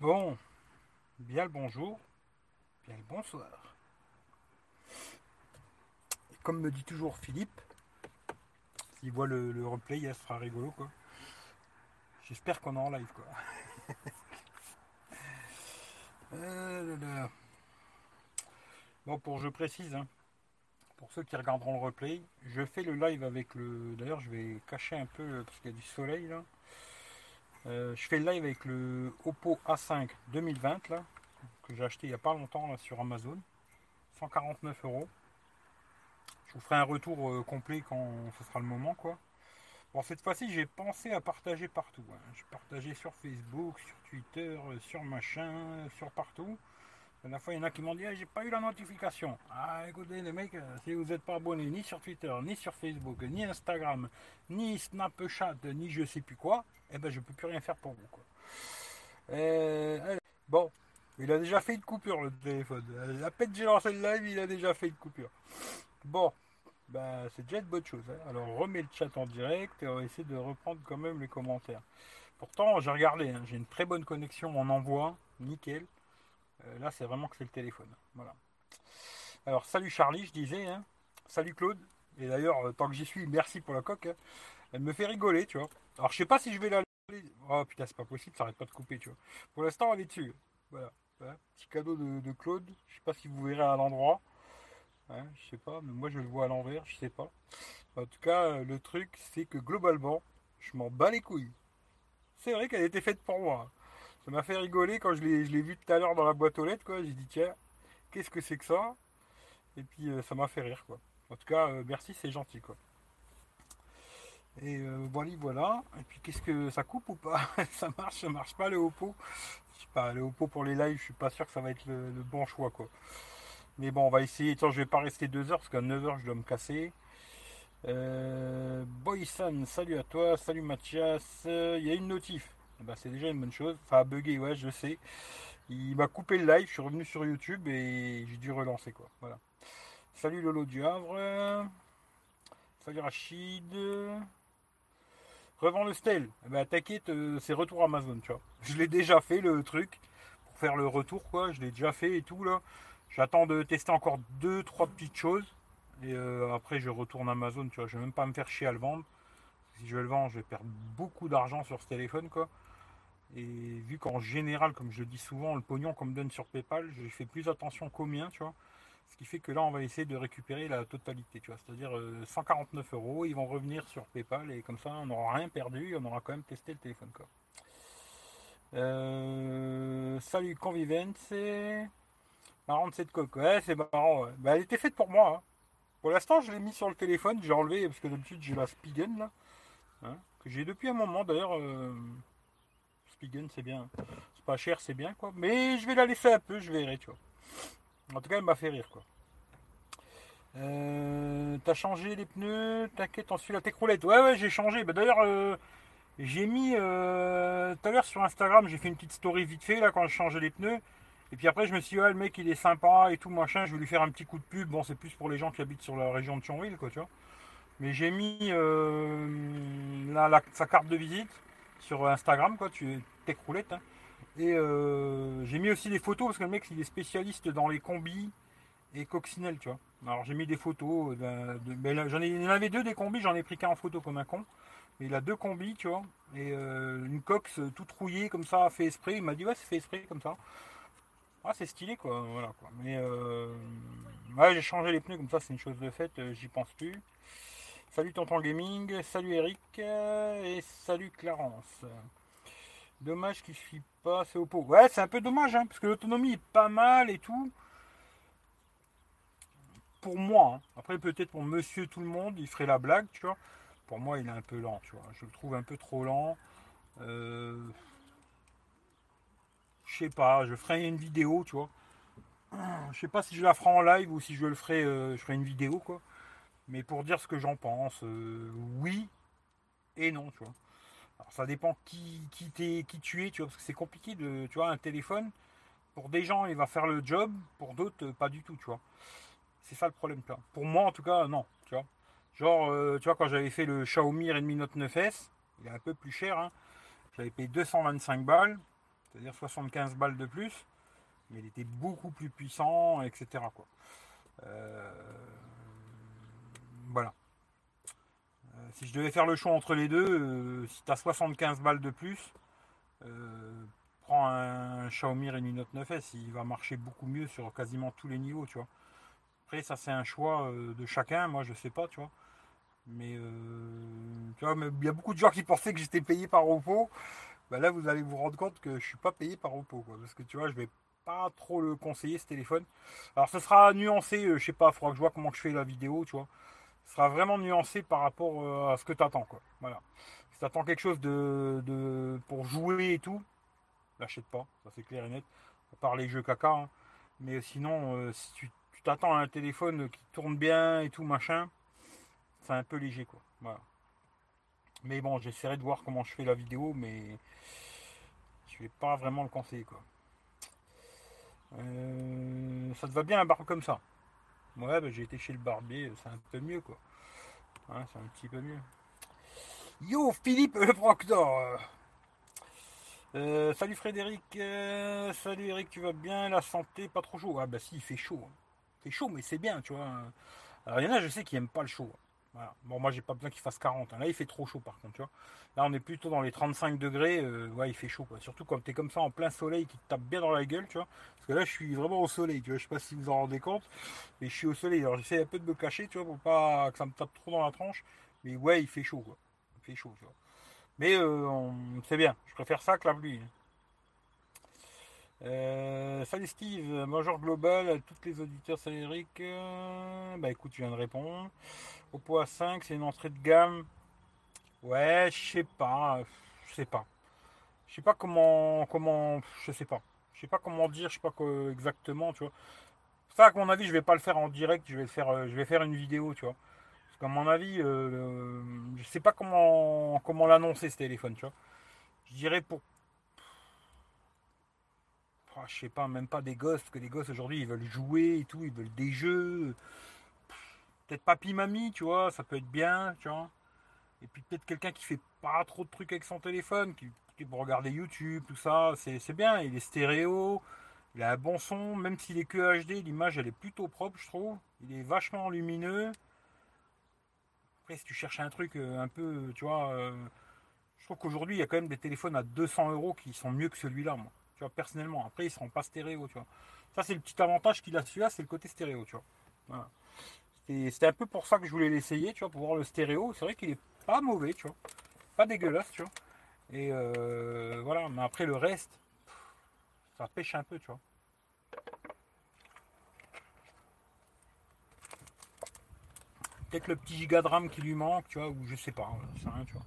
Bon, bien le bonjour, bien le bonsoir. Et comme me dit toujours Philippe, s'il voit le, replay, il sera rigolo quoi. J'espère qu'on est en live quoi. Euh. Bon, pour je précise, hein, pour ceux qui regarderont le replay, je fais le live avec le. D'ailleurs, je vais cacher un peu parce qu'il y a du soleil là. Euh, je fais le live avec le Oppo A5 2020 là, que j'ai acheté il n'y a pas longtemps sur Amazon. 149 euros. Je vous ferai un retour euh, complet quand ce sera le moment quoi. Bon cette fois-ci j'ai pensé à partager partout. hein. J'ai partagé sur Facebook, sur Twitter, euh, sur machin, sur partout. La fois il y en a qui m'ont dit Ah, j'ai pas eu la notification. Ah écoutez les mecs, euh, si vous n'êtes pas abonné ni sur Twitter, ni sur Facebook, ni Instagram, ni Snapchat, ni je sais plus quoi, eh ben je peux plus rien faire pour vous. Euh, bon, il a déjà fait une coupure le téléphone. À peine j'ai lancé le live, il a déjà fait une coupure. Bon, bah, c'est déjà une bonne chose. hein. Alors on remet le chat en direct et on va essayer de reprendre quand même les commentaires. Pourtant, j'ai regardé, hein, j'ai une très bonne connexion en envoi, nickel. Euh, là, c'est vraiment que c'est le téléphone. Voilà. Alors, salut Charlie, je disais. hein. Salut Claude. Et d'ailleurs, euh, tant que j'y suis, merci pour la coque. hein. Elle me fait rigoler, tu vois. Alors, je sais pas si je vais la. Oh putain, c'est pas possible, ça arrête pas de couper, tu vois. Pour l'instant, elle est dessus. Voilà. Voilà. Petit cadeau de, de Claude. Je sais pas si vous verrez à l'endroit. Hein, je sais pas, mais moi je le vois à l'envers, je sais pas. En tout cas, euh, le truc, c'est que globalement, je m'en bats les couilles. C'est vrai qu'elle était faite pour moi. Ça m'a fait rigoler quand je l'ai vu tout à l'heure dans la boîte aux lettres, quoi. J'ai dit, tiens, qu'est-ce que c'est que ça? Et puis euh, ça m'a fait rire, quoi. En tout cas, euh, merci, c'est gentil, quoi. Et euh, voilà, voilà. Et puis qu'est-ce que ça coupe ou pas? Ça marche, ça marche pas le Oppo? Je sais pas, le Oppo pour les lives, je suis pas sûr que ça va être le, bon choix, quoi. Mais bon, on va essayer. Attends, je vais pas rester deux heures parce qu'à 9h, je dois me casser. Euh, Boysan, salut à toi. Salut Mathias. Il y a une notif. Eh ben, c'est déjà une bonne chose. A bugué, ouais, je sais. Il m'a coupé le live. Je suis revenu sur YouTube et j'ai dû relancer, quoi. Voilà. Salut Lolo du Havre. Salut Rachid. Revends le Stel. Eh ben, t'inquiète, euh, c'est retour Amazon, tu vois. Je l'ai déjà fait, le truc. Pour faire le retour, quoi. Je l'ai déjà fait et tout, là. J'attends de tester encore deux, trois petites choses. Et euh, après, je retourne Amazon, tu vois. Je vais même pas me faire chier à le vendre. Si je le vends, je vais perdre beaucoup d'argent sur ce téléphone, quoi. Et vu qu'en général, comme je le dis souvent, le pognon qu'on me donne sur PayPal, je fais plus attention qu'au mien, tu vois. Ce qui fait que là, on va essayer de récupérer la totalité, tu vois. C'est-à-dire euh, 149 euros, ils vont revenir sur PayPal et comme ça, on n'aura rien perdu, on aura quand même testé le téléphone, quoi. Euh, salut Convivence. Marrant de cette coque. Ouais, c'est marrant. Bah, elle était faite pour moi. hein. Pour l'instant, je l'ai mis sur le téléphone. J'ai enlevé parce que d'habitude, j'ai la Spigen là. hein, que j'ai depuis un moment d'ailleurs. euh, C'est bien. C'est pas cher, c'est bien quoi. Mais je vais la laisser un peu, je verrai, tu vois. En tout cas, elle m'a fait rire quoi. Euh, T'as changé les pneus, t'inquiète, on suit la roulette. Ouais, ouais, j'ai changé. Bah, d'ailleurs, euh, j'ai mis euh, tout à l'heure sur Instagram, j'ai fait une petite story vite fait là quand je changeais les pneus. Et puis après, je me suis dit, ouais, le mec il est sympa et tout machin, je vais lui faire un petit coup de pub. Bon, c'est plus pour les gens qui habitent sur la région de Thionville, quoi, tu vois. Mais j'ai mis la- la- sa carte de visite sur Instagram, quoi, tu tech roulette. hein. Et euh, j'ai mis aussi des photos parce que le mec il est spécialiste dans les combis et coccinelles, tu vois. Alors j'ai mis des photos, d'un- de, ben j'en ai, il en avait deux des combis, j'en ai pris qu'un en photo comme un con. Mais il a deux combis, tu vois, et euh, une cox euh, toute rouillée comme ça, fait esprit. Il m'a dit ouais, c'est fait esprit comme ça. Ah, c'est stylé quoi, voilà quoi. Mais euh, ouais, j'ai changé les pneus comme ça, c'est une chose de faite, euh, j'y pense plus. Salut Tonton Gaming, salut Eric euh, et salut Clarence. Dommage qu'il suit pas c'est Oppo. Ouais, c'est un peu dommage, hein, parce que l'autonomie est pas mal et tout. Pour moi, hein. après peut-être pour monsieur tout le monde, il ferait la blague, tu vois. Pour moi, il est un peu lent, tu vois. Je le trouve un peu trop lent. Euh, Je sais pas, je ferai une vidéo, tu vois. Je sais pas si je la ferai en live ou si je le ferai, euh, je ferai une vidéo, quoi. Mais pour dire ce que j'en pense, euh, oui et non, tu vois. Alors ça dépend qui, qui, t'es- qui tu es, tu vois, parce que c'est compliqué de, tu vois, un téléphone. Pour des gens, il va faire le job, pour d'autres, pas du tout, tu vois. C'est ça le problème, tu vois. Pour moi, en tout cas, non, tu vois. Genre, euh, tu vois, quand j'avais fait le Xiaomi Redmi Note 9S, il est un peu plus cher, hein. J'avais payé 225 balles. c'est-à-dire 75 balles de plus, mais il était beaucoup plus puissant, etc. voilà. Euh, si je devais faire le choix entre les deux, euh, si tu as 75 balles de plus, prends un Xiaomi Redmi Note 9S, il va marcher beaucoup mieux sur quasiment tous les niveaux, tu vois. Après, ça c'est un choix de chacun, moi je sais pas, tu vois. Mais tu vois, il y a beaucoup de gens qui pensaient que j'étais payé par Oppo. Bah là, vous allez vous rendre compte que je suis pas payé par Oppo, parce que tu vois, je vais pas trop le conseiller ce téléphone. Alors ce sera nuancé, euh, je sais pas, il faudra que je vois comment je fais la vidéo, tu vois. Sera vraiment nuancé par rapport euh, à ce que tu attends, quoi. Voilà. Si tu attends quelque chose de, pour jouer et tout, l'achète pas, ça c'est clair et net. À part les jeux caca. Hein. Mais sinon, euh, si tu t'attends à un téléphone qui tourne bien et tout, machin, c'est un peu léger, quoi. Voilà. Mais bon, j'essaierai de voir comment je fais la vidéo, mais je vais pas vraiment le conseiller, quoi. Euh, ça te va bien un barbe comme ça? Ouais, bah, j'ai été chez le barbier, c'est un peu mieux quoi. Hein, c'est un petit peu mieux. Yo Philippe le proctor euh, Salut Frédéric, euh, salut Eric, tu vas bien? La santé, pas trop chaud Ah bah si, il fait chaud. Il fait chaud, mais c'est bien, tu vois. Alors il y en a, je sais, qui aiment pas le chaud. Bon, moi, j'ai pas besoin qu'il fasse 40. Hein. Là, il fait trop chaud, par contre, tu vois. Là, on est plutôt dans les 35 degrés. Euh, ouais, il fait chaud, quoi. Surtout quand tu es comme ça en plein soleil qui te tape bien dans la gueule, tu vois. Parce que là, je suis vraiment au soleil, tu vois. Je sais pas si vous en rendez compte, mais je suis au soleil. Alors, j'essaie un peu de me cacher, tu vois, pour pas que ça me tape trop dans la tranche. Mais ouais, il fait chaud, quoi. Il fait chaud, tu vois. Mais euh, c'est bien. Je préfère ça que la pluie. Euh, salut Steve, bonjour global à toutes les auditeurs, salut Eric. bah écoute, tu viens de répondre. Oppo A5, c'est une entrée de gamme. Ouais, je sais pas. Je sais pas. Je sais pas comment. comment je sais pas. Je sais pas comment dire, je sais pas exactement, tu vois. Ça, à mon avis, je vais pas le faire en direct, je vais faire, euh, je vais faire une vidéo, tu vois. Parce qu'à mon avis, euh, je sais pas comment, comment l'annoncer ce téléphone, tu vois. Je dirais pour. Ah, je sais pas, même pas des gosses, que les gosses aujourd'hui ils veulent jouer et tout, ils veulent des jeux. Peut-être papy, mamie, tu vois, ça peut être bien, tu vois. Et puis peut-être quelqu'un qui fait pas trop de trucs avec son téléphone, qui, peut regarder YouTube, tout ça, c'est bien. Il est stéréo, il a un bon son, même s'il est que HD, l'image elle est plutôt propre, je trouve. Il est vachement lumineux. Après, si tu cherches un truc euh, un peu, tu vois, euh, je trouve qu'aujourd'hui il y a quand même des téléphones à 200 euros qui sont mieux que celui-là, moi. Tu vois, personnellement. Après, ils seront pas stéréo, tu vois. Ça, c'est le petit avantage qu'il a celui-là, c'est le côté stéréo, tu vois. Voilà. C'était un peu pour ça que je voulais l'essayer, tu vois, pour voir le stéréo. C'est vrai qu'il est pas mauvais, tu vois. Pas dégueulasse, tu vois. Et euh, voilà, mais après le reste, ça pêche un peu, tu vois. Peut-être le petit giga de RAM qui lui manque, tu vois, ou je sais pas, c'est rien, tu vois.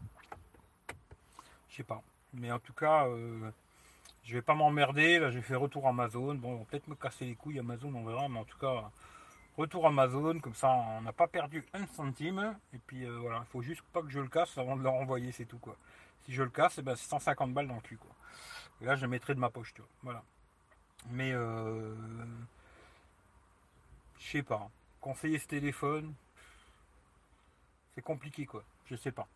Je sais pas. Mais en tout cas, euh, je vais pas m'emmerder. Là, j'ai fait retour Amazon. Bon, peut-être me casser les couilles Amazon, on verra, mais en tout cas, Retour Amazon, comme ça on n'a pas perdu un centime. Et puis euh, voilà, il faut juste pas que je le casse avant de le renvoyer, c'est tout quoi. Si je le casse, eh ben, c'est 150 balles dans le cul quoi. Et là je le mettrai de ma poche, tu vois. Voilà. Mais euh, je sais pas. Conseiller ce téléphone, c'est compliqué quoi. Je sais pas.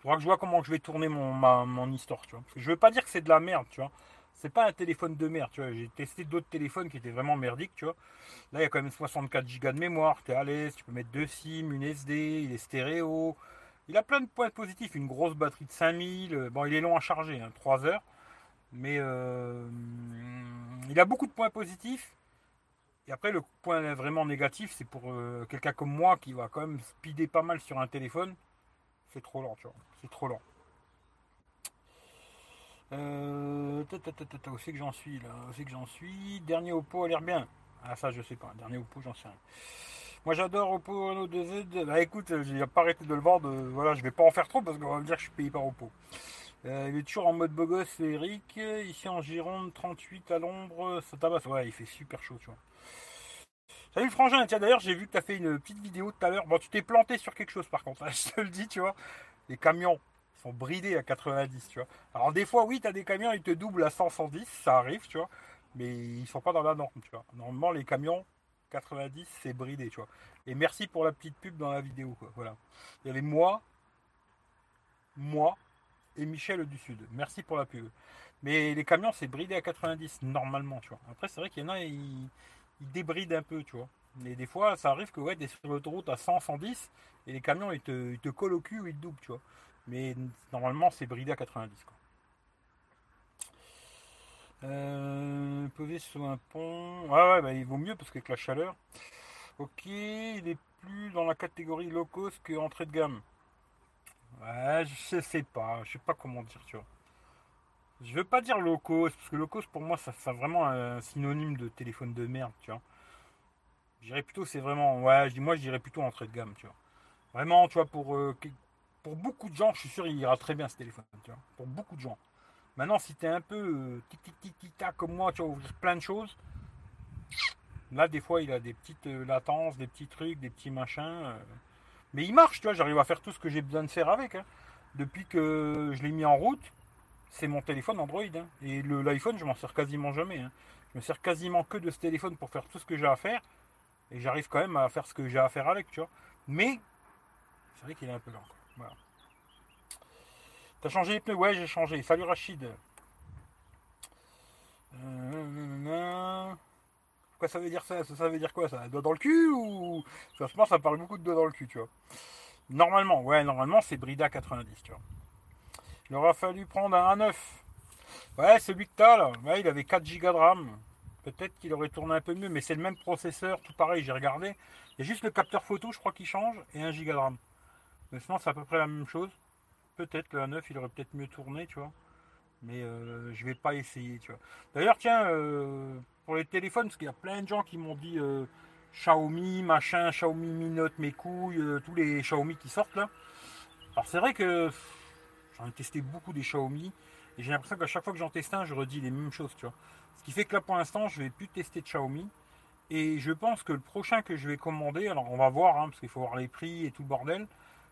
Faudra que je vois comment je vais tourner mon, histoire, tu vois. veux pas dire que c'est de la merde, tu vois c'est pas un téléphone de merde. J'ai testé d'autres téléphones qui étaient vraiment merdiques. Là, il y a quand même 64 Go de mémoire, tu es à l'aise, tu peux mettre deux SIM, une SD, il est stéréo. Il a plein de points positifs, une grosse batterie de 5000. Bon, il est long à charger, 3 hein, heures. Mais euh, il a beaucoup de points positifs. Et après, le point vraiment négatif, c'est pour euh, quelqu'un comme moi qui va quand même speeder pas mal sur un téléphone. C'est trop lent, tu vois. C'est trop lent. Euh, où c'est que j'en suis là? Où c'est que j'en suis? Dernier Oppo a l'air bien. Ah ça je sais pas. Dernier Oppo j'en sais rien. Moi j'adore Oppo Reno 2Z. Bah écoute, j'ai pas arrêté de le vendre. Voilà, je vais pas en faire trop parce qu'on va me dire que je suis payé par Oppo. Euh, il est toujours en mode beau gosse Eric. Ici en Gironde, 38 à l'ombre, ça tabasse. Ouais, il fait super chaud, tu vois. Salut frangin, tiens d'ailleurs j'ai vu que tu as fait une petite vidéo tout à l'heure. Bon tu t'es planté sur quelque chose par contre, je te le dis, tu vois. Les camions, sont bridés à 90, tu vois. Alors des fois, oui, tu des camions, ils te doublent à 100, 110, ça arrive, tu vois. Mais ils sont pas dans la norme, tu vois. Normalement, les camions, 90, c'est bridé, tu vois. Et merci pour la petite pub dans la vidéo, quoi. Voilà. Il y avait moi, moi et Michel du Sud. Merci pour la pub. Mais les camions, c'est bridé à 90 normalement, tu vois. Après, c'est vrai qu'il y en a, ils, ils débrident un peu, tu vois. Mais des fois, ça arrive que ouais, des sur l'autoroute à 100, 110, et les camions, ils te, ils au cul ou ils te doublent, tu vois. Mais normalement, c'est bridé à 90, quoi. Euh, poser sur un pont. Ouais, ouais, bah, il vaut mieux parce qu'avec la chaleur. Ok, il est plus dans la catégorie low cost que entrée de gamme. Ouais, je sais pas, je sais pas comment dire, tu vois. Je veux pas dire low cost, parce que low cost pour moi, ça vraiment un synonyme de téléphone de merde, tu vois. Je dirais plutôt, c'est vraiment, ouais, moi je dirais plutôt entrée de gamme, tu vois. Vraiment, tu vois, pour, euh, pour beaucoup de gens, je suis sûr, il ira très bien ce téléphone, tu vois. Pour beaucoup de gens. Maintenant, si tu es un peu euh, tic tic tic tic tac comme moi, tu vas ouvrir plein de choses. Là, des fois, il a des petites euh, latences, des petits trucs, des petits machins. Mais il marche, tu vois, j'arrive à faire tout ce que j'ai besoin de faire avec. hein. Depuis que je l'ai mis en route, c'est mon téléphone Android. hein. Et l'iPhone, je m'en sers quasiment jamais. hein. Je me sers quasiment que de ce téléphone pour faire tout ce que j'ai à faire. Et j'arrive quand même à faire ce que j'ai à faire avec, tu vois. Mais, c'est vrai qu'il est un peu lent. Voilà. T'as changé les pneus? Ouais, j'ai changé. Salut Rachid. Euh. Quoi ça veut dire ça? Ça veut dire quoi ça? Doigt dans le cul ou? Franchement, ça parle beaucoup de doigt dans le cul, tu vois. Normalement, ouais, normalement, c'est Brida 90, tu vois. Il aura fallu prendre un A9. Ouais, celui que t'as là, il avait 4 Go de RAM. Peut-être qu'il aurait tourné un peu mieux, mais c'est le même processeur, tout pareil, j'ai regardé. Il y a juste le capteur photo, je crois, qui change, et 1 Go de RAM. Mais sinon, c'est à peu près la même chose. Peut-être le A9, il aurait peut-être mieux tourné, tu vois. Mais euh, je vais pas essayer, tu vois. D'ailleurs, tiens, euh, pour les téléphones, parce qu'il y a plein de gens qui m'ont dit euh, Xiaomi, machin, Xiaomi Mi Note, mes couilles, tous les Xiaomi qui sortent là. Alors c'est vrai que j'en ai testé beaucoup des Xiaomi et j'ai l'impression qu'à chaque fois que j'en teste un, je redis les mêmes choses, tu vois. Ce qui fait que là pour l'instant, je vais plus tester de Xiaomi. Et je pense que le prochain que je vais commander, alors on va voir, hein, parce qu'il faut voir les prix et tout le bordel.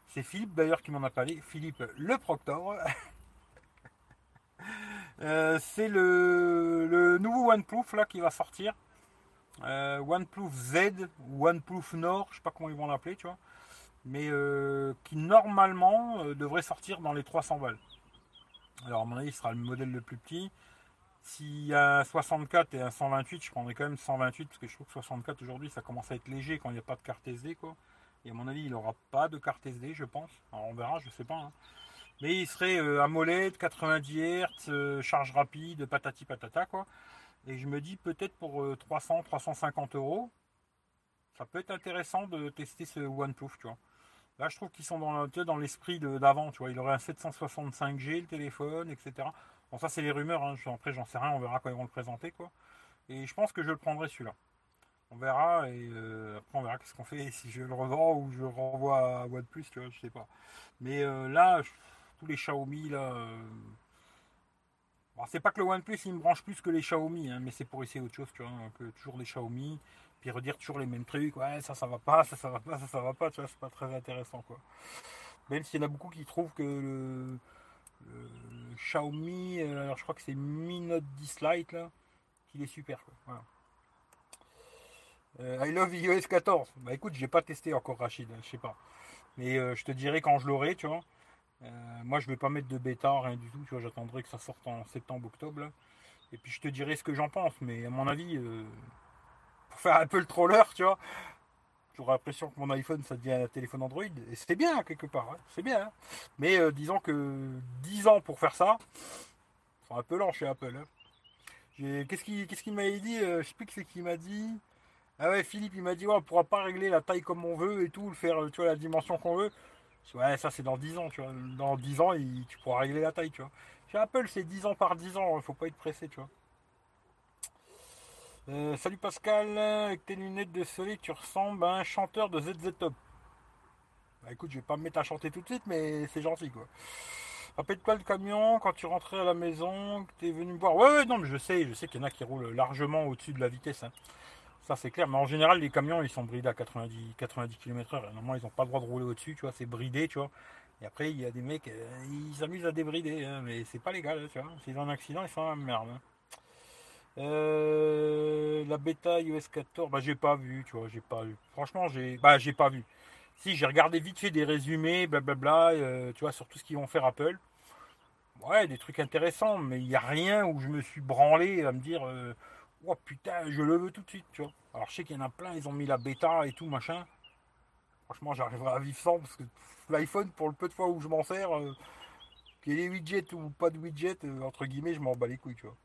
C'est Philippe d'ailleurs qui m'en a parlé, Philippe le Proctor. Euh, c'est le, nouveau OnePlus là qui va sortir. Euh, OnePlus Z ou OnePlus Nord, je sais pas comment ils vont l'appeler, tu vois. Mais euh, qui normalement euh, devrait sortir dans les 300 balles. Alors à mon avis, ce sera le modèle le plus petit. S'il y a un 64 et un 128, je prendrais quand même 128 parce que je trouve que 64 aujourd'hui ça commence à être léger quand il n'y a pas de carte SD quoi. Et à mon avis, il n'aura pas de carte SD, je pense. Alors on verra, je sais pas. hein. Mais il serait euh, AMOLED, 90 Hz, euh, charge rapide, patati patata quoi. Et je me dis peut-être pour euh, 300, 350 euros, ça peut être intéressant de tester ce OnePlus, tu vois. Là, je trouve qu'ils sont dans, dans l'esprit d'avant, tu vois. Il aurait un 765G le téléphone, etc. Bon, ça c'est les rumeurs. Hein. Après, j'en sais rien. On verra quand ils vont le présenter, quoi. Et je pense que je le prendrai celui-là. On verra et euh, après on verra qu'est-ce qu'on fait si je le revends ou je renvoie à OnePlus, tu vois, je sais pas. Mais euh, là, tous les Xiaomi là, euh, c'est pas que le OnePlus il me branche plus que les Xiaomi, hein, mais c'est pour essayer autre chose, tu vois, peu toujours des Xiaomi, redire toujours les mêmes trucs, ouais ça ça va pas, ça ça va pas, ça ça va pas, tu vois, c'est pas très intéressant quoi. Même s'il y en a beaucoup qui trouvent que le, le Xiaomi, euh, alors je crois que c'est Mi Note 10 Lite là, qu'il est super quoi. Voilà. Euh, I love iOS 14. Bah écoute, j'ai pas testé encore Rachid, je sais pas. Mais euh, je te dirai quand je l'aurai, tu vois. Moi je vais pas mettre de bêta, rien du tout, tu vois, j'attendrai que ça sorte en septembre, octobre. Et puis je te dirai ce que j'en pense, mais à mon avis, pour faire un peu le troller, tu vois, j'aurais l'impression que mon iPhone ça devient un téléphone Android. Et c'est bien quelque part, hein, c'est bien. hein. Mais euh, disons que 10 ans pour faire ça, c'est un peu lent chez Apple. hein. Qu'est-ce qu'il qu'il m'avait dit euh, Je sais c'est qui m'a dit. Ah ouais, Philippe, il m'a dit, ouais, on pourra pas régler la taille comme on veut et tout, le faire, tu vois, la dimension qu'on veut. Ouais, ça c'est dans 10 ans, tu vois. Dans 10 ans, il- tu pourras régler la taille, tu vois. Chez Apple, c'est 10 ans par 10 ans, faut pas être pressé, tu vois. Euh, salut Pascal, avec tes lunettes de soleil, tu ressembles à un chanteur de ZZ Top. Bah écoute, je vais pas me mettre à chanter tout de suite, mais c'est gentil, quoi. Rappelle-toi le camion quand tu rentrais à la maison, que tu es venu me voir. Ouais, ouais, non, mais je sais, je sais qu'il y en a qui roulent largement au-dessus de la vitesse. hein. Ça, c'est clair. Mais en général, les camions, ils sont bridés à 90, 90 km/h. Normalement, ils n'ont pas le droit de rouler au-dessus, tu vois. C'est bridé, tu vois. Et après, il y a des mecs, euh, ils s'amusent à débrider, hein, mais c'est pas légal, hein, tu vois. S'ils ont un accident, ils sont dans la merde. Euh, la bêta iOS 14, bah j'ai pas vu, tu vois, j'ai pas vu. Franchement, j'ai, bah j'ai pas vu. Si j'ai regardé vite fait des résumés, blablabla, euh, tu vois, sur tout ce qu'ils vont faire Apple. Ouais, des trucs intéressants, mais il n'y a rien où je me suis branlé à me dire euh, Oh putain, je le veux tout de suite, tu vois. Alors je sais qu'il y en a plein, ils ont mis la bêta et tout, machin. Franchement, j'arriverai à vivre sans, parce que l'iPhone, pour le peu de fois où je m'en sers, euh, qu'il y ait des widgets ou pas de widgets, entre guillemets, je m'en bats les couilles, tu vois.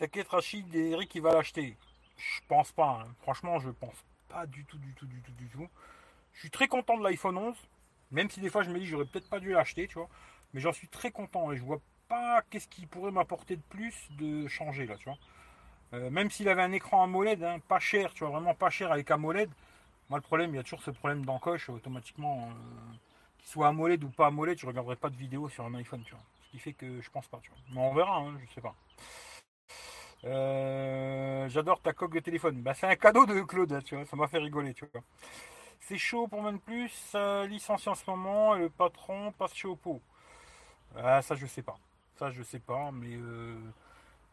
T'inquiète, Rachid Eric, il va l'acheter. Je pense pas, hein. franchement, je pense pas du tout, du tout, du tout, du tout. Je suis très content de l'iPhone 11, même si des fois je me dis j'aurais peut-être pas dû l'acheter, tu vois. Mais j'en suis très content et je vois pas qu'est-ce qui pourrait m'apporter de plus de changer là, tu vois. Euh, même s'il avait un écran AMOLED, hein, pas cher, tu vois, vraiment pas cher avec AMOLED. Moi, le problème, il y a toujours ce problème d'encoche automatiquement. Euh, qu'il soit AMOLED ou pas AMOLED, je regarderai pas de vidéo sur un iPhone, tu vois. Ce qui fait que je pense pas, tu vois. Mais on verra, hein, je sais pas. Euh, j'adore ta coque de téléphone. Bah, c'est un cadeau de Claude, tu vois. Ça m'a fait rigoler, tu vois. C'est chaud pour plus Ça licencié en ce moment et le patron passe chez Oppo. Ah, ça, je sais pas. Ça, je sais pas, mais euh,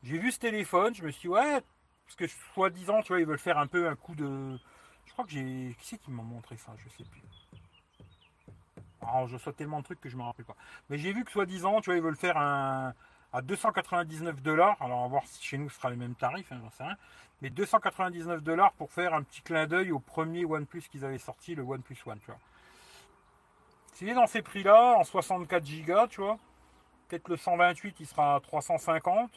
j'ai vu ce téléphone, je me suis dit, ouais, parce que soi-disant, tu vois, ils veulent faire un peu un coup de. Je crois que j'ai. Qui c'est qui m'a montré ça Je sais plus. Alors, je sais tellement de trucs que je me rappelle pas. Mais j'ai vu que soi-disant, tu vois, ils veulent faire un. À 299 dollars. Alors, on va voir si chez nous ce sera les mêmes tarifs, hein. Mais 299 dollars pour faire un petit clin d'œil au premier OnePlus qu'ils avaient sorti, le OnePlus One, tu vois. S'il est dans ces prix-là, en 64 Go, tu vois, peut-être le 128, il sera à 350.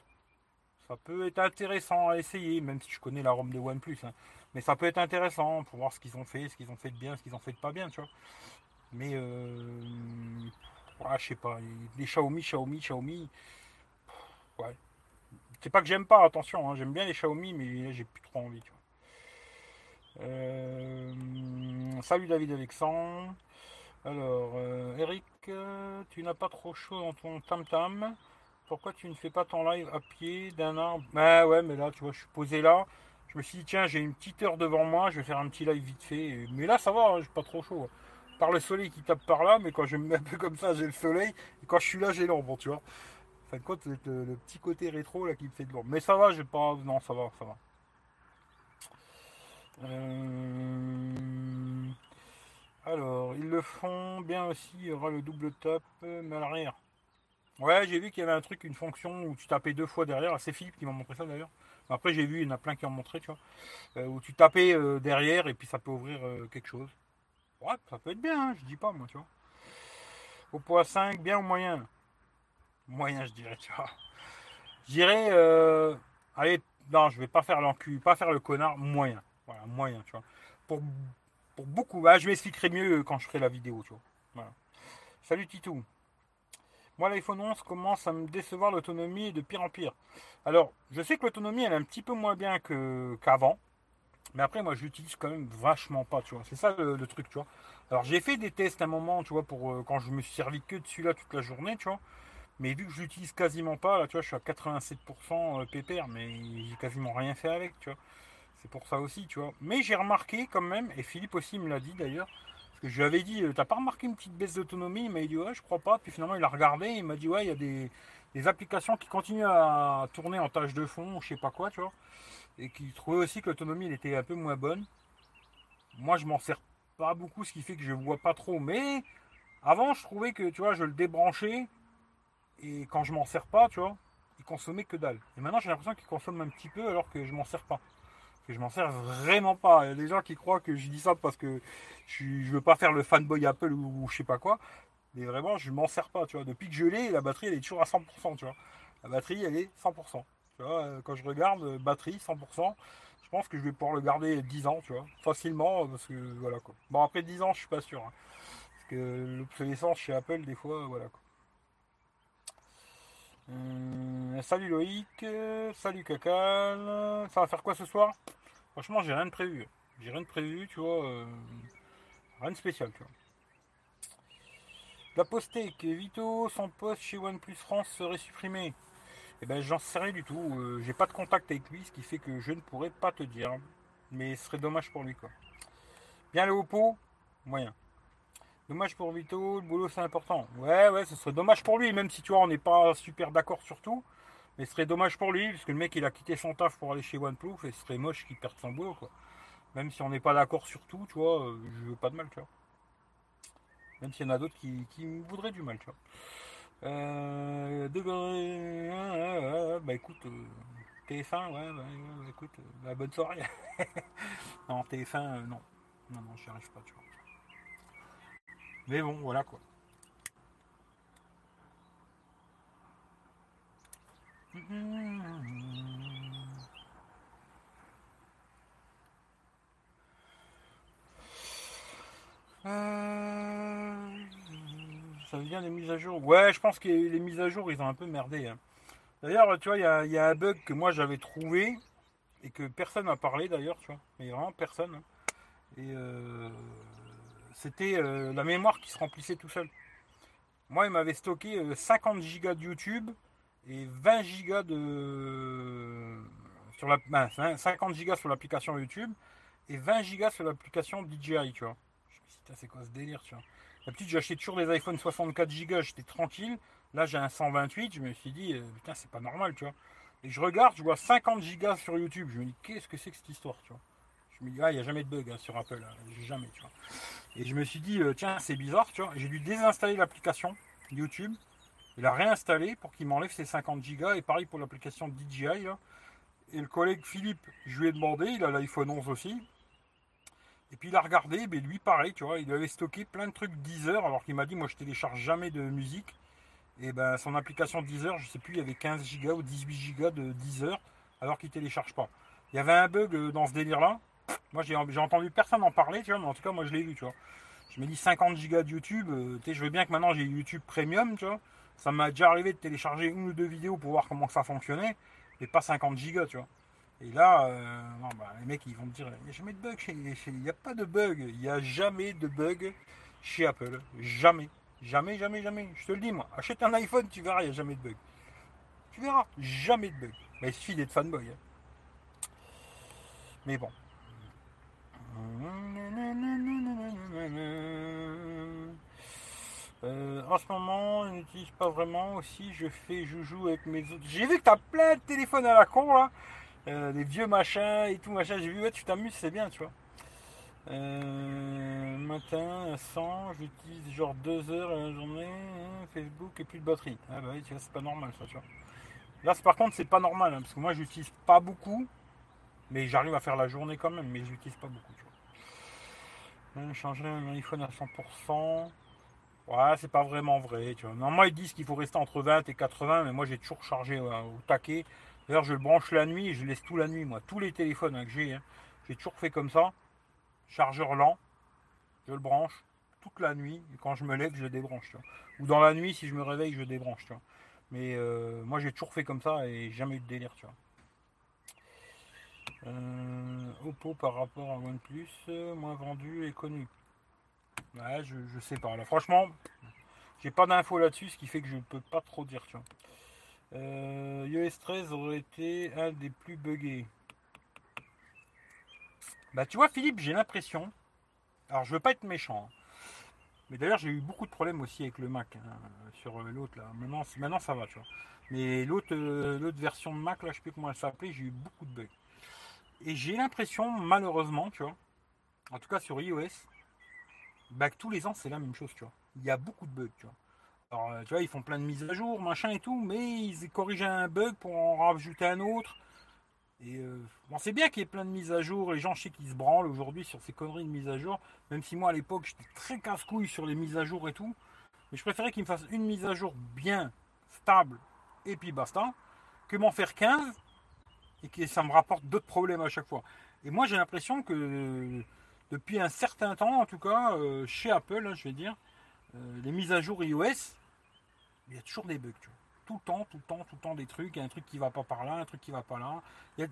Ça peut être intéressant à essayer, même si je connais la ROM de OnePlus. Hein. Mais ça peut être intéressant pour voir ce qu'ils ont fait, ce qu'ils ont fait de bien, ce qu'ils ont fait de pas bien, tu vois. Mais, euh, je sais pas. Les Xiaomi, Xiaomi, Xiaomi. C'est pas que j'aime pas, attention. Hein. J'aime bien les Xiaomi, mais j'ai plus trop envie. Euh, salut David Alexandre. Alors, euh, Eric, tu n'as pas trop chaud dans ton tam-tam pourquoi tu ne fais pas ton live à pied d'un arbre? Bah ouais, mais là, tu vois, je suis posé là. Je me suis dit, tiens, j'ai une petite heure devant moi, je vais faire un petit live vite fait. Mais là, ça va, hein, j'ai pas trop chaud. Par le soleil qui tape par là, mais quand je me mets un peu comme ça, j'ai le soleil. Et quand je suis là, j'ai l'ombre, tu vois. Fin de compte, c'est le, petit côté rétro là qui me fait de l'ombre. Mais ça va, j'ai pas. Non, ça va, ça va. Euh, alors, ils le font bien aussi, il y aura le double top, mais à l'arrière. Ouais, j'ai vu qu'il y avait un truc, une fonction où tu tapais deux fois derrière. C'est Philippe qui m'a montré ça d'ailleurs. Après, j'ai vu, il y en a plein qui ont montré, tu vois. Euh, où tu tapais euh, derrière et puis ça peut ouvrir euh, quelque chose. Ouais, ça peut être bien, hein, je dis pas, moi, tu vois. Au poids 5, bien ou moyen Moyen, je dirais, tu vois. Je dirais, allez, non, je vais pas faire l'encu, pas faire le connard, moyen. Voilà, moyen, tu vois. Pour, pour beaucoup, bah, je m'expliquerai mieux quand je ferai la vidéo, tu vois. Salut Titou. Moi, l'iPhone 11 commence à me décevoir l'autonomie de pire en pire. Alors, je sais que l'autonomie, elle est un petit peu moins bien qu'avant. mais après, moi, je l'utilise quand même vachement pas, tu vois. C'est ça le, truc, tu vois. Alors, j'ai fait des tests à un moment, tu vois, pour euh, quand je me suis servi que de celui-là toute la journée, tu vois. Mais vu que je l'utilise quasiment pas, là, tu vois, je suis à 87% euh, pépère, mais j'ai quasiment rien fait avec, tu vois. C'est pour ça aussi, tu vois. Mais j'ai remarqué quand même, et Philippe aussi me l'a dit d'ailleurs, je lui avais dit, euh, t'as pas remarqué une petite baisse d'autonomie? Il m'a dit, ouais, je crois pas. Puis finalement, il a regardé, il m'a dit, ouais, il y a des, applications qui continuent à tourner en tâche de fond, je sais pas quoi, tu vois. Et qui trouvaient aussi que l'autonomie, elle était un peu moins bonne. Moi, je m'en sers pas beaucoup, ce qui fait que je vois pas trop. Mais avant, je trouvais que, tu vois, je le débranchais. Et quand je m'en sers pas, tu vois, il consommait que dalle. Et maintenant, j'ai l'impression qu'il consomme un petit peu alors que je m'en sers pas je m'en sers vraiment pas. Il y a des gens qui croient que je dis ça parce que je, ne veux pas faire le fanboy Apple ou, je sais pas quoi. Mais vraiment, je m'en sers pas, tu vois. Depuis que je l'ai, la batterie, elle est toujours à 100%, tu vois. La batterie, elle est 100%. Tu vois, euh, quand je regarde, euh, batterie, 100%. Je pense que je vais pouvoir le garder 10 ans, tu vois. Facilement, parce que, voilà, quoi. Bon, après 10 ans, je suis pas sûr. Hein. parce que l'obsolescence chez Apple, des fois, voilà, quoi. Euh, salut Loïc, salut Cacal. Ça va faire quoi ce soir? Franchement, j'ai rien de prévu. J'ai rien de prévu, tu vois. Euh, rien de spécial, tu vois. La Vito, son poste chez OnePlus France serait supprimé. Eh ben, j'en sais rien du tout. Euh, j'ai pas de contact avec lui, ce qui fait que je ne pourrais pas te dire. Mais ce serait dommage pour lui, quoi. Bien le Oppo, moyen. Dommage pour Vito, le boulot c'est important. Ouais, ouais, ce serait dommage pour lui, même si tu vois, on n'est pas super d'accord sur tout. Mais ce serait dommage pour lui, parce que le mec il a quitté son taf pour aller chez OnePlus, et ce serait moche qu'il perde son boulot, quoi. Même si on n'est pas d'accord sur tout, tu vois, euh, je veux pas de mal, tu vois. Même s'il y en a d'autres qui, voudraient du mal, tu vois. Euh, de... bah écoute, euh, TF1, ouais, bah, écoute, bah, bonne soirée. non, TF1, non. Non, non, j'y arrive pas, tu vois. Mais bon, voilà quoi. Euh, ça vient des mises à jour. Ouais, je pense que les mises à jour, ils ont un peu merdé. Hein. D'ailleurs, tu vois, il y a, un bug que moi j'avais trouvé et que personne n'a parlé d'ailleurs, tu vois. Mais vraiment personne. Hein. Et euh, c'était euh, la mémoire qui se remplissait tout seul. Moi, il m'avait stocké 50 Go de YouTube et 20 Go de. Sur la, 50 ben, Go sur l'application YouTube et 20 Go sur l'application DJI, tu vois. Je me c'est quoi ce délire, tu vois. D'habitude, j'achetais toujours des iPhone 64 Go, j'étais tranquille. Là, j'ai un 128, je me suis dit, euh, putain, c'est pas normal, tu vois. Et je regarde, je vois 50 Go sur YouTube. Je me dis, qu'est-ce que c'est que cette histoire, tu vois. Il n'y a jamais de bug hein, sur Apple, hein. jamais. Et je me suis dit, euh, tiens, c'est bizarre, tu vois. J'ai dû désinstaller l'application YouTube il a réinstallé pour qu'il m'enlève ses 50 Go et pareil pour l'application DJI. Et le collègue Philippe, je lui ai demandé, il a l'iPhone 11 aussi. Et puis il a regardé, mais lui pareil, tu vois, il avait stocké plein de trucs Deezer, alors qu'il m'a dit, moi je télécharge jamais de musique. Et ben son application Deezer, je sais plus, il y avait 15 Go ou 18 Go de Deezer, alors qu'il télécharge pas. Il y avait un bug euh, dans ce délire-là. Moi j'ai entendu personne en parler, tu vois, mais en tout cas moi je l'ai vu, tu vois. Je me dis 50 Go de YouTube, euh, tu sais, je veux bien que maintenant j'ai YouTube Premium, tu vois. Ça m'a déjà arrivé de télécharger une ou deux vidéos pour voir comment ça fonctionnait, mais pas 50 gigas, tu vois. Et là, euh, bah, les mecs ils vont me dire, il n'y a jamais de bug il n'y a pas de bug, il n'y a jamais de bug chez Apple, jamais, jamais, jamais, jamais. Je te le dis moi, achète un iPhone, tu verras, il n'y a jamais de bug. Tu verras, jamais de bug. Mais il suffit d'être fanboy. Hein. Mais bon. Euh, en ce moment, je n'utilise pas vraiment aussi. Je fais joujou avec mes autres. J'ai vu que t'as plein de téléphones à la con là. Euh, des vieux machins et tout machin. J'ai vu, ouais, tu t'amuses, c'est bien, tu vois. Euh, matin, 100, j'utilise genre 2 heures à la journée. Hein, Facebook et plus de batterie. Ah bah oui, tu vois, c'est pas normal ça, tu vois. Là, par contre, c'est pas normal hein, parce que moi, j'utilise pas beaucoup. Mais j'arrive à faire la journée quand même, mais j'utilise pas beaucoup, tu vois. Changer un iPhone à 100%. Ouais, c'est pas vraiment vrai. Tu vois. Normalement, ils disent qu'il faut rester entre 20 et 80, mais moi, j'ai toujours chargé euh, au taquet. D'ailleurs, je le branche la nuit et je laisse tout la nuit, moi. Tous les téléphones hein, que j'ai, hein, j'ai toujours fait comme ça. Chargeur lent, je le branche toute la nuit. Et quand je me lève, je le débranche. Ou dans la nuit, si je me réveille, je le débranche. Tu vois. Mais euh, moi, j'ai toujours fait comme ça et jamais eu de délire. Tu vois. Euh, Oppo par rapport à OnePlus, moins vendu et connu. Ouais, je, sais pas. Là, franchement, j'ai pas d'infos là-dessus, ce qui fait que je peux pas trop dire. Tu vois. Euh, iOS 13 aurait été un des plus buggés. Bah, tu vois, Philippe, j'ai l'impression. Alors, je veux pas être méchant. Hein, mais d'ailleurs, j'ai eu beaucoup de problèmes aussi avec le Mac hein, sur euh, l'autre là. Maintenant, maintenant, ça va, tu vois. Mais l'autre, euh, l'autre version de Mac, là, je sais plus comment elle s'appelait, j'ai eu beaucoup de bugs. Et j'ai l'impression, malheureusement, tu vois, en tout cas sur iOS, bah, tous les ans, c'est la même chose, tu vois. Il y a beaucoup de bugs, tu vois. Alors, euh, tu vois, ils font plein de mises à jour, machin et tout, mais ils corrigent un bug pour en rajouter un autre. Et euh, bon, c'est bien qu'il y ait plein de mises à jour. Les gens, je sais qu'ils se branlent aujourd'hui sur ces conneries de mises à jour. Même si moi, à l'époque, j'étais très casse-couille sur les mises à jour et tout. Mais je préférais qu'ils me fassent une mise à jour bien, stable, et puis basta, que m'en faire 15 et que ça me rapporte d'autres problèmes à chaque fois. Et moi, j'ai l'impression que depuis un certain temps, en tout cas, euh, chez Apple, hein, je vais dire, euh, les mises à jour iOS, il y a toujours des bugs, tu vois. Tout le temps, tout le temps, tout le temps des trucs. Il y a un truc qui va pas par là, un truc qui va pas là.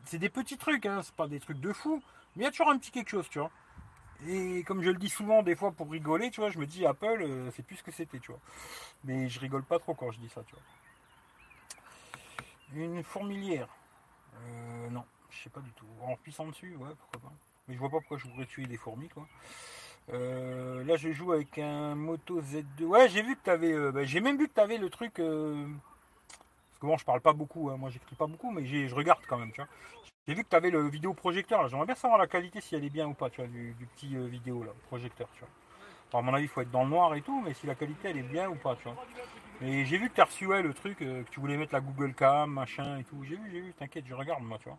C'est des petits trucs, hein, c'est pas des trucs de fou, mais il y a toujours un petit quelque chose, tu vois. Et comme je le dis souvent, des fois pour rigoler, tu vois, je me dis Apple, euh, c'est plus ce que c'était, tu vois. Mais je rigole pas trop quand je dis ça, tu vois. Une fourmilière. Non, je sais pas du tout. En puissant dessus, ouais, pourquoi pas. Mais je vois pas pourquoi je voudrais tuer des fourmis, quoi. Euh, là, je joue avec un Moto Z2. Ouais, j'ai vu que tu avais. Euh, bah, j'ai même vu que tu avais le truc. Euh, parce que bon, je parle pas beaucoup. Hein. Moi, j'écris pas beaucoup, mais je regarde quand même, tu vois. J'ai vu que tu avais le vidéoprojecteur. J'aimerais bien savoir la qualité, si elle est bien ou pas, tu vois, du, petit vidéo là, projecteur, tu vois. à mon avis, il faut être dans le noir et tout, mais si la qualité elle est bien ou pas, tu vois. Et j'ai vu que tu as reçu le truc, euh, que tu voulais mettre la Google Cam, machin et tout. J'ai vu, j'ai vu, t'inquiète, je regarde moi, tu vois.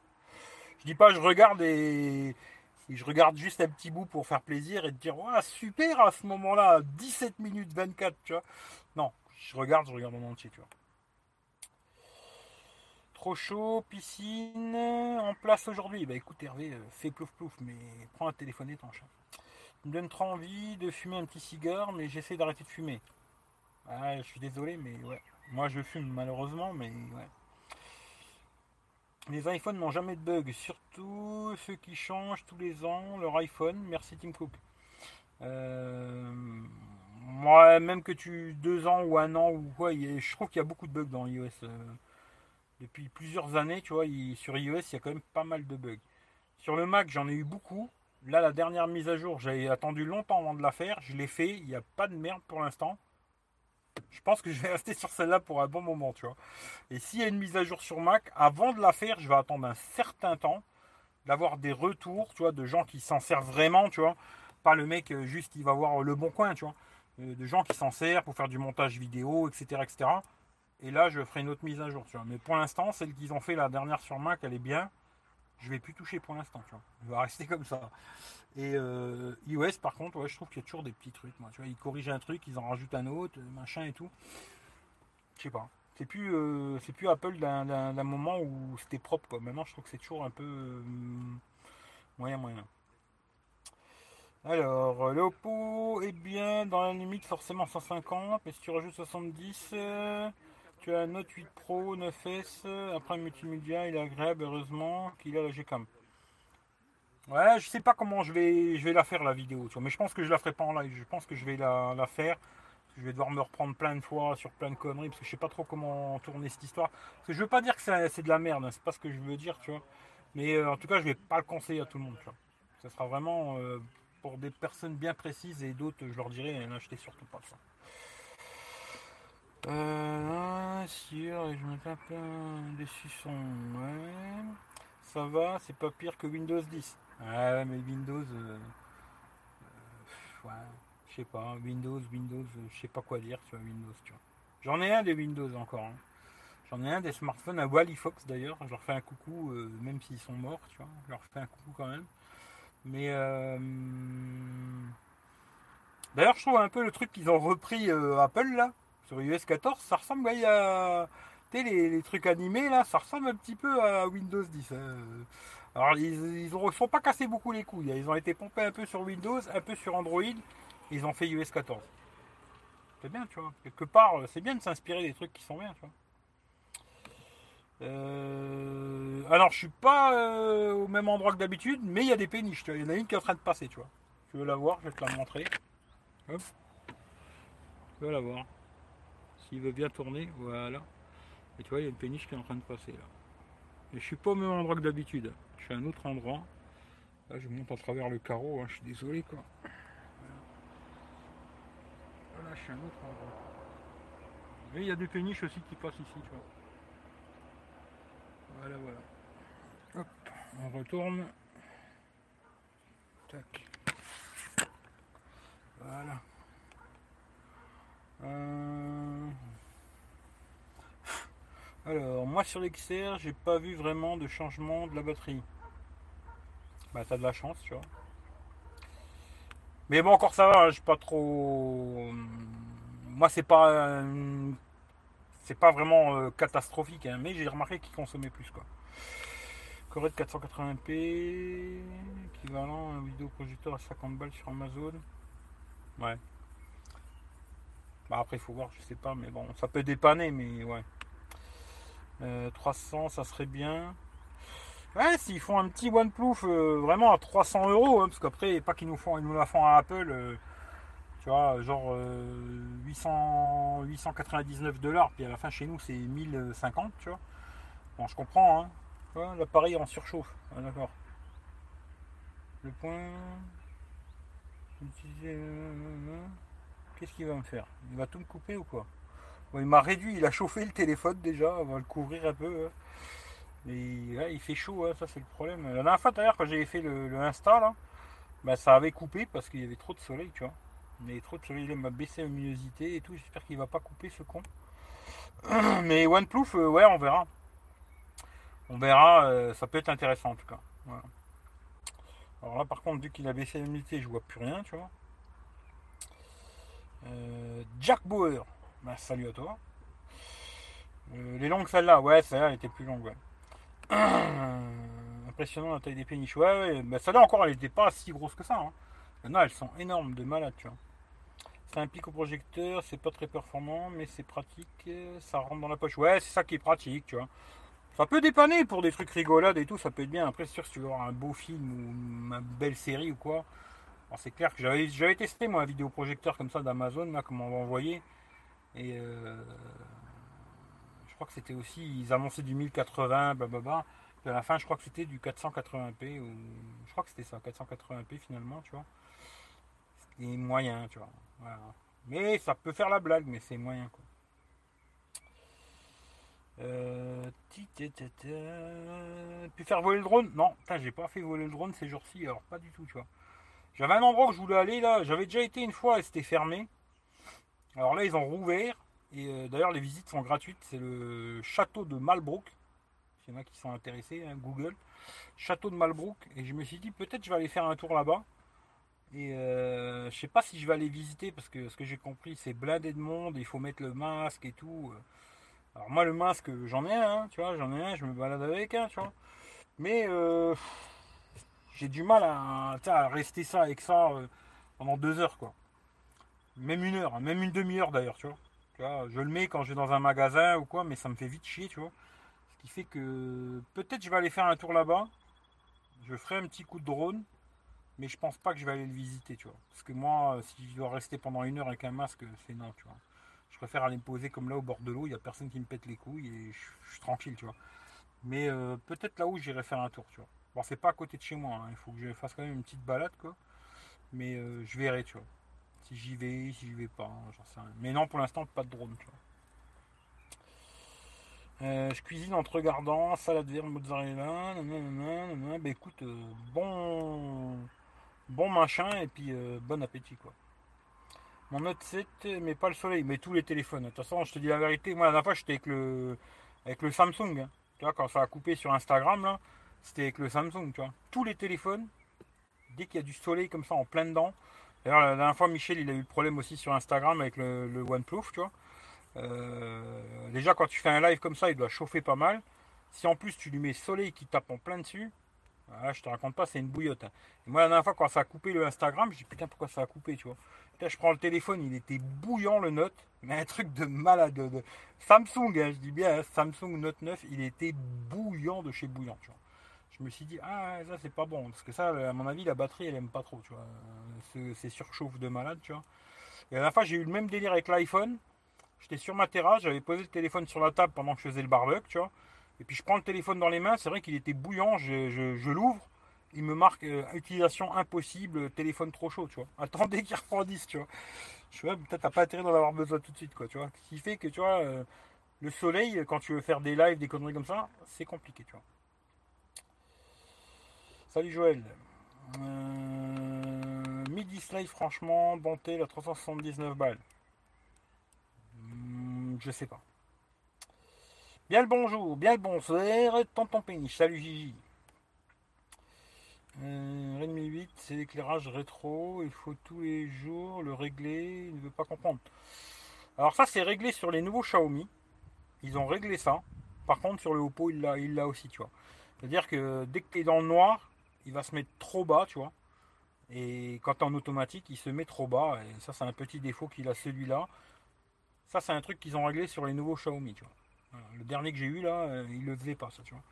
Je dis pas je regarde et, je regarde juste un petit bout pour faire plaisir et te dire, ouais, super à ce moment-là, 17 minutes 24, tu vois. Non, je regarde, je regarde en entier, tu vois. Trop chaud, piscine, en place aujourd'hui. Bah écoute Hervé, euh, fais plouf plouf, mais prends un téléphone étanche. Il me donne trop envie de fumer un petit cigare, mais j'essaie d'arrêter de fumer. Ah, je suis désolé, mais ouais. Moi je fume malheureusement, mais ouais. Les iPhones n'ont jamais de bug, surtout ceux qui changent tous les ans leur iPhone. Merci Tim Cook. Euh, moi, même que tu deux ans ou un an ou quoi, je trouve qu'il y a beaucoup de bugs dans iOS. Euh, depuis plusieurs années, tu vois, sur iOS, il y a quand même pas mal de bugs. Sur le Mac, j'en ai eu beaucoup. Là, la dernière mise à jour, j'avais attendu longtemps avant de la faire. Je l'ai fait. Il n'y a pas de merde pour l'instant. Je pense que je vais rester sur celle-là pour un bon moment, tu vois. Et s'il y a une mise à jour sur Mac, avant de la faire, je vais attendre un certain temps d'avoir des retours, tu vois, de gens qui s'en servent vraiment, tu vois. Pas le mec euh, juste qui va voir le bon coin, tu vois. Euh, de gens qui s'en servent pour faire du montage vidéo, etc., etc. Et là, je ferai une autre mise à jour, tu vois. Mais pour l'instant, celle qu'ils ont fait la dernière sur Mac, elle est bien. Je vais plus toucher pour l'instant, tu vois. Je rester comme ça. Et euh, iOS, par contre, ouais, je trouve qu'il y a toujours des petits trucs. Moi, tu vois, ils corrigent un truc, ils en rajoutent un autre, machin et tout. Je sais pas. C'est plus, euh, c'est plus Apple d'un moment où c'était propre. Quoi. Maintenant, je trouve que c'est toujours un peu euh, moyen, moyen. Alors, l'Oppo est bien dans la limite, forcément 150, mais si tu rajoutes 70, tu as un Note 8 Pro 9S, après multimédia, il est agréable, heureusement qu'il a la Gcam. Ouais, je sais pas comment je vais, je vais la faire la vidéo, tu vois, mais je pense que je la ferai pas en live, je pense que je vais la, faire. Je vais devoir me reprendre plein de fois sur plein de conneries, parce que je sais pas trop comment tourner cette histoire. Parce que je veux pas dire que c'est de la merde, hein, c'est pas ce que je veux dire, tu vois. Mais euh, en tout cas, je vais pas le conseiller à tout le monde, tu vois. Ça sera vraiment euh, pour des personnes bien précises et d'autres, je leur dirais, n'achetez surtout pas ça. Euh, sûr, je me tape des suçons. Ouais. Ça va, c'est pas pire que Windows 10. Ouais, mais Windows. Euh, euh, je sais pas. Windows, Windows, euh, je sais pas quoi dire sur Windows, tu vois. J'en ai un des Windows encore. Hein. J'en ai un des smartphones à Wally Fox d'ailleurs. Je leur fais un coucou, même s'ils sont morts, tu vois. Je leur fais un coucou quand même. Mais. D'ailleurs, je trouve un peu le truc qu'ils ont repris Apple là sur iOS 14, ça ressemble à. Les, les, trucs animés là, ça ressemble un petit peu à Windows 10. Hein. Alors ils ne sont pas cassés beaucoup les couilles. Hein. Ils ont été pompés un peu sur Windows, un peu sur Android. Ils ont fait iOS 14. C'est bien, tu vois. Quelque part, c'est bien de s'inspirer des trucs qui sont bien, tu vois. Euh, alors, je suis pas euh, au même endroit que d'habitude, mais il y a des péniches. Tu vois. Il y en a une qui est en train de passer, tu vois. Tu veux la voir Je vais te la montrer. Hop. Tu veux la voir il veut bien tourner, voilà. Et tu vois, il y a une péniche qui est en train de passer là. Et je suis pas au même endroit que d'habitude. Je suis à un autre endroit. Là, je monte à travers le carreau, hein, je suis désolé quoi. Voilà. je suis à un autre endroit. Et il y a des péniches aussi qui passent ici, tu vois. Voilà, voilà. Hop, on retourne. Tac. Voilà. Euh, alors, moi sur l'XR, j'ai pas vu vraiment de changement de la batterie. Bah, t'as de la chance, tu vois. Mais bon, encore ça va, hein, j'ai pas trop. Moi, c'est pas. C'est pas vraiment euh, catastrophique, hein, mais j'ai remarqué qu'il consommait plus, quoi. Corée de 480p, équivalent à un vidéoprojecteur à 50 balles sur Amazon. Ouais. Bah après, il faut voir, je sais pas, mais bon, ça peut dépanner, mais ouais. 300, euh, ça serait bien. Ouais, s'ils font un petit OnePlus euh, vraiment à 300 euros, hein, parce qu'après, pas qu'ils nous font, ils nous la font à Apple, euh, tu vois, genre 800, 899 dollars, puis à la fin chez nous c'est 1050, tu vois. Bon, je comprends, hein. L'appareil en surchauffe, ah, d'accord. Le point. Qu'est-ce qu'il va me faire? Il va tout me couper ou quoi? Il m'a réduit, il a chauffé le téléphone déjà, on va le couvrir un peu. Hein. Il fait chaud, hein, ça c'est le problème. La dernière fois d'ailleurs quand j'avais fait le, Insta là, bah, ça avait coupé parce qu'il y avait trop de soleil, tu vois. Mais trop de soleil, il m'a baissé la luminosité et tout, j'espère qu'il va pas couper ce con. Mais OnePlus, euh, ouais, on verra. On verra, euh, ça peut être intéressant en tout cas. Alors là, par contre, vu qu'il a baissé l'unité, je vois plus rien, tu vois. Euh, Jack Bauer, bah, salut à toi. les longues, celles-là, ouais, celle-là, elle était plus longue, ouais. Impressionnant la taille des péniches, ouais, ouais. Bah, celle-là encore, elle n'était pas si grosse que ça. Hein. Non, elles sont énormes, de malade, tu vois. Un pic au projecteur, c'est pas très performant, mais c'est pratique, ça rentre dans la poche. Ouais, c'est ça qui est pratique, tu vois. Ça peut dépanner pour des trucs rigolades et tout, ça peut être bien. Après, c'est sûr, si tu veux avoir un beau film ou une belle série ou quoi. c'est clair que j'avais, j'avais testé moi un vidéoprojecteur comme ça d'Amazon, là, comme on va envoyer. Et euh, je crois que c'était aussi, ils annonçaient du 1080, blablabla. Puis à la fin, je crois que c'était du 480p, ou je crois que c'était ça, 480p finalement, tu vois. C'est moyen, tu vois. Mais ça peut faire la blague, mais c'est moyen quoi. Euh, Puis faire voler le drone? Non, j'ai pas fait voler le drone ces jours-ci, alors pas du tout, tu vois. J'avais un endroit où je voulais aller là, j'avais déjà été une fois et c'était fermé. Alors là, ils ont rouvert. Et euh, d'ailleurs, les visites sont gratuites. C'est le château de Malbrook. S'il y en a qui sont intéressés, hein, Google. Château de Malbrook. Et je me suis dit, peut-être je vais aller faire un tour là-bas. Et euh, je sais pas si je vais aller visiter parce que ce que j'ai compris, c'est blindé de monde, il faut mettre le masque et tout. Alors moi le masque, j'en ai un, hein, tu vois, j'en ai un, je me balade avec un, tu vois. Mais euh, j'ai du mal à, rester ça avec ça pendant deux heures, quoi. Même une heure, hein, même une demi-heure d'ailleurs, tu vois. Je le mets quand je vais dans un magasin ou quoi, mais ça me fait vite chier, tu vois. Ce qui fait que peut-être je vais aller faire un tour là-bas. Je ferai un petit coup de drone mais je pense pas que je vais aller le visiter, tu vois. Parce que moi, euh, si je dois rester pendant une heure avec un masque, c'est non, tu vois. Je préfère aller me poser comme là au bord de l'eau, il n'y a personne qui me pète les couilles et je, suis tranquille, tu vois. Mais euh, peut-être là où j'irai faire un tour, tu vois. Bon, c'est pas à côté de chez moi, hein. il faut que je fasse quand même une petite balade, quoi. Mais euh, je verrai, tu vois. J'y vais, si j'y vais pas, hein, j'en sais rien. Mais non, pour l'instant, pas de drone, vois. je cuisine en te regardant, salade verte, mozzarella, nanana, bah écoute, bon, bon machin et puis euh, bon appétit quoi. Mon Note 7, mais pas le soleil, mais tous les téléphones. De toute façon, je te dis la vérité, moi la dernière fois j'étais avec le, avec le Samsung. Hein. Tu vois, quand ça a coupé sur Instagram, là, c'était avec le Samsung, tu vois. Tous les téléphones, dès qu'il y a du soleil comme ça en plein dedans. D'ailleurs, la dernière fois, Michel, il a eu le problème aussi sur Instagram avec le, OnePlus, tu vois. Euh, déjà, quand tu fais un live comme ça, il doit chauffer pas mal. Si en plus tu lui mets soleil qui tape en plein dessus, ah, je te raconte pas, c'est une bouillotte. Hein. moi, la dernière fois, quand ça a coupé le Instagram, je dis putain, pourquoi ça a coupé, tu vois. je prends le téléphone, il était bouillant le Note, mais un truc de malade. De... Samsung, hein, je dis bien, hein, Samsung Note 9, il était bouillant de chez bouillant, tu vois. Je me suis dit, ah, ça c'est pas bon, parce que ça, à mon avis, la batterie, elle aime pas trop, tu vois. C'est surchauffe de malade, tu vois. Et la dernière fois, j'ai eu le même délire avec l'iPhone. J'étais sur ma terrasse, j'avais posé le téléphone sur la table pendant que je faisais le barbecue, tu vois. Et puis je prends le téléphone dans les mains, c'est vrai qu'il était bouillant, je, l'ouvre, il me marque euh, utilisation impossible, téléphone trop chaud, tu vois. Attendez qu'il refroidisse, tu vois. Je vois, peut-être t'as pas intérêt d'en avoir besoin tout de suite, quoi, tu vois. Ce qui fait que, tu vois, euh, le soleil, quand tu veux faire des lives, des conneries comme ça, c'est compliqué, tu vois. Salut Joël. Euh, midi slide, franchement, bonté, la 379 balles. Hmm, je sais pas. Bien le bonjour, bien le bonsoir, tonton péniche, salut Gigi. Euh, Redmi 8, c'est l'éclairage rétro, il faut tous les jours le régler, il ne veut pas comprendre. Alors ça c'est réglé sur les nouveaux Xiaomi, ils ont réglé ça. Par contre sur le Oppo il l'a aussi, tu vois. C'est-à-dire que dès que tu es dans le noir, il va se mettre trop bas, tu vois. Et quand en automatique, il se met trop bas. Et ça c'est un petit défaut qu'il a celui-là. Ça c'est un truc qu'ils ont réglé sur les nouveaux Xiaomi, tu vois. Le dernier que j'ai eu là, euh, il le faisait pas ça, tu vois.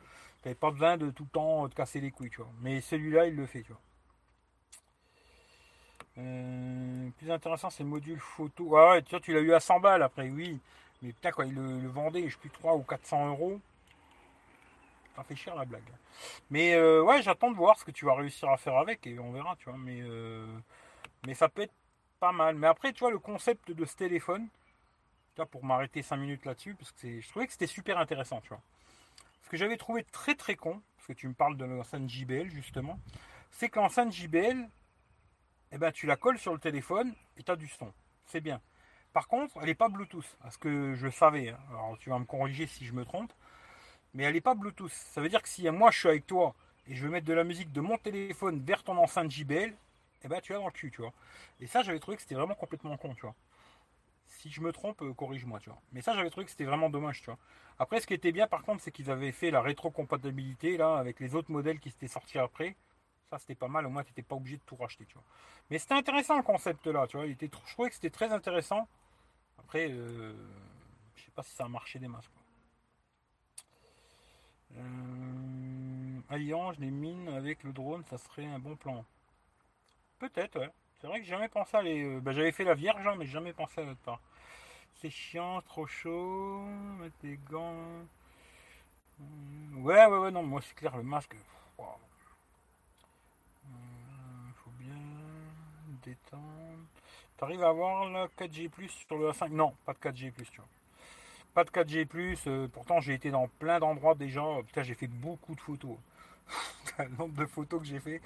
T'avais pas besoin de tout le temps te casser les couilles, tu vois. Mais celui-là, il le fait, tu vois. Euh, plus intéressant, c'est le module photo. Ah ouais, tu tu l'as eu à 100 balles après, oui. Mais putain, quand il le, vendait, je sais plus 3 ou 400 euros. Fait cher la blague. Mais euh, ouais, j'attends de voir ce que tu vas réussir à faire avec et on verra, tu vois. Mais, mais ça peut être pas mal. Mais après, tu vois, le concept de ce téléphone, pour m'arrêter 5 minutes là-dessus, parce que je trouvais que c'était super intéressant, tu vois. Ce que j'avais trouvé très très con, parce que tu me parles de l'enceinte JBL justement, c'est que l'enceinte JBL, eh ben, tu la colles sur le téléphone et tu as du son. C'est bien. Par contre, elle n'est pas Bluetooth, à ce que je savais. Hein. Alors tu vas me corriger si je me trompe. Mais elle n'est pas Bluetooth. Ça veut dire que si moi je suis avec toi et je veux mettre de la musique de mon téléphone vers ton enceinte JBL, eh ben tu as dans le cul, tu vois. Et ça, j'avais trouvé que c'était vraiment complètement con, tu vois. Si je me trompe, euh, corrige-moi, tu vois. Mais ça, j'avais trouvé que c'était vraiment dommage, tu vois. Après, ce qui était bien, par contre, c'est qu'ils avaient fait la rétrocompatibilité, là, avec les autres modèles qui s'étaient sortis après. Ça, c'était pas mal, au moins, tu n'étais pas obligé de tout racheter, tu vois. Mais c'était intéressant, le concept, là, tu vois. Il était, je trouvais que c'était très intéressant. Après, euh, je sais pas si ça a marché des masques. Euh, alliance des mines avec le drone, ça serait un bon plan. Peut-être, ouais. C'est vrai que j'ai jamais pensé à les. Euh, bah, j'avais fait la vierge, hein, mais jamais pensé à l'autre part. C'est chiant, trop chaud, mettre des gants. Ouais, ouais, ouais, non, moi c'est clair, le masque. Hmm, faut bien détendre. T'arrives à avoir la 4G sur le A5 Non, pas de 4G, tu vois. Pas de 4G, euh, pourtant j'ai été dans plein d'endroits déjà. Putain, j'ai fait beaucoup de photos. le nombre de photos que j'ai fait.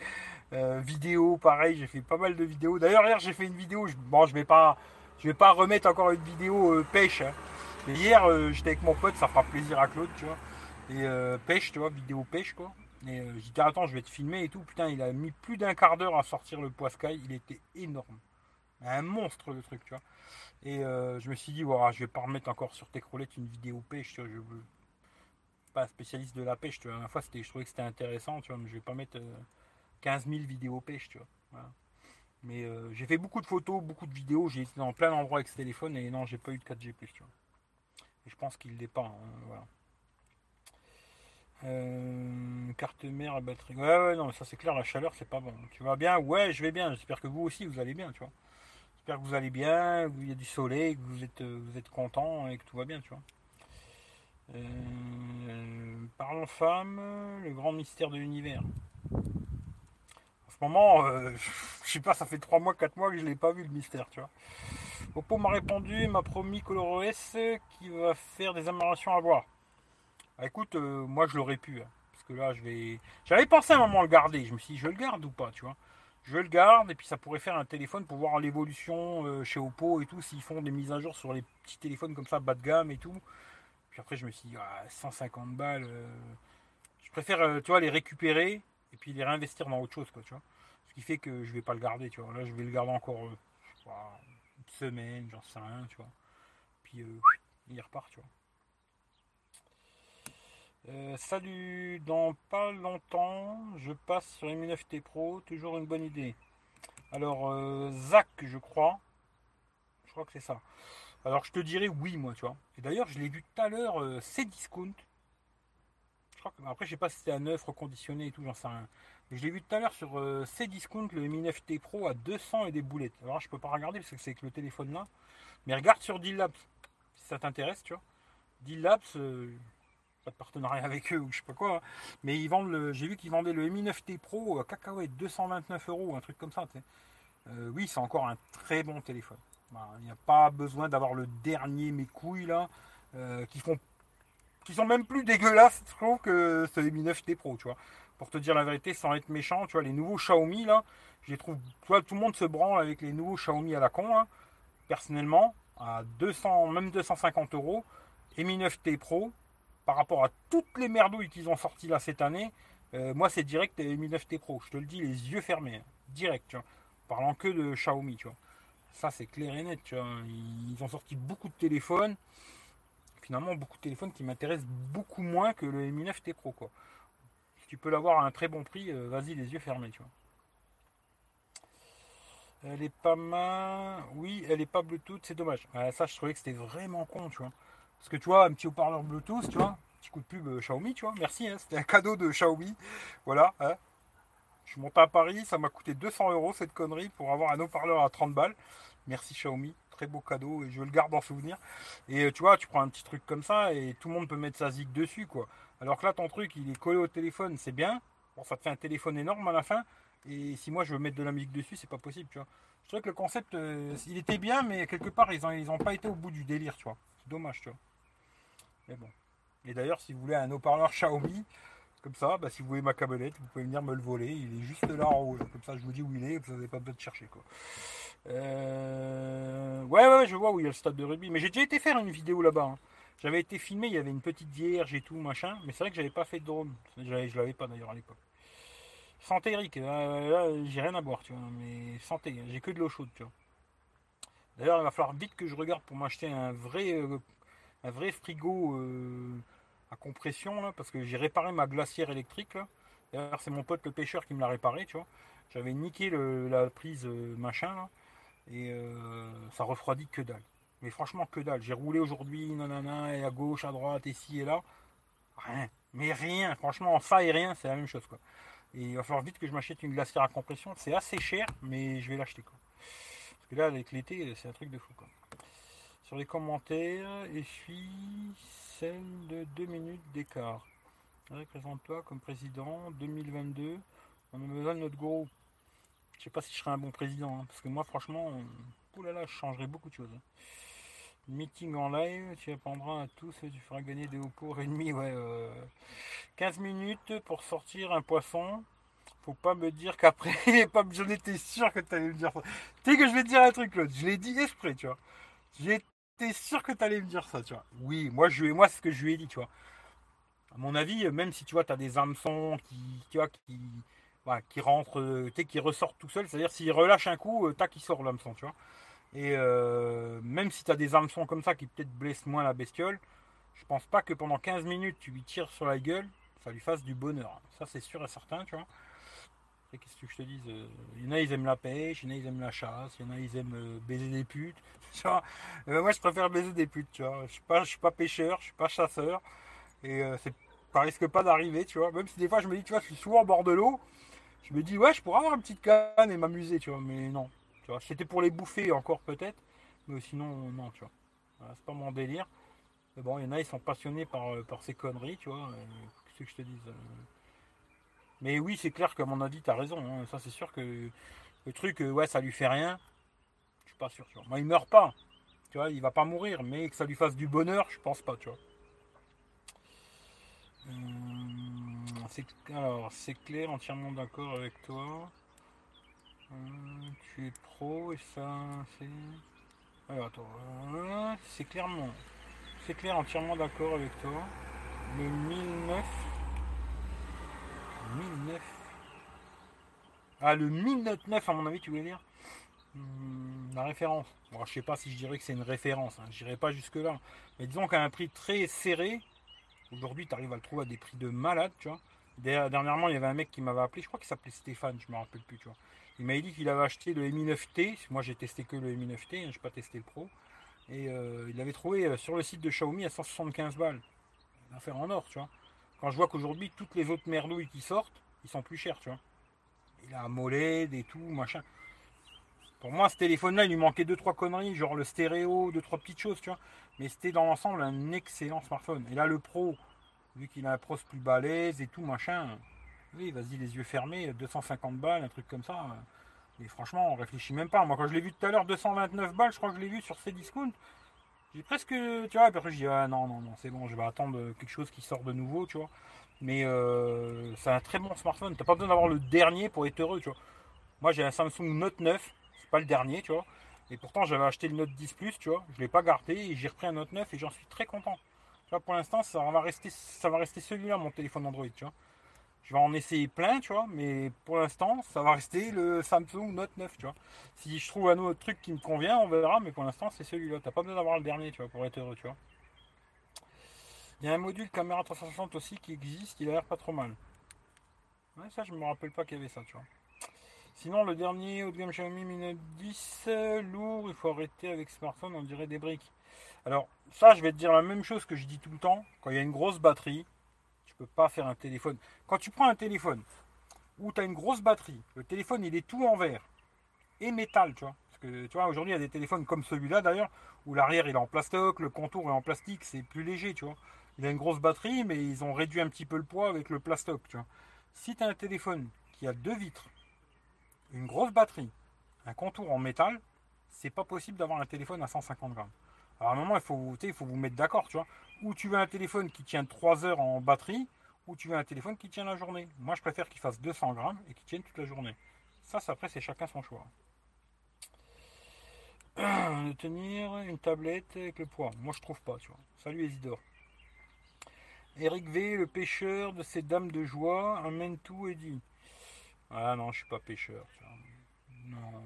Euh, vidéo, pareil, j'ai fait pas mal de vidéos. D'ailleurs, hier, j'ai fait une vidéo. Je, bon, je vais pas, je vais pas remettre encore une vidéo euh, pêche. Hein. Mais hier, euh, j'étais avec mon pote, ça fera plaisir à Claude, tu vois. Et pêche, tu vois, vidéo pêche, quoi. Et j'ai dit, attends, je vais te filmer et tout. Putain, il a mis plus d'un quart d'heure à sortir le poiscaille. Il était énorme. Un monstre, le truc, tu vois. Et je me suis dit, voilà, je vais pas remettre encore sur Techroulette une vidéo pêche. Je veux pas spécialiste de la pêche, tu vois. La fois, je trouvais que c'était intéressant, tu vois, mais je vais pas mettre 15 000 vidéos pêche, tu vois. Mais euh, j'ai fait beaucoup de photos, beaucoup de vidéos, j'ai été dans plein d'endroits avec ce téléphone et non, j'ai pas eu de 4G+, tu vois. Et je pense qu'il l'est pas, hein. Euh, carte mère, batterie. Ouais, ouais, non, ça c'est clair, la chaleur c'est pas bon. Tu vas bien? Ouais, je vais bien. J'espère que vous aussi vous allez bien, tu vois. J'espère que vous allez bien, qu'il y a du soleil, que vous êtes, euh, vous êtes content et que tout va bien, tu vois. parlons femme, le grand mystère de l'univers moment, euh, je sais pas, ça fait 3 mois, 4 mois que je l'ai pas vu le mystère, tu vois. Oppo m'a répondu, m'a promis ColorOS qui va faire des améliorations à voir. Bah, écoute, euh, moi je l'aurais pu, hein, parce que là je vais. J'avais pensé à un moment le garder, je me suis dit je le garde ou pas, tu vois. Je le garde et puis ça pourrait faire un téléphone pour voir l'évolution euh, chez Oppo et tout, s'ils font des mises à jour sur les petits téléphones comme ça, bas de gamme et tout. Puis après je me suis dit, 150 ah, balles, je préfère, tu vois, les récupérer et puis les réinvestir dans autre chose, tu. Ce qui fait que je vais pas le garder, tu vois. Là, je vais le garder encore euh, une semaine, j'en sais rien, tu vois. Puis euh, il repart, tu vois. Euh, salut, dans pas longtemps, je passe sur Mi 9T Pro, toujours une bonne idée. Alors, Zach, je crois, je crois que c'est ça. Alors, je te dirais oui, moi, tu vois. Et d'ailleurs, je l'ai vu tout à l'heure, c'est discount. Après, je sais pas si c'était à neuf, reconditionné et tout, j'en sais rien. Je l'ai vu tout à l'heure sur euh, Cdiscount, le Mi 9T Pro à 200 et des boulettes. Alors je peux pas regarder parce que c'est avec le téléphone là. Mais regarde sur Deal si ça t'intéresse, tu vois. Euh, pas de partenariat avec eux ou je sais pas quoi. Hein. Mais ils vendent le. J'ai vu qu'ils vendaient le Mi 9T Pro à cacahuète 229 euros, un truc comme ça. Euh, oui, c'est encore un très bon téléphone. Il n'y a pas besoin d'avoir le dernier mes couilles là, qui font qui sont même plus dégueulasses, que ce Mi 9T Pro, tu vois pour te dire la vérité, sans être méchant, tu vois, les nouveaux Xiaomi, là, je les trouve, tu tout le monde se branle avec les nouveaux Xiaomi à la con, hein. personnellement, à 200, même 250 euros, Mi 9T Pro, par rapport à toutes les merdouilles qu'ils ont sorties là cette année, euh, moi c'est direct Mi 9T Pro, je te le dis, les yeux fermés, hein. direct, tu vois, parlant que de Xiaomi, tu vois. Ça c'est clair et net, tu vois. Ils ont sorti beaucoup de téléphones, finalement beaucoup de téléphones qui m'intéressent beaucoup moins que le Mi 9T Pro, quoi tu peux l'avoir à un très bon prix, euh, vas-y les yeux fermés, tu vois. Elle est pas mal. Oui, elle est pas Bluetooth, c'est dommage. ça, je trouvais que c'était vraiment con, tu vois. Parce que tu vois, un petit haut-parleur Bluetooth, tu vois, petit coup de pub euh, Xiaomi, tu vois. Merci, hein, c'était un cadeau de Xiaomi. Voilà. Hein. Je suis monté à Paris, ça m'a coûté 200 euros cette connerie pour avoir un haut-parleur à 30 balles. Merci Xiaomi, très beau cadeau et je le garde en souvenir. Et euh, tu vois, tu prends un petit truc comme ça et tout le monde peut mettre sa zig dessus, quoi. Alors que là, ton truc, il est collé au téléphone, c'est bien. Bon, ça te fait un téléphone énorme à la fin. Et si moi je veux mettre de la musique dessus, c'est pas possible, tu vois. Je trouvais que le concept, euh, il était bien, mais quelque part, ils n'ont ils ont pas été au bout du délire, tu vois. C'est dommage, tu vois. Bon. Et d'ailleurs, si vous voulez un haut-parleur Xiaomi, comme ça, bah, si vous voulez ma câblette, vous pouvez venir me le voler. Il est juste là en haut. Comme ça, je vous dis où il est, vous n'avez pas besoin de chercher, quoi. Euh, Ouais, ouais, je vois où il y a le stade de rugby. Mais j'ai déjà été faire une vidéo là-bas. hein. J'avais été filmé, il y avait une petite vierge et tout, machin. Mais c'est vrai que j'avais pas fait de drone. Je l'avais pas d'ailleurs à l'époque. Santé, Eric. euh, là, j'ai rien à boire, tu vois. Mais santé, j'ai que de l'eau chaude, tu vois. D'ailleurs, il va falloir vite que je regarde pour m'acheter un vrai, euh, un vrai frigo euh, à compression, parce que j'ai réparé ma glacière électrique. D'ailleurs, c'est mon pote le pêcheur qui me l'a réparé, tu vois. J'avais niqué la prise euh, machin, et euh, ça refroidit que dalle. Mais franchement, que dalle. J'ai roulé aujourd'hui, nanana, et à gauche, à droite, ici et là. Rien. Mais rien. Franchement, ça et rien, c'est la même chose, quoi. Et il va falloir vite que je m'achète une glacière à compression. C'est assez cher, mais je vais l'acheter. Parce que là, avec l'été, c'est un truc de fou. Sur les commentaires, et suis celle de 2 minutes d'écart. Représente-toi comme président 2022. On a besoin de notre gourou. Je sais pas si je serai un bon président, hein, parce que moi, franchement, euh, oulala, je changerai beaucoup de choses. hein. Meeting en live, tu apprendras à tous, tu feras gagner des hauts pour ennemis. Ouais, euh, 15 minutes pour sortir un poisson. Faut pas me dire qu'après, j'en étais sûr que tu allais me dire ça. Tu sais que je vais te dire un truc, Claude. Je l'ai dit exprès, tu vois. Sûr que tu allais me dire ça, tu vois. Oui, moi, je, moi ce que je lui ai dit, tu vois. À mon avis, même si tu vois, tu as des hameçons qui, tu vois, qui, voilà, qui rentrent, euh, tu sais, qui ressortent tout seul, c'est-à-dire s'il relâche un coup, euh, tac, il sort l'hameçon, tu vois. Et euh, même si tu as des hameçons comme ça qui peut-être blessent moins la bestiole, je pense pas que pendant 15 minutes tu lui tires sur la gueule, ça lui fasse du bonheur. Ça c'est sûr et certain, tu vois. Qu'est-ce que je te euh, Il y en a, ils aiment la pêche, il y en a, ils aiment la chasse, il y en a, ils aiment baiser des putes. Euh, moi, je préfère baiser des putes, tu vois. Je suis pas, je suis pas pêcheur, je suis pas chasseur. Et euh, ça risque pas d'arriver, tu vois. Même si des fois, je me dis, tu vois, je suis souvent au bord de l'eau. Je me dis, ouais, je pourrais avoir une petite canne et m'amuser, tu vois. Mais non, tu vois. C'était pour les bouffer encore peut-être. Mais sinon, non, tu vois. C'est pas mon délire. Mais bon, il y en a, ils sont passionnés par, euh, par ces conneries, tu vois. Qu'est-ce que je te euh. Mais oui, c'est clair qu'à mon avis, tu as raison. hein. Ça, c'est sûr que le truc, ouais, ça lui fait rien. Pas sûr. Moi, il meurt pas. Tu vois, il va pas mourir, mais que ça lui fasse du bonheur, je pense pas, tu vois. Hum, alors, c'est clair, entièrement d'accord avec toi. Hum, tu es pro et ça, c'est. Attends. euh, c'est clairement. C'est clair, entièrement d'accord avec toi. Le 1009. 1009. Ah, le 1009, à mon avis, tu voulais dire Hum, La référence. Bon, je sais pas si je dirais que c'est une référence. Hein. Je n'irai pas jusque-là. Mais disons qu'à un prix très serré, aujourd'hui, tu arrives à le trouver à des prix de malade, tu vois. Der- Dernièrement, il y avait un mec qui m'avait appelé, je crois qu'il s'appelait Stéphane, je me rappelle plus, tu vois. Il m'avait dit qu'il avait acheté le Mi 9T. Moi, j'ai testé que le Mi 9T, hein, j'ai pas testé le Pro. Et euh, il l'avait trouvé euh, sur le site de Xiaomi à 175 balles. Une affaire en or, tu vois. Quand je vois qu'aujourd'hui, toutes les autres merdouilles qui sortent, ils sont plus chers, tu vois. Il a AMOLED et tout, machin. Pour moi, ce téléphone-là, il lui manquait deux trois conneries, genre le stéréo, deux trois petites choses, tu vois. Mais c'était dans l'ensemble un excellent smartphone. Et là, le Pro, vu qu'il a un pros plus balèze et tout, machin, oui, vas-y, les yeux fermés, 250 balles, un truc comme ça. Et franchement, on réfléchit même pas. Moi, quand je l'ai vu tout à l'heure, 229 balles, je crois que je l'ai vu sur Cdiscount. J'ai presque, tu vois, après, je dis, ah non, non, non, c'est bon, je vais attendre quelque chose qui sort de nouveau, tu vois. Mais euh, c'est un très bon smartphone. T'as pas besoin d'avoir le dernier pour être heureux, tu vois. Moi, j'ai un Samsung Note 9, c'est pas le dernier, tu vois. Et pourtant, j'avais acheté le Note 10 Plus, tu vois. Je l'ai pas gardé et j'ai repris un Note 9 et j'en suis très content. Vois, pour l'instant, ça va rester, ça va rester celui-là, mon téléphone Android, tu vois. Je vais en essayer plein, tu vois, mais pour l'instant, ça va rester le Samsung Note 9, tu vois. Si je trouve un autre truc qui me convient, on verra, mais pour l'instant, c'est celui-là. T'as pas besoin d'avoir le dernier, tu vois, pour être heureux, tu vois. Il y a un module caméra 360 aussi qui existe, il a l'air pas trop mal. Ça, je me rappelle pas qu'il y avait ça, tu vois. Sinon, le dernier haut de gamme Xiaomi Mi Note 10, euh, lourd, il faut arrêter avec smartphone, on dirait des briques. Alors, ça, je vais te dire la même chose que je dis tout le temps. Quand il y a une grosse batterie, tu peux pas faire un téléphone. Quand tu prends un téléphone où tu as une grosse batterie, le téléphone il est tout en verre et métal, tu vois. Parce que tu vois, aujourd'hui il y a des téléphones comme celui-là d'ailleurs, où l'arrière il est en plastoc, le contour est en plastique, c'est plus léger, tu vois. Il a une grosse batterie, mais ils ont réduit un petit peu le poids avec le plastoc, tu vois. Si tu as un téléphone qui a deux vitres, une grosse batterie, un contour en métal, c'est pas possible d'avoir un téléphone à 150 grammes. Alors à un moment, il faut, il faut vous mettre d'accord, tu vois. Ou tu veux un téléphone qui tient 3 heures en batterie, ou tu veux un téléphone qui tient la journée. Moi, je préfère qu'il fasse 200 grammes et qu'il tienne toute la journée. Ça, c'est- après, c'est chacun son choix. de tenir une tablette avec le poids. Moi, je trouve pas, tu vois. Salut Isidore. Eric V, le pêcheur de ces dames de joie, amène tout et dit. Ah non, je suis pas pêcheur. Non.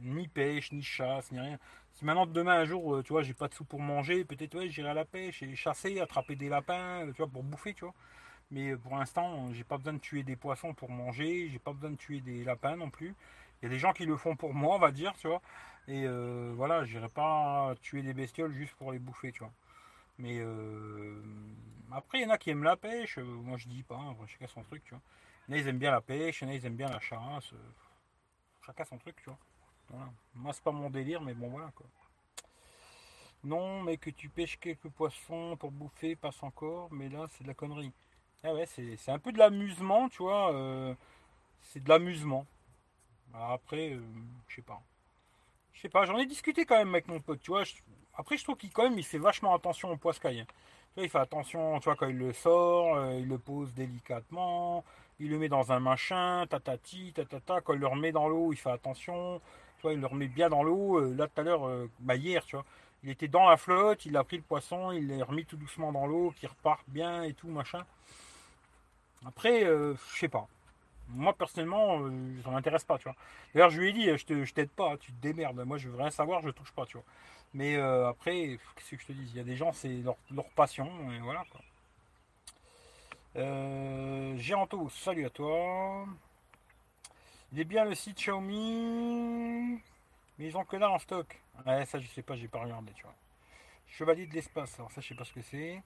Ni pêche, ni chasse, ni rien. Si maintenant demain un jour, euh, tu vois, j'ai pas de sous pour manger, peut-être ouais, j'irai à la pêche et chasser, attraper des lapins, tu vois, pour bouffer, tu vois. Mais euh, pour l'instant, j'ai pas besoin de tuer des poissons pour manger, j'ai pas besoin de tuer des lapins non plus. Il y a des gens qui le font pour moi, on va dire, tu vois. Et euh, voilà, j'irai pas tuer des bestioles juste pour les bouffer, tu vois. Mais euh, après, il y en a qui aiment la pêche. Moi, je dis pas, hein, chacun son truc, tu vois. Ils aiment bien la pêche, ils aiment bien la chasse. Chacun son truc, tu vois. Voilà. Moi, c'est pas mon délire, mais bon, voilà. Non, mais que tu pêches quelques poissons pour bouffer, passe encore, mais là, c'est de la connerie. Ah ouais, c'est un peu de l'amusement, tu vois. Euh, c'est de l'amusement. Après, euh, je sais pas. Je sais pas, j'en ai discuté quand même avec mon pote, tu vois. après, je trouve qu'il quand même, il fait vachement attention au poiscaille. Hein. Tu vois, il fait attention, tu vois, quand il le sort, euh, il le pose délicatement, il le met dans un machin, tatati, tatata. Quand il le remet dans l'eau, il fait attention. Tu il le remet bien dans l'eau. là, tout à l'heure, bah, hier, tu vois, il était dans la flotte, il a pris le poisson, il l'a remis tout doucement dans l'eau, qu'il repart bien et tout, machin. Après, euh, je sais pas. Moi, personnellement, euh, ça m'intéresse pas, tu vois. D'ailleurs, je lui ai dit, je, te, t'aide pas, tu te démerdes. Moi, je veux rien savoir, je touche pas, tu vois. Mais euh, après, qu'est-ce que je te dis? Il y a des gens, c'est leur, passion, et voilà. Géranto, salut à toi. Il est bien le site Xiaomi, mais ils ont que là en stock. Ouais, ça, je sais pas, j'ai pas regardé, tu vois. Chevalier de l'espace, alors ça, je sais pas ce que c'est.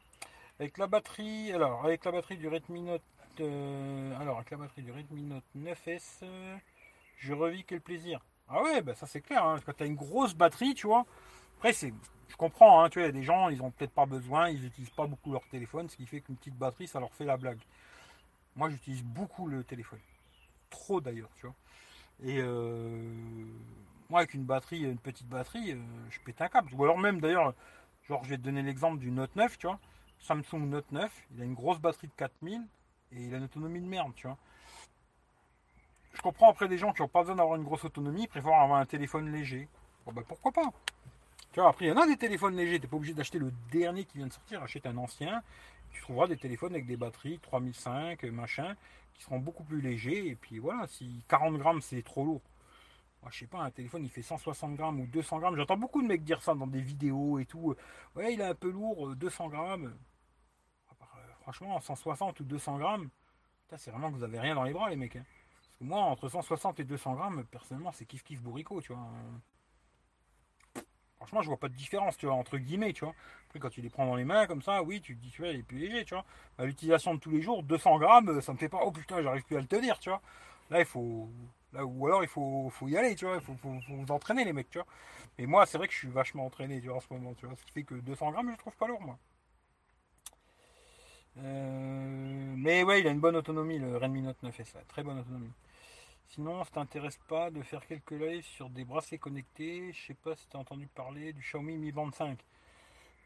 Avec la batterie, alors, avec la batterie du Redmi Note alors, avec la batterie du Redmi Note 9S, je revis quel plaisir. Ah ouais, bah ça c'est clair, hein, quand tu as une grosse batterie, tu vois. Après, c'est, je comprends, hein, tu vois, il y a des gens, ils ont peut-être pas besoin, ils n'utilisent pas beaucoup leur téléphone, ce qui fait qu'une petite batterie, ça leur fait la blague. Moi, j'utilise beaucoup le téléphone. Trop d'ailleurs, tu vois. Et euh, moi, avec une batterie, une petite batterie, euh, je pète un câble. Ou alors même d'ailleurs, genre, je vais te donner l'exemple du Note 9, tu vois. Samsung Note 9, il a une grosse batterie de 4000 et il a une autonomie de merde, tu vois. Je comprends après des gens qui n'ont pas besoin d'avoir une grosse autonomie, préfèrent avoir un téléphone léger. Bah pourquoi pas? Tu vois, après il y en a des téléphones légers, tu pas obligé d'acheter le dernier qui vient de sortir, achète un ancien, tu trouveras des téléphones avec des batteries 3005, machin, qui seront beaucoup plus légers, et puis voilà, si 40 grammes c'est trop lourd. Moi, je sais pas, un téléphone il fait 160 grammes ou 200 grammes. J'entends beaucoup de mecs dire ça dans des vidéos et tout. Ouais, il est un peu lourd, 200 grammes franchement, 160 ou 200 grammes, c'est vraiment que vous avez rien dans les bras, les mecs. Hein. Parce que moi, entre 160 et 200 grammes, personnellement, c'est kiff kiff bourricot, tu vois. Franchement, je vois pas de différence, tu vois, entre guillemets, tu vois. Après, quand tu les prends dans les mains, comme ça, oui, tu te dis, tu vois, il est plus léger, tu vois. À l'utilisation de tous les jours, 200 grammes, ça me fait pas, oh putain, j'arrive plus à le tenir, tu vois. Là, il faut. Là, ou alors, il faut, faut y aller, tu vois. Il faut, vous entraîner, les mecs, tu vois. Mais moi, c'est vrai que je suis vachement entraîné, tu vois, en ce moment, tu vois. Ce qui fait que 200 grammes, je trouve pas lourd, moi. Euh, mais ouais, il a une bonne autonomie, le Redmi Note 9S, très bonne autonomie. Sinon, ça t'intéresse pas de faire quelques lives sur des bracelets connectés? Je sais pas si tu as entendu parler du Xiaomi Mi Band 5.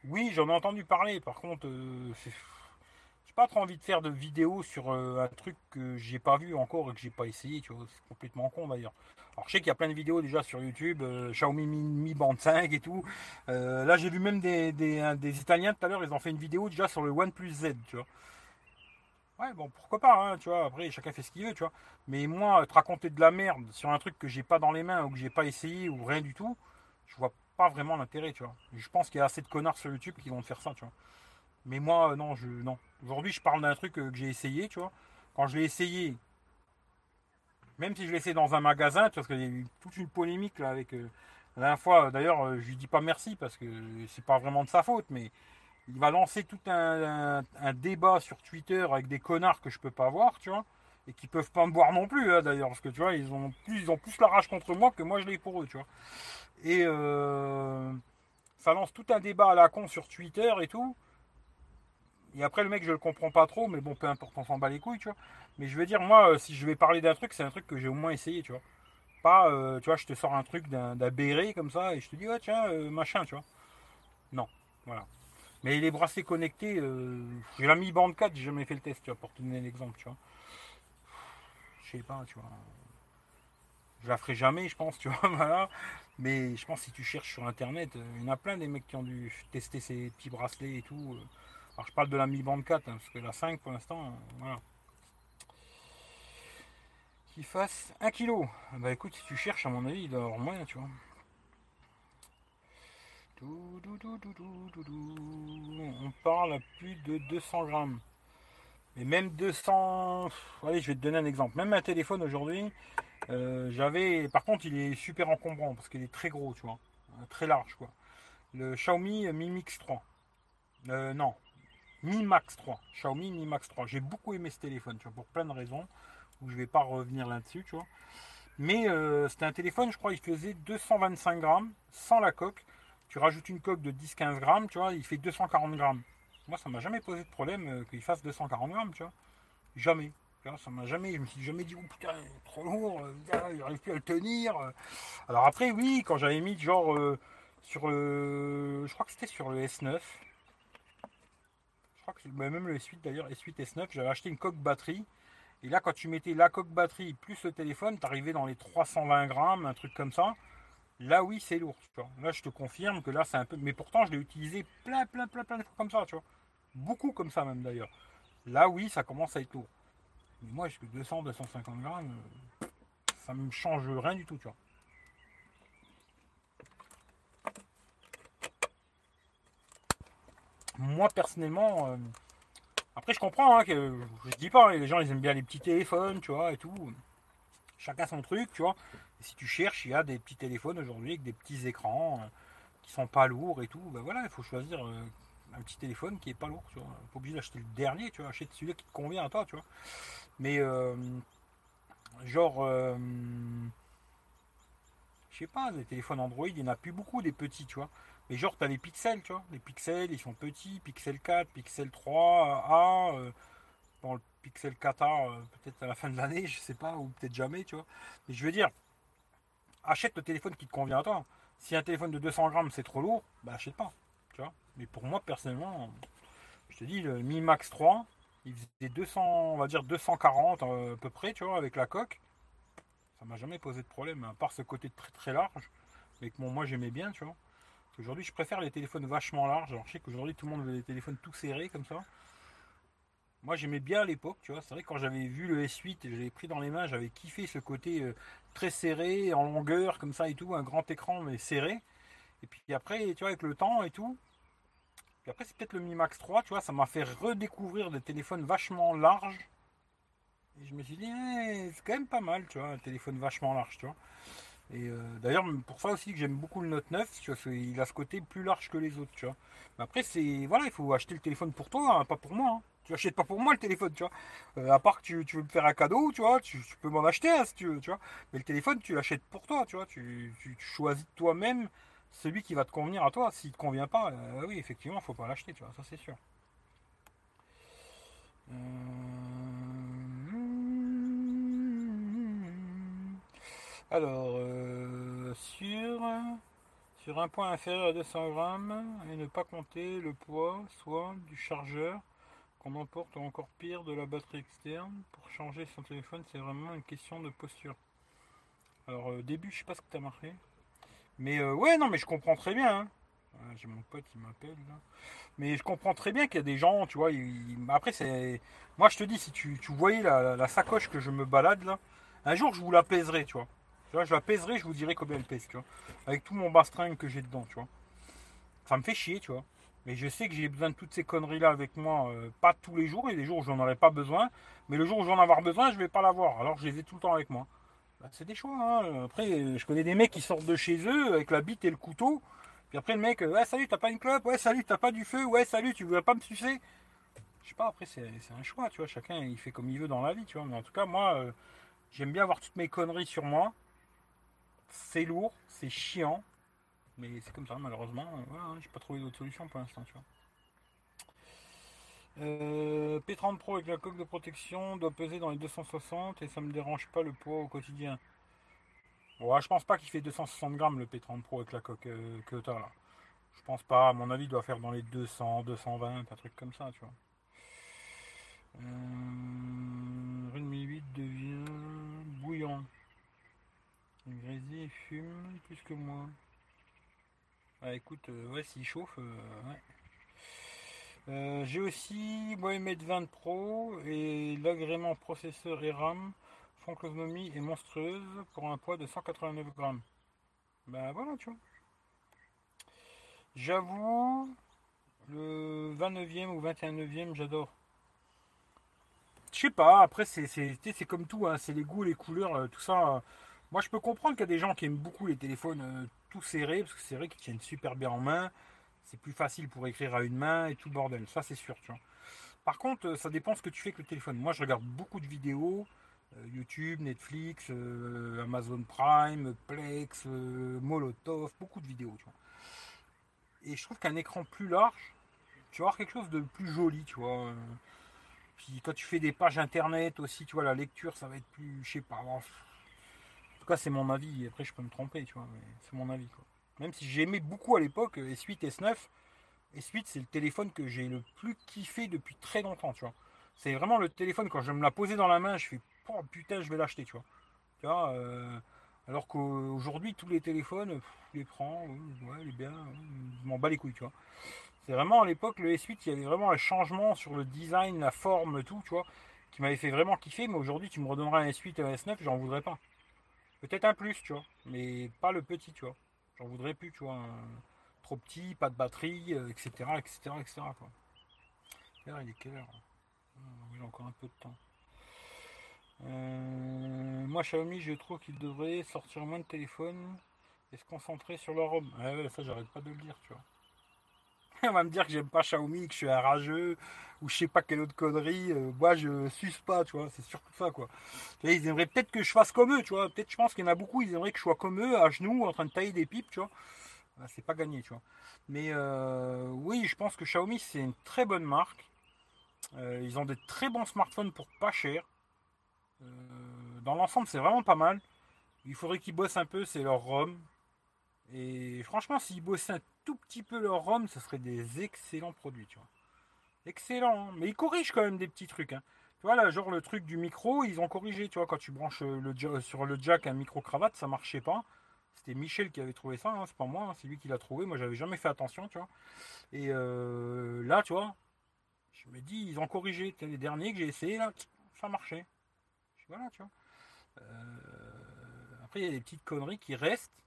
Oui, j'en ai entendu parler. Par contre, euh, j'ai pas trop envie de faire de vidéos sur euh, un truc que j'ai pas vu encore et que j'ai pas essayé. Tu vois, c'est complètement con d'ailleurs. Alors je sais qu'il y a plein de vidéos déjà sur YouTube, euh, Xiaomi Mi, Band 5 et tout. Euh, là j'ai vu même des, des, Italiens tout à l'heure, ils ont fait une vidéo déjà sur le OnePlus Z, tu vois. Ouais bon pourquoi pas, hein, tu vois, après chacun fait ce qu'il veut, tu vois. Mais moi, te raconter de la merde sur un truc que j'ai pas dans les mains ou que j'ai pas essayé ou rien du tout, je vois pas vraiment l'intérêt, tu vois. Je pense qu'il y a assez de connards sur YouTube qui vont te faire ça, tu vois. Mais moi, non, je. Non. Aujourd'hui je parle d'un truc euh, que j'ai essayé, tu vois. Quand je l'ai essayé, même si je l'ai essayé dans un magasin, parce qu'il y a eu toute une polémique là avec. Euh, la dernière fois, d'ailleurs, euh, je lui dis pas merci parce que c'est pas vraiment de sa faute, mais il va lancer tout un, débat sur Twitter avec des connards que je peux pas voir, tu vois, et qui peuvent pas me voir non plus, hein, d'ailleurs, parce que tu vois, ils ont plus, ils plus la rage contre moi que moi je l'ai pour eux, tu vois. Et euh, ça lance tout un débat à la con sur Twitter et tout. Et après, le mec, je le comprends pas trop, mais bon, peu importe, on s'en bat les couilles, tu vois. Mais je veux dire, moi, euh, si je vais parler d'un truc, c'est un truc que j'ai au moins essayé, tu vois. Pas, euh, tu vois, je te sors un truc d'un béret comme ça et je te dis, ouais, tiens, euh, machin, tu vois. Non, voilà. Mais les bracelets connectés, j'ai la Mi Band 4, j'ai jamais fait le test, tu vois, pour te donner l'exemple, tu vois. Je sais pas, tu vois. Je la ferai jamais, je pense, tu vois, voilà. Mais je pense que si tu cherches sur internet, euh, il y en a plein des mecs qui ont dû tester ces petits bracelets et tout. Alors je parle de la Mi Band 4, hein, parce que la 5 pour l'instant, voilà. Qui fasse 1 kg. Bah écoute, si tu cherches, à mon avis, il doit avoir moins, tu vois. On parle à plus de 200 grammes. Et même 200. Allez, je vais te donner un exemple. Même un téléphone aujourd'hui, euh, j'avais. Par contre, il est super encombrant parce qu'il est très gros, tu vois. Euh, très large, quoi. Le Xiaomi Mi Mix 3. Euh, non. Mi Max 3. Xiaomi Mi Max 3. J'ai beaucoup aimé ce téléphone, tu vois, pour plein de raisons. Où je vais pas revenir là-dessus, tu vois. Mais c'était un téléphone, je crois, il faisait 225 grammes sans la coque. Tu rajoutes une coque de 10-15 grammes, tu vois, il fait 240 grammes. Moi, ça m'a jamais posé de problème euh, qu'il fasse 240 grammes, tu vois. Jamais. ça m'a jamais, je me suis jamais dit, oh putain, trop lourd, euh, il n'arrive plus à le tenir. Alors après, oui, quand j'avais mis genre euh, sur le, je crois que c'était sur le S9. Je crois que bah, même le S8 d'ailleurs, S8, S9, j'avais acheté une coque batterie. Et là, quand tu mettais la coque batterie plus le téléphone, tu arrivais dans les 320 grammes, un truc comme ça. Là, oui, c'est lourd. Là, je te confirme que là, c'est un peu. Mais pourtant, je l'ai utilisé plein, plein, plein, plein de fois comme ça, tu vois. Beaucoup comme ça, même d'ailleurs. Là, oui, ça commence à être lourd. Mais moi, jusque 200, 250 grammes, euh, ça me change rien du tout, tu vois. Moi, personnellement, euh, après, je comprends hein, que je dis pas, les gens, ils aiment bien les petits téléphones, tu vois, et tout. Chacun son truc, tu vois si tu cherches, il y a des petits téléphones aujourd'hui avec des petits écrans euh, qui sont pas lourds et tout. Ben voilà, il faut choisir euh, un petit téléphone qui est pas lourd. Tu vois. Pas obligé d'acheter le dernier, tu vois. Achète celui qui te convient à toi, tu vois. Mais euh, genre, je sais pas, les téléphones Android, il n'y en a plus beaucoup des petits, tu vois. Mais genre, tu as les pixels, tu vois. Les pixels, ils sont petits. Pixel 4, Pixel 3, A. Bon, le Pixel 4A, peut-être à la fin de l'année, je sais pas, ou peut-être jamais, tu vois. Mais je veux dire, achète le téléphone qui te convient à toi. Si un téléphone de 200 grammes c'est trop lourd, bah achète pas. Tu vois Mais pour moi personnellement, je te dis le Mi Max 3, il faisait 200, on va dire 240 euh, à peu près, tu vois, avec la coque. Ça m'a jamais posé de problème, à part ce côté très très large, mais que moi j'aimais bien, tu vois. Aujourd'hui, je préfère les téléphones vachement larges. Alors, je sais qu'aujourd'hui, tout le monde veut des téléphones tout serrés comme ça. Moi, j'aimais bien à l'époque, tu vois. C'est vrai quand j'avais vu le S8 et je l'ai pris dans les mains, j'avais kiffé ce côté euh, très serré, en longueur, comme ça et tout, un grand écran, mais serré. Et puis après, tu vois, avec le temps et tout. Puis après, c'est peut-être le Mi Max 3, tu vois, ça m'a fait redécouvrir des téléphones vachement larges. Et je me suis dit, eh, c'est quand même pas mal, tu vois, un téléphone vachement large, tu vois. Et euh, d'ailleurs, pour ça aussi que j'aime beaucoup le Note 9, tu vois, il a ce côté plus large que les autres, tu vois. Mais après, c'est voilà, il faut acheter le téléphone pour toi, hein, pas pour moi. Hein. Tu achètes pas pour moi le téléphone, tu vois. Euh, à part que tu, veux me faire un cadeau, tu vois, tu, peux m'en acheter un si tu veux, tu vois. Mais le téléphone, tu l'achètes pour toi, tu vois. Tu, choisis toi-même celui qui va te convenir à toi. S'il te convient pas, euh, oui, effectivement, faut pas l'acheter, tu vois, ça c'est sûr. Euh, alors, sur, sur un point inférieur à 200 grammes, et ne pas compter le poids, soit du chargeur, emporte encore pire de la batterie externe. Pour changer son téléphone, c'est vraiment une question de posture. Alors, au début, je sais pas ce que tu as marqué. Mais euh, ouais, non, mais je comprends très bien. Hein. J'ai mon pote qui m'appelle Mais je comprends très bien qu'il y a des gens, tu vois. Après, c'est. Moi, je te dis, si tu, voyais la, sacoche que je me balade là, un jour, je vous la pèserai, tu vois. Tu je la pèserai, je vous dirai combien elle pèse, tu vois. Avec tout mon bastring que j'ai dedans, tu vois. Ça me fait chier, tu vois. Mais je sais que j'ai besoin de toutes ces conneries-là avec moi, euh, pas tous les jours, et des jours où j'en aurai pas besoin. Mais le jour où je vais en avoir besoin, je vais pas l'avoir. Alors je les ai tout le temps avec moi. Bah, c'est des choix. Hein. Après, je connais des mecs qui sortent de chez eux avec la bite et le couteau. Puis après, le mec, ouais, salut, t'as pas une clope? Ouais, salut, t'as pas du feu? Ouais, salut, tu veux pas me sucer? Je sais pas, après, c'est un choix, tu vois. Chacun, il fait comme il veut dans la vie, tu vois. Mais en tout cas, moi, euh, j'aime bien avoir toutes mes conneries sur moi. C'est lourd, c'est chiant. Mais c'est comme ça, malheureusement. Voilà, j'ai pas trouvé d'autre solution pour l'instant, tu vois. Euh, P30 Pro avec la coque de protection doit peser dans les 260 et ça me dérange pas le poids au quotidien. Bon, je pense pas qu'il fait 260 grammes le P30 Pro avec la coque euh, que tu as là. Je pense pas, à mon avis, il doit faire dans les 200, 220, un truc comme ça, tu vois. Euh, Redmi 8 devient bouillant. fume plus que moi. Ah, écoute, euh, ouais, s'il chauffe, euh, ouais. Euh, j'ai aussi Mohamed 20 Pro et l'agrément processeur et RAM. L'autonomie est monstrueuse pour un poids de 189 grammes. Ben voilà, tu vois. J'avoue, le 29e ou 21e, j'adore. Je sais pas, après, c'est comme tout, hein, c'est les goûts, les couleurs, tout ça. Moi, je peux comprendre qu'il y a des gens qui aiment beaucoup les téléphones tout serrés, parce que c'est vrai qu'ils tiennent super bien en main. C'est plus facile pour écrire à une main et tout le bordel. Ça, c'est sûr, tu vois. Par contre, euh, ça dépend ce que tu fais avec le téléphone. Moi, je regarde beaucoup de vidéos. YouTube, Netflix, Amazon Prime, Plex, Molotov, beaucoup de vidéos. Et je trouve qu'un écran plus large, tu vas avoir quelque chose de plus joli, tu vois. Puis quand tu fais des pages internet aussi, tu vois, la lecture, ça va être plus, je sais pas. Tout cas, c'est mon avis. Après, je peux me tromper, tu vois, mais c'est mon avis, quoi. Même si j'aimais beaucoup à l'époque S8, S9. S8, c'est le téléphone que j'ai le plus kiffé depuis très longtemps, tu vois. C'est vraiment le téléphone, quand je me la posais dans la main, je fais, oh putain, je vais l'acheter, tu vois. Tu vois, euh, alors qu'aujourd'hui, tous les téléphones, je les prends, est bien, m'en bats les couilles, tu vois. C'est vraiment à l'époque, le S8, il y avait vraiment un changement sur le design, la forme, tout, tu vois, qui m'avait fait vraiment kiffer. Mais aujourd'hui, tu me redonneras un S8 et un S9, j'en voudrais pas. Peut-être un plus, tu vois, mais pas le petit, tu vois. J'en voudrais plus, tu vois. Trop petit, pas de batterie, etc., etc., etc. Quoi. il est quelle heure J'ai encore un peu de temps. Euh, moi, Xiaomi, je trouve qu'il devrait sortir moins de téléphone et se concentrer sur leur homme. Ah ça, j'arrête pas de le dire, tu vois. on va me dire que j'aime pas Xiaomi, que je suis un rageux, ou je sais pas quelle autre connerie. Euh, moi, je suce pas, tu vois, c'est surtout ça, quoi. ils aimeraient peut-être que je fasse comme eux, tu vois. Peut-être, je pense qu'il y en a beaucoup, ils aimeraient que je sois comme eux, à genoux, en train de tailler des pipes, tu vois. Ah, c'est pas gagné, tu vois. Mais euh, oui, je pense que Xiaomi, c'est une très bonne marque. Euh, ils ont des très bons smartphones pour pas cher. dans l'ensemble, c'est vraiment pas mal. Il faudrait qu'ils bossent un peu, c'est leur ROM. Et franchement, s'ils bossaient un tout petit peu leur ROM, ce serait des excellents produits, tu vois. Excellent, hein. mais ils corrigent quand même des petits trucs. Hein. Tu vois, là, genre le truc du micro, ils ont corrigé, tu vois, quand tu branches euh, le, sur le jack un micro-cravate, ça marchait pas. C'était Michel qui avait trouvé ça, hein, c'est pas moi, c'est lui qui l'a trouvé. Moi, j'avais jamais fait attention, tu vois. Et euh, là, tu vois, je me dis, ils ont corrigé. Les derniers que j'ai essayé, là, ça marchait. Voilà, tu vois. Euh, après, il y a des petites conneries qui restent.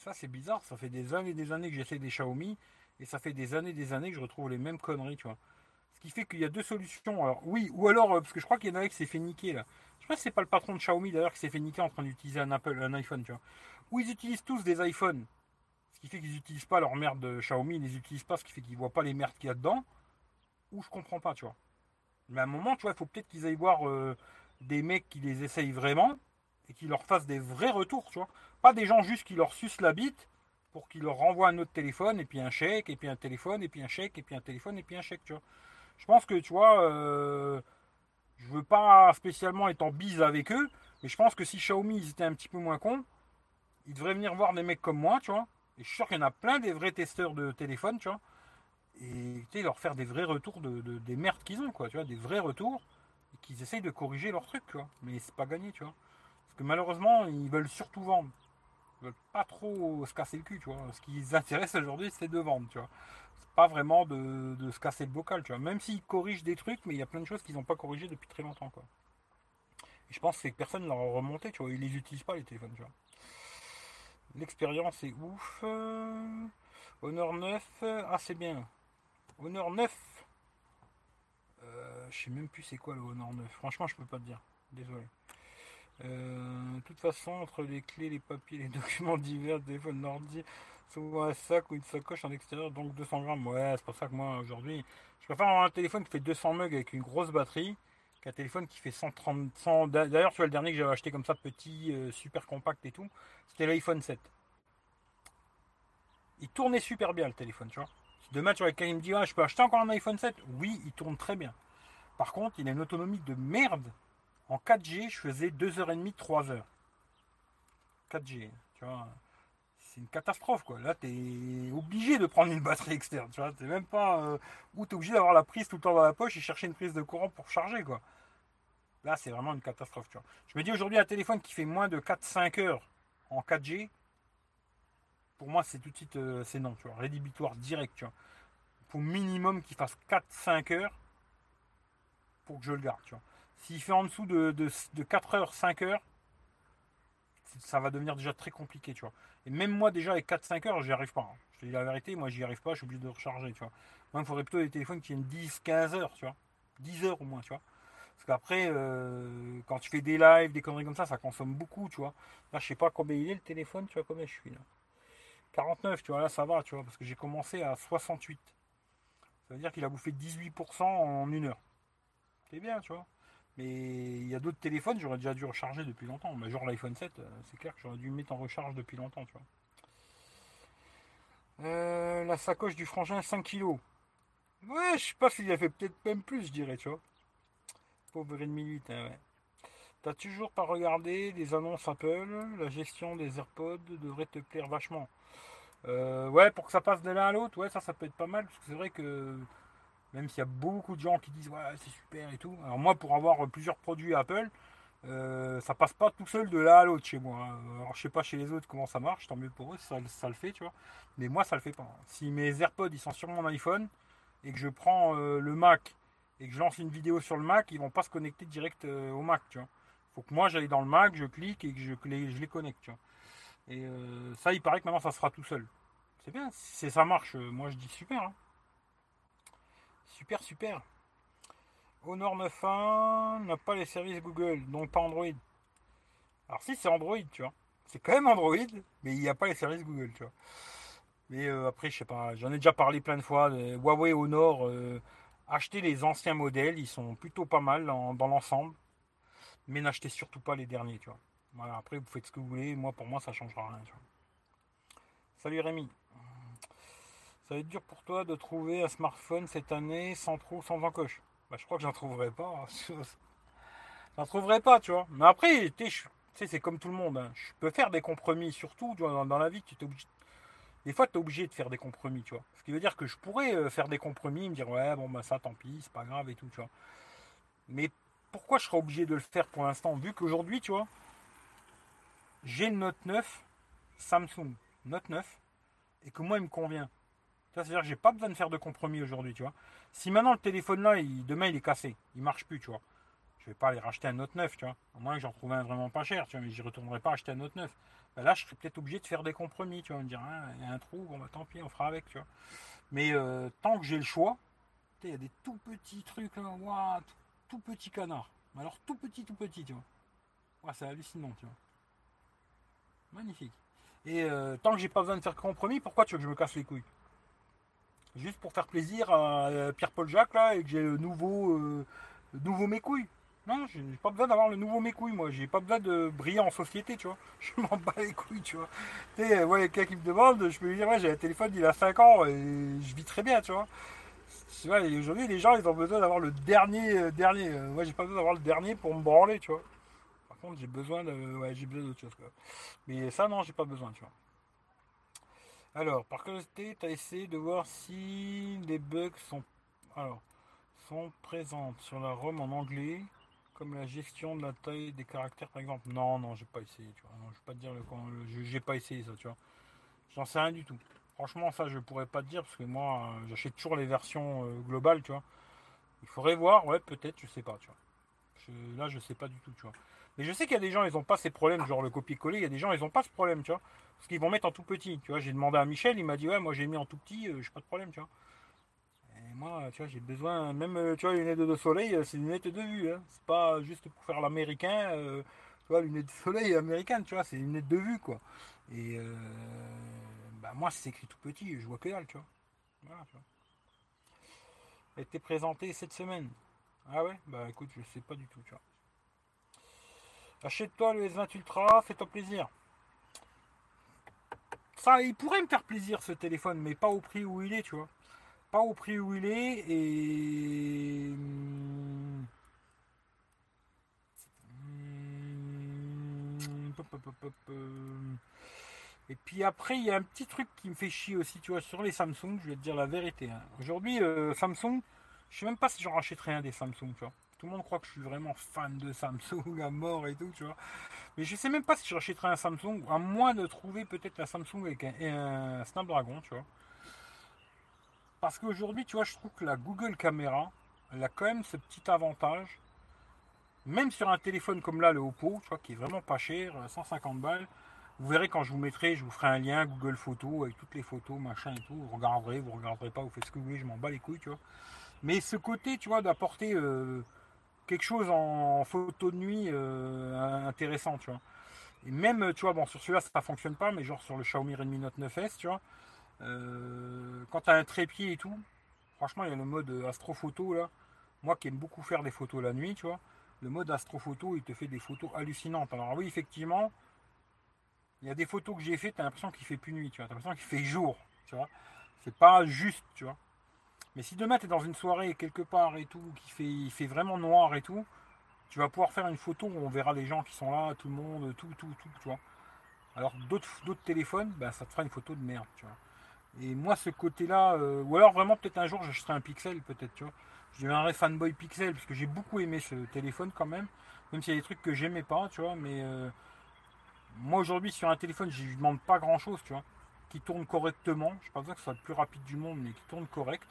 Ça, c'est bizarre. Ça fait des années et des années que j'essaie des Xiaomi. Et ça fait des années et des années que je retrouve les mêmes conneries, tu vois. Ce qui fait qu'il y a deux solutions. Alors, oui, ou alors, euh, parce que je crois qu'il y en a un qui s'est fait niquer, là. Je sais pas si c'est pas le patron de Xiaomi, d'ailleurs, qui s'est fait niquer en train d'utiliser un Apple, un iPhone, tu vois. Ou ils utilisent tous des iPhones. Ce qui fait qu'ils n'utilisent pas leur merde de Xiaomi, ils les utilisent pas, ce qui fait qu'ils voient pas les merdes qu'il y a dedans. Ou je comprends pas, tu vois. Mais à un moment, tu vois, il faut peut-être qu'ils aillent voir euh, des mecs qui les essayent vraiment et qui leur fassent des vrais retours, tu vois. Pas des gens juste qui leur sucent la bite pour qu'ils leur renvoient un autre téléphone, et puis un chèque, et puis un téléphone, et puis un chèque, et puis un téléphone, et puis un chèque, tu vois. Je pense que, tu vois, euh, je veux pas spécialement être en bise avec eux, mais je pense que si Xiaomi ils étaient un petit peu moins cons, ils devraient venir voir des mecs comme moi, tu vois. Et je suis sûr qu'il y en a plein des vrais testeurs de téléphone, tu vois. Et leur faire des vrais retours de, des merdes qu'ils ont, quoi, tu vois, des vrais retours, et qu'ils essayent de corriger leur truc, tu vois. Mais c'est pas gagné, tu vois. Parce que malheureusement, ils veulent surtout vendre veulent pas trop se casser le cul, tu vois. Ce qui les intéresse aujourd'hui, c'est de vendre, tu vois. C'est pas vraiment de, se casser le bocal, tu vois. Même s'ils corrigent des trucs, mais il y a plein de choses qu'ils n'ont pas corrigées depuis très longtemps, quoi. Et je pense que personne ne leur a remonté, tu vois. Ils les utilisent pas, les téléphones, tu vois. L'expérience est ouf. Honor 9, ah c'est bien. Honor 9. Euh, je sais même plus c'est quoi le Honor 9. Franchement, je peux pas te dire. Désolé. Euh, de toute façon, entre les clés, les papiers, les documents divers, téléphone ordi, souvent un sac ou une sacoche en extérieur, donc 200 grammes. Ouais, c'est pour ça que moi aujourd'hui, je préfère avoir un téléphone qui fait 200 mugs avec une grosse batterie qu'un téléphone qui fait 130. 100... D'ailleurs, tu vois, le dernier que j'avais acheté comme ça, petit, euh, super compact et tout, c'était l'iPhone 7. Il tournait super bien le téléphone, tu vois. Demain, tu vois, quelqu'un me dit, ah, je peux acheter encore un iPhone 7 Oui, il tourne très bien. Par contre, il a une autonomie de merde en 4G, je faisais 2h30, 3h. 4G, tu vois. C'est une catastrophe, quoi. Là, tu es obligé de prendre une batterie externe, tu vois. T'es même pas. Euh, ou tu es obligé d'avoir la prise tout le temps dans la poche et chercher une prise de courant pour charger, quoi. Là, c'est vraiment une catastrophe. Tu vois. Je me dis aujourd'hui, un téléphone qui fait moins de 4-5 heures en 4G, pour moi, c'est tout de suite, euh, c'est non, tu vois, rédhibitoire direct, tu vois. Faut minimum qu'il fasse 4-5 heures pour que je le garde, tu vois. S'il fait en dessous de, 4 heures, 5 heures, ça va devenir déjà très compliqué, tu vois. Et même moi, déjà, avec 4-5 heures, j'y arrive pas. Hein. Je te dis la vérité, moi, j'y arrive pas, je suis obligé de recharger, tu vois. Moi, il faudrait plutôt des téléphones qui tiennent 10-15 heures, tu vois. 10 heures au moins, tu vois. Parce qu'après, euh, quand tu fais des lives, des conneries comme ça, ça consomme beaucoup, tu vois. Là, je sais pas combien il est le téléphone, tu vois combien je suis là. 49, tu vois, là ça va, tu vois, parce que j'ai commencé à 68. Ça veut dire qu'il a bouffé 18% en une heure. C'est bien, tu vois. Mais il y a d'autres téléphones, j'aurais déjà dû recharger depuis longtemps. Mais genre l'iPhone 7, euh, c'est clair que j'aurais dû mettre en recharge depuis longtemps, tu vois. Euh, la sacoche du frangin, 5 kg. Ouais, je sais pas s'il a fait peut-être même plus, je dirais, tu vois. Pauvre ennemi 8, hein, ouais. T'as toujours pas regardé les annonces Apple, la gestion des AirPods devrait te plaire vachement. Euh, ouais, pour que ça passe de l'un à l'autre, ouais, ça, ça peut être pas mal. Parce que c'est vrai que même s'il y a beaucoup de gens qui disent ouais, c'est super et tout. Alors moi, pour avoir plusieurs produits Apple, euh, ça passe pas tout seul de l'un à l'autre chez moi. Alors je sais pas chez les autres comment ça marche, tant mieux pour eux, ça, le fait, tu vois. Mais moi, ça le fait pas. Si mes AirPods ils sont sur mon iPhone et que je prends euh, le Mac et que je lance une vidéo sur le Mac, ils vont pas se connecter direct au Mac, tu vois. Faut que moi j'aille dans le Mac, je clique et que je, les connecte, tu vois. Et euh, ça, il paraît que maintenant, ça se fera tout seul. C'est bien, si ça marche, euh, moi je dis super. Hein. Super, super. Honor 9.1 n'a pas les services Google, donc pas Android. Alors si c'est Android, tu vois. C'est quand même Android, mais il n'y a pas les services Google, tu vois. Mais euh, après, je sais pas, j'en ai déjà parlé plein de fois. Huawei Honor, achetez les anciens modèles, ils sont plutôt pas mal dans l'ensemble. Mais n'achetez surtout pas les derniers, tu vois après, vous faites ce que vous voulez. Moi, pour moi, ça changera rien. Salut Rémi. Ça va être dur pour toi de trouver un smartphone cette année sans trou, sans encoche. Bah, je crois que j'en trouverai pas. j'en trouverai pas, tu vois. Mais après, tu sais, c'est comme tout le monde. Hein. Je peux faire des compromis, surtout dans, la vie. Tu obligé... Des fois, tu es obligé de faire des compromis, tu vois. Ce qui veut dire que je pourrais euh, faire des compromis, me dire, ouais, bon, bah ça, tant pis, c'est pas grave et tout, tu vois. Mais pourquoi je serais obligé de le faire pour l'instant Vu qu'aujourd'hui, tu vois, j'ai le Note 9 Samsung Note 9 et que moi il me convient. C'est-à-dire que j'ai pas besoin de faire de compromis aujourd'hui, tu vois. Si maintenant le téléphone là, demain il est cassé, il marche plus, tu vois. Je vais pas aller racheter un Note 9, tu vois. Au moins que j'en trouve un vraiment pas cher, tu vois, mais j'y retournerai pas acheter un Note 9. Ben là, je serais peut-être obligé de faire des compromis, tu vois, me dire, hein, il y a un trou, bon bah tant pis, on fera avec, tu vois. Mais euh, tant que j'ai le choix, il y a des tout petits trucs là, tout, petit canard. Alors tout petit, tout petit, tu vois. c'est hallucinant, tu vois. Magnifique. Et euh, tant que j'ai pas besoin de faire compromis, pourquoi tu veux que je me casse les couilles? Juste pour faire plaisir à euh, Pierre-Paul Jacques là et que j'ai le nouveau, euh, nouveau mes couilles. Non, j'ai pas besoin d'avoir le nouveau mes couilles, moi. J'ai pas besoin de briller en société, tu vois. Je m'en bats les couilles, tu vois. Tu sais, ouais, quelqu'un qui me demande, je peux lui dire, ouais, j'ai un téléphone, il a 5 ans et je vis très bien, tu vois. Tu vois, aujourd'hui, les gens, ils ont besoin d'avoir le dernier, dernier. Moi, j'ai pas besoin d'avoir le dernier pour me branler, tu vois contre, j'ai besoin de. Ouais, j'ai besoin d'autre chose. Quoi. Mais ça, non, j'ai pas besoin, tu vois. Alors, par curiosité, tu as essayé de voir si des bugs sont. Alors, sont présentes sur la ROM en anglais, comme la gestion de la taille des caractères, par exemple. Non, non, j'ai pas essayé, tu vois. je vais pas te dire le, j'ai pas essayé ça, tu vois. J'en sais rien du tout. Franchement, ça, je pourrais pas te dire parce que moi, euh, j'achète toujours les versions euh, globales, tu vois. Il faudrait voir, ouais, peut-être, je sais pas, tu vois. là, je sais pas du tout, tu vois. Mais je sais qu'il y a des gens, ils n'ont pas ces problèmes, genre le copier-coller, il y a des gens, ils n'ont pas ce problème, tu vois. Parce qu'ils vont mettre en tout petit, tu vois. J'ai demandé à Michel, il m'a dit, ouais, moi j'ai mis en tout petit, euh, j'ai pas de problème, tu vois. Et moi, tu vois, j'ai besoin, même, euh, tu vois, lunettes de soleil, euh, c'est une lunettes de vue, hein. C'est pas juste pour faire l'américain, tu vois, lunettes de soleil américaine, tu vois, c'est une lunette de vue, quoi. Et bah, moi, c'est écrit tout petit, je vois que dalle, tu vois. Voilà, tu vois. Elle était présentée cette semaine. Ah ouais? Bah écoute, je sais pas du tout, tu vois. Achète-toi le S20 Ultra, fais-toi plaisir. Ça, il pourrait me faire plaisir ce téléphone, mais pas au prix où il est, tu vois. Pas au prix où il est et. Et puis après, il y a un petit truc qui me fait chier aussi, tu vois, sur les Samsung, je vais te dire la vérité. Hein. Aujourd'hui, euh, Samsung, je sais même pas si j'en rachèterai un des Samsung, tu vois. Tout le monde croit que je suis vraiment fan de Samsung à mort et tout, tu vois. Mais je sais même pas si je rachèterais un Samsung, à moins de trouver peut-être la Samsung avec un, Snapdragon, tu vois. Parce qu'aujourd'hui, tu vois, je trouve que la Google Caméra, elle a quand même ce petit avantage. Même sur un téléphone comme là, le Oppo, tu vois, qui est vraiment pas cher, 150 balles. Vous verrez quand je vous mettrai, je vous ferai un lien Google Photos avec toutes les photos, machin et tout. Vous regarderez, vous regarderez pas, vous faites ce que vous voulez, je m'en bats les couilles, tu vois. Mais ce côté, tu vois, d'apporter euh, quelque chose en photo de nuit euh, intéressant, tu vois. Et même, tu vois, bon, sur celui-là, ça ne fonctionne pas, mais genre sur le Xiaomi Redmi Note 9S, tu vois, euh, quand tu as un trépied et tout, franchement, il y a le mode astrophoto, là. Moi qui aime beaucoup faire des photos la nuit, tu vois, le mode astrophoto, il te fait des photos hallucinantes. Alors oui, effectivement, il y a des photos que j'ai faites, tu as l'impression qu'il fait plus nuit, tu vois, tu as l'impression qu'il fait jour, tu vois. C'est pas juste, tu vois. Mais si demain tu es dans une soirée quelque part et tout, qui fait, il fait vraiment noir et tout, tu vas pouvoir faire une photo où on verra les gens qui sont là, tout le monde, tout, tout, tout, tu vois. Alors d'autres, téléphones, ben, ça te fera une photo de merde, tu vois. Et moi ce côté-là, euh, ou alors vraiment peut-être un jour j'achèterai un pixel, peut-être, tu vois. Je deviendrai fanboy pixel, parce que j'ai beaucoup aimé ce téléphone quand même, même s'il y a des trucs que j'aimais pas, tu vois, mais euh, moi aujourd'hui sur un téléphone je lui demande pas grand chose, tu vois, qui tourne correctement, je pense pas que ce soit le plus rapide du monde, mais qui tourne correct.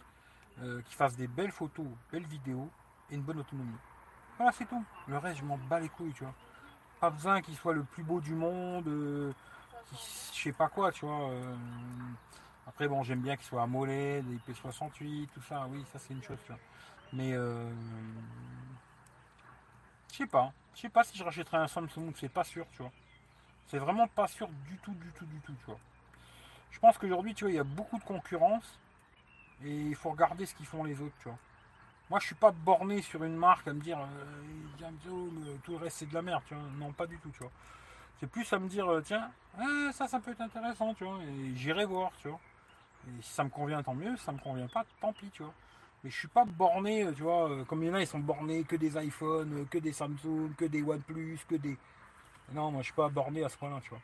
Euh, qui fasse des belles photos, belles vidéos et une bonne autonomie. Voilà, c'est tout. Le reste, je m'en bats les couilles, tu vois. Pas besoin qu'il soit le plus beau du monde, euh, je sais pas quoi, tu vois. Euh. après, bon, j'aime bien qu'il soit AMOLED, IP68, tout ça, oui, ça c'est une chose, tu vois. Mais, je sais pas. Je sais pas si je rachèterais un Samsung, c'est pas sûr, tu vois. C'est vraiment pas sûr du tout, du tout, du tout, tu vois. Je pense qu'aujourd'hui, tu vois, il y a beaucoup de concurrence. Et il faut regarder ce qu'ils font les autres, tu vois. Moi, je suis pas borné sur une marque à me dire euh, euh, tout le reste c'est de la merde, tu vois. Non, pas du tout, tu vois. C'est plus à me dire euh, tiens, ah, ça, ça peut être intéressant, tu vois. Et j'irai voir, tu vois. Et si ça me convient, tant mieux. Si ça me convient pas, tant pis, tu vois. Mais je suis pas borné, tu vois. Comme il y en a, ils sont bornés que des iPhones, que des Samsung, que des OnePlus, que des. Non, moi, je suis pas borné à ce point-là, tu vois.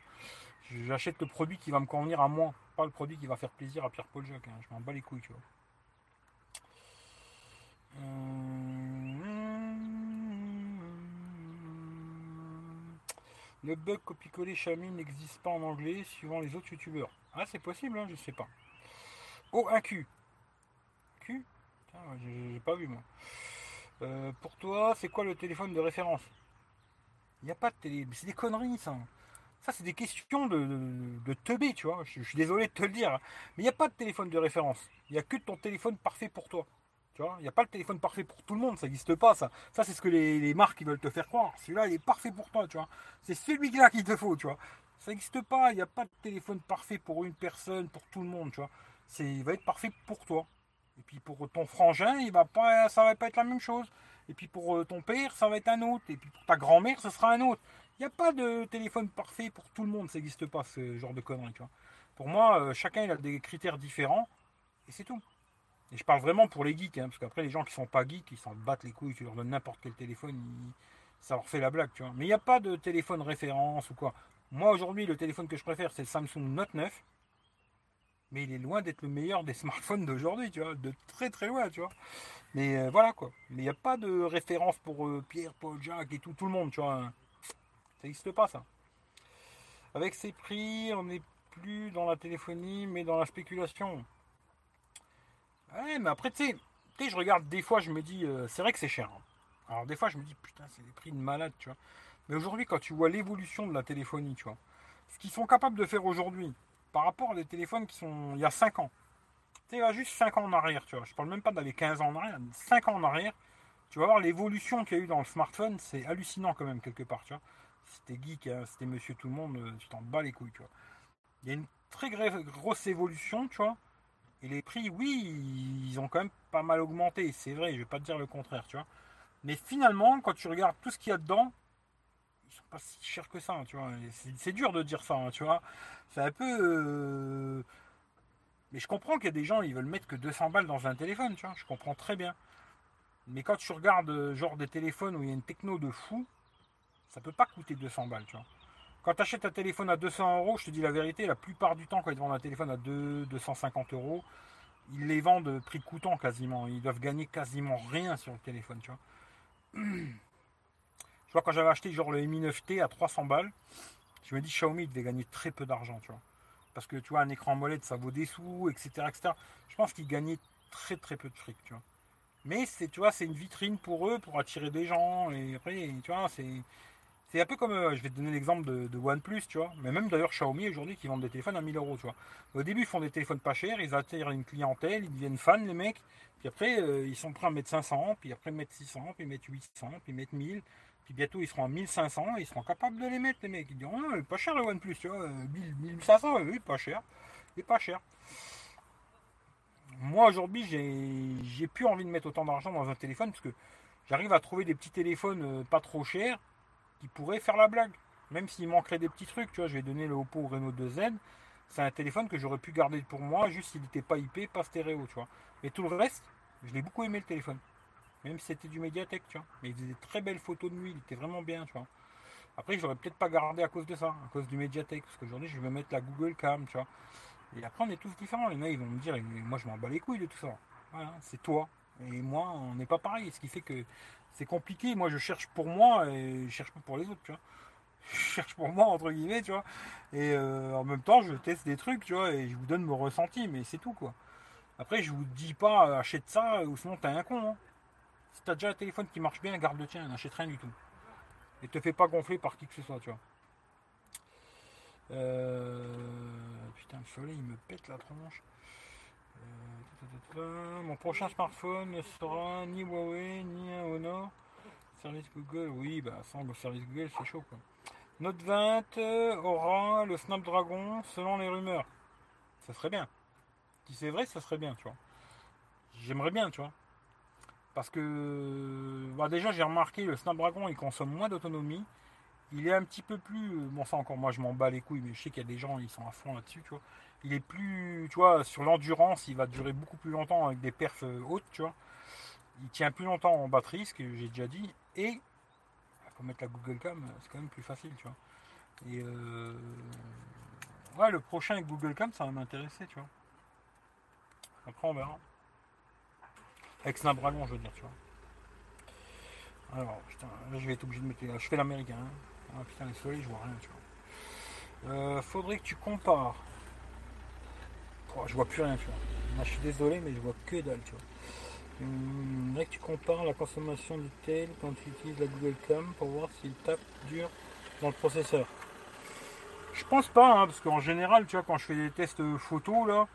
J'achète le produit qui va me convenir à moi, pas le produit qui va faire plaisir à Pierre-Paul Jacques. Hein. Je m'en bats les couilles, tu vois. Euh, le bug copier-coller Xiaomi n'existe pas en anglais suivant les autres youtubeurs. Ah, c'est possible, hein, je sais pas. Oh, un Q. Q J'ai pas vu, moi. Euh, pour toi, c'est quoi le téléphone de référence? Il n'y a pas de télé. C'est des conneries, ça. Ça, c'est des questions de, de, teubé, tu vois. Je, suis désolé de te le dire. Hein. Mais il n'y a pas de téléphone de référence. Il n'y a que ton téléphone parfait pour toi. Tu vois, il n'y a pas le téléphone parfait pour tout le monde, ça n'existe pas ça. Ça c'est ce que les, marques veulent te faire croire. Celui-là il est parfait pour toi, tu vois. C'est celui-là qu'il te faut, tu vois. Ça n'existe pas, il n'y a pas de téléphone parfait pour une personne, pour tout le monde, tu vois. C'est, il va être parfait pour toi. Et puis pour ton frangin, il va pas, ça va pas être la même chose. Et puis pour euh, ton père, ça va être un autre. Et puis pour ta grand-mère, ce sera un autre. Il n'y a pas de téléphone parfait pour tout le monde, ça n'existe pas ce genre de conneries, tu vois. Pour moi, euh, chacun il a des critères différents et c'est tout. Et je parle vraiment pour les geeks, hein, parce qu'après les gens qui sont pas geeks, ils s'en battent les couilles, tu leur donnes n'importe quel téléphone, ça leur fait la blague, tu vois. Mais il n'y a pas de téléphone référence ou quoi. Moi aujourd'hui, le téléphone que je préfère, c'est le Samsung Note 9. Mais il est loin d'être le meilleur des smartphones d'aujourd'hui, tu vois, de très très loin, tu vois. Mais euh, voilà quoi. Mais il n'y a pas de référence pour euh, Pierre, Paul, Jacques et tout, tout le monde, tu vois. N'existe pas ça. Avec ces prix, on n'est plus dans la téléphonie, mais dans la spéculation. Ouais, mais après, tu sais, je regarde des fois, je me dis, euh, c'est vrai que c'est cher. Hein. Alors des fois, je me dis, putain, c'est des prix de malade, tu vois. Mais aujourd'hui, quand tu vois l'évolution de la téléphonie, tu vois, ce qu'ils sont capables de faire aujourd'hui, par rapport à des téléphones qui sont il y a 5 ans. Tu sais, juste 5 ans en arrière, tu vois. Je parle même pas d'aller 15 ans en arrière, 5 ans en arrière. Tu vas voir l'évolution qu'il y a eu dans le smartphone, c'est hallucinant quand même, quelque part, tu vois. C'était geek, hein, c'était monsieur tout le monde, euh, tu t'en bats les couilles, tu. Il y a une très grosse évolution, tu vois. Et les prix, oui, ils ont quand même pas mal augmenté, c'est vrai, je vais pas te dire le contraire, tu vois. Mais finalement, quand tu regardes tout ce qu'il y a dedans, ils sont pas si chers que ça, hein. C'est dur de dire ça, hein, tu vois. C'est un peu. Euh, mais je comprends qu'il y a des gens, ils veulent mettre que 200 balles dans un téléphone, tu vois. Je comprends très bien. Mais quand tu regardes euh, genre des téléphones où il y a une techno de fou, ça peut pas coûter 200 balles, tu vois. Quand tu achètes un téléphone à 200 euros, je te dis la vérité, la plupart du temps, quand ils vendent un téléphone à 2, 250 euros, ils les vendent prix coûtant quasiment. Ils doivent gagner quasiment rien sur le téléphone, tu vois. Je vois quand j'avais acheté genre le Mi 9T à 300 balles, je me dis Xiaomi devait gagner très peu d'argent, tu vois. Parce que tu vois, un écran molette, ça vaut des sous, etc. etc. Je pense qu'ils gagnaient très très peu de fric, tu vois. Mais c'est, tu vois, c'est une vitrine pour eux, pour attirer des gens. Et après, tu vois, c'est. C'est un peu comme, euh, je vais te donner l'exemple de, OnePlus, tu vois. Mais même d'ailleurs Xiaomi aujourd'hui qui vendent des téléphones à 1000 euros, tu vois. Au début, ils font des téléphones pas chers, ils attirent une clientèle, ils deviennent fans, les mecs. Puis après, euh, ils sont prêts à mettre 500, puis après mettre 600, puis mettre 800, puis mettre 1000. Puis bientôt, ils seront à 1500 ils seront capables de les mettre, les mecs. Ils diront, ah, pas cher le OnePlus, tu vois. 1500, oui, pas cher. Et pas cher. Moi, aujourd'hui, j'ai plus envie de mettre autant d'argent dans un téléphone parce que j'arrive à trouver des petits téléphones euh, pas trop chers qui pourraient faire la blague. Même s'il manquerait des petits trucs, tu vois, je vais donner le Oppo Reno 2Z. C'est un téléphone que j'aurais pu garder pour moi, juste s'il n'était pas IP, pas stéréo, tu vois. Mais tout le reste, je l'ai beaucoup aimé le téléphone. Même si c'était du Mediatek, tu vois. Mais il faisait des très belles photos de nuit, il était vraiment bien, tu vois. Après, je l'aurais peut-être pas gardé à cause de ça, à cause du Mediatek, parce qu'aujourd'hui, je vais mettre la Google Cam, tu vois. Et après, on est tous différents. Les mecs, ils vont me dire, moi, je m'en bats les couilles de tout ça. Voilà, c'est toi. Et moi, on n'est pas pareil. Ce qui fait que c'est compliqué. Moi, je cherche pour moi et je cherche pas pour les autres, tu vois. Je cherche pour moi, entre guillemets, tu vois. Et euh, en même temps, je teste des trucs, tu vois, et je vous donne mon ressenti, mais c'est tout, quoi. Après, je vous dis pas, achète ça, ou sinon t'es un con. Hein. Si t'as déjà un téléphone qui marche bien, garde le tien, n'achète rien du tout. Et te fais pas gonfler par qui que ce soit, tu vois. Euh, putain, le soleil, il me pète la tronche. Euh, mon prochain smartphone ne sera ni Huawei, ni un Honor. Service Google, oui, bah sans le service Google, c'est chaud quoi. Note 20 euh, aura le Snapdragon selon les rumeurs. Ça serait bien. Si c'est vrai, ça serait bien, tu vois. J'aimerais bien, tu vois. Parce que bah déjà j'ai remarqué le Snapdragon il consomme moins d'autonomie. Il est un petit peu plus. Bon ça encore moi je m'en bats les couilles, mais je sais qu'il y a des gens ils sont à fond là-dessus, tu vois. Il est plus. Tu vois, sur l'endurance, il va durer beaucoup plus longtemps avec des perfs euh, hautes, tu vois. Il tient plus longtemps en batterie, ce que j'ai déjà dit. Et faut mettre la Google Cam, c'est quand même plus facile, tu vois. Et euh, ouais, le prochain avec Google Cam, ça va m'intéresser, tu vois. Après on verra. Avec Snapdragon, je veux dire, tu vois. Alors, putain, là je vais être obligé de mettre. Je fais l'américain. Hein. Ah putain, les soleils, je vois rien, tu vois. Euh, faudrait que tu compares. Oh, je vois plus rien, tu vois. Je suis désolé, mais je vois que dalle, tu vois. Hum, que tu compares la consommation du tel quand tu utilises la Google Cam pour voir s'il tape dur dans le processeur. Je pense pas, hein, parce qu'en général, tu vois, quand je fais des tests photos, là,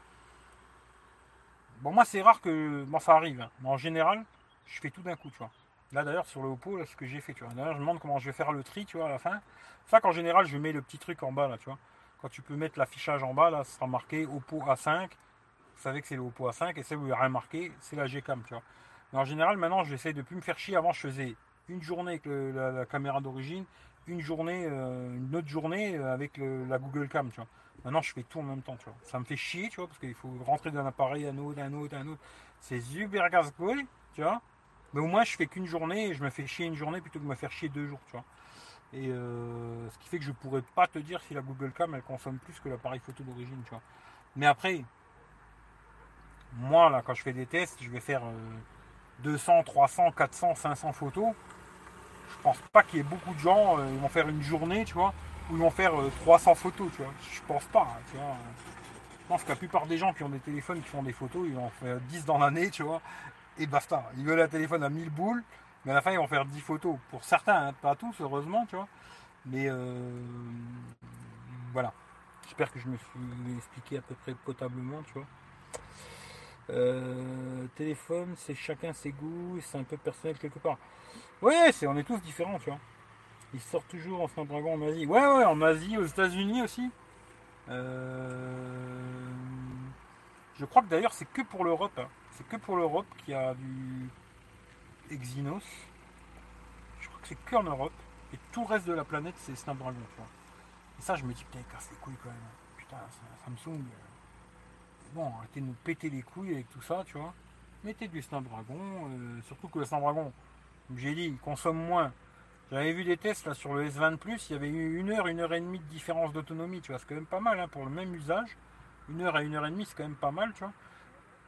Bon, moi, c'est rare que. Bon, ça arrive. Hein. Mais en général, je fais tout d'un coup, tu vois. Là, d'ailleurs, sur le Oppo, là, ce que j'ai fait, tu vois. D'ailleurs, je me demande comment je vais faire le tri, tu vois, à la fin. Ça, qu'en général, je mets le petit truc en bas, là, tu vois. Quand tu peux mettre l'affichage en bas, là, ça sera marqué Oppo A5. Vous savez que c'est le Oppo A5. Et ça, vous rien marqué, c'est la Gcam, tu vois. Mais en général, maintenant, j'essaie de plus me faire chier. Avant, je faisais une journée avec la, caméra d'origine, une journée, euh, une autre journée euh, avec la Google Cam, tu vois. Maintenant, je fais tout en même temps, tu vois. Ça me fait chier, tu vois, parce qu'il faut rentrer d'un appareil, un autre, un autre, un autre. C'est super casse tu vois. Mais au moins, je fais qu'une journée et je me fais chier une journée plutôt que de me faire chier deux jours, tu vois. Et euh, ce qui fait que je pourrais pas te dire si la Google Cam elle consomme plus que l'appareil photo d'origine, tu vois. Mais après, moi là, quand je fais des tests, je vais faire 200, 300, 400, 500 photos. Je pense pas qu'il y ait beaucoup de gens, euh, ils vont faire une journée, tu vois, ils vont faire 300 euh, photos, tu vois. Je pense pas, hein, tu vois. Je pense que la plupart des gens qui ont des téléphones qui font des photos, ils vont faire 10 dans l'année, tu vois, et basta. Ils veulent un téléphone à 1000 boules, mais à la fin, ils vont faire 10 photos. Pour certains, hein, pas tous, heureusement, tu vois. Mais euh, voilà. J'espère que je me suis expliqué à peu près potablement, tu vois. Euh, téléphone, c'est chacun ses goûts, c'est un peu personnel quelque part. Ouais, c'est, on est tous différents, tu vois. Il sort toujours en Snapdragon en Asie. Ouais, ouais, en Asie, aux États-Unis aussi. Euh, je crois que d'ailleurs, c'est que pour l'Europe. Hein. C'est que pour l'Europe qu'il y a du Exynos. Je crois que c'est que en Europe. Et tout le reste de la planète, c'est Snapdragon. Et ça, je me dis, putain, casse les couilles quand même. Putain, Samsung. Euh, bon, arrêtez de nous péter les couilles avec tout ça, tu vois. Mettez du Snapdragon. Euh, surtout que le Snapdragon, comme j'ai dit, il consomme moins. J'avais vu des tests là sur le S20 Plus, il y avait eu une heure, une heure et demie de différence d'autonomie, tu vois, c'est quand même pas mal hein, pour le même usage. Une heure à une heure et demie, c'est quand même pas mal, tu vois.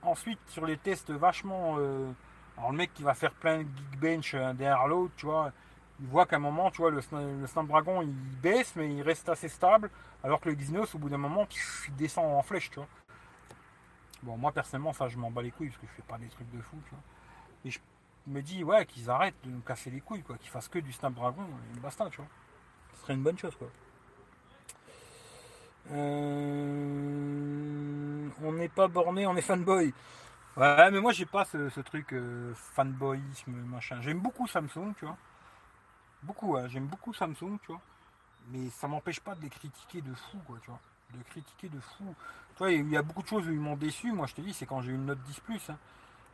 Ensuite, sur les tests vachement euh, Alors le mec qui va faire plein de geekbench euh, derrière l'autre, tu vois, il voit qu'à un moment, tu vois, le, le Snapdragon il baisse, mais il reste assez stable, alors que le Exynos, au bout d'un moment, il descend en flèche, tu vois. Bon, moi personnellement, ça je m'en bats les couilles parce que je fais pas des trucs de fou, tu vois. Et je me dis, ouais, qu'ils arrêtent de nous casser les couilles, quoi, qu'ils fassent que du Snapdragon et basta, tu vois. Ce serait une bonne chose, quoi. Euh, on n'est pas borné, on est fanboy. Ouais, mais moi j'ai pas ce, truc euh, fanboyisme, machin. J'aime beaucoup Samsung, tu vois. Beaucoup, j'aime beaucoup Samsung, tu vois. Mais ça m'empêche pas de les critiquer de fou, quoi, tu vois. De critiquer de fou. Tu vois, il y a beaucoup de choses où ils m'ont déçu. Moi, je te dis, c'est quand j'ai eu une note 10 plus. Hein.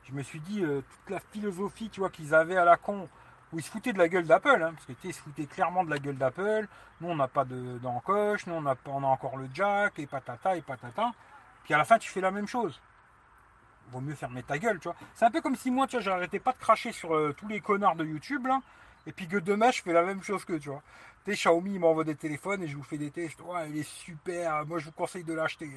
Je me suis dit, euh, toute la philosophie, tu vois, qu'ils avaient à la con, où ils se foutaient de la gueule d'Apple, hein, parce qu'ils se foutaient clairement de la gueule d'Apple. Nous, on n'a pas d'encoche, nous, on on a encore le jack, et patata, et patata. Puis à la fin, tu fais la même chose. Vaut mieux fermer ta gueule, tu vois. C'est un peu comme si moi, tu vois, j'arrêtais pas de cracher sur euh, tous les connards de YouTube, et puis que demain, je fais la même chose que, tu vois. Tu Xiaomi, m'envoie des téléphones et je vous fais des tests. Ouais, il est super, moi, je vous conseille de l'acheter.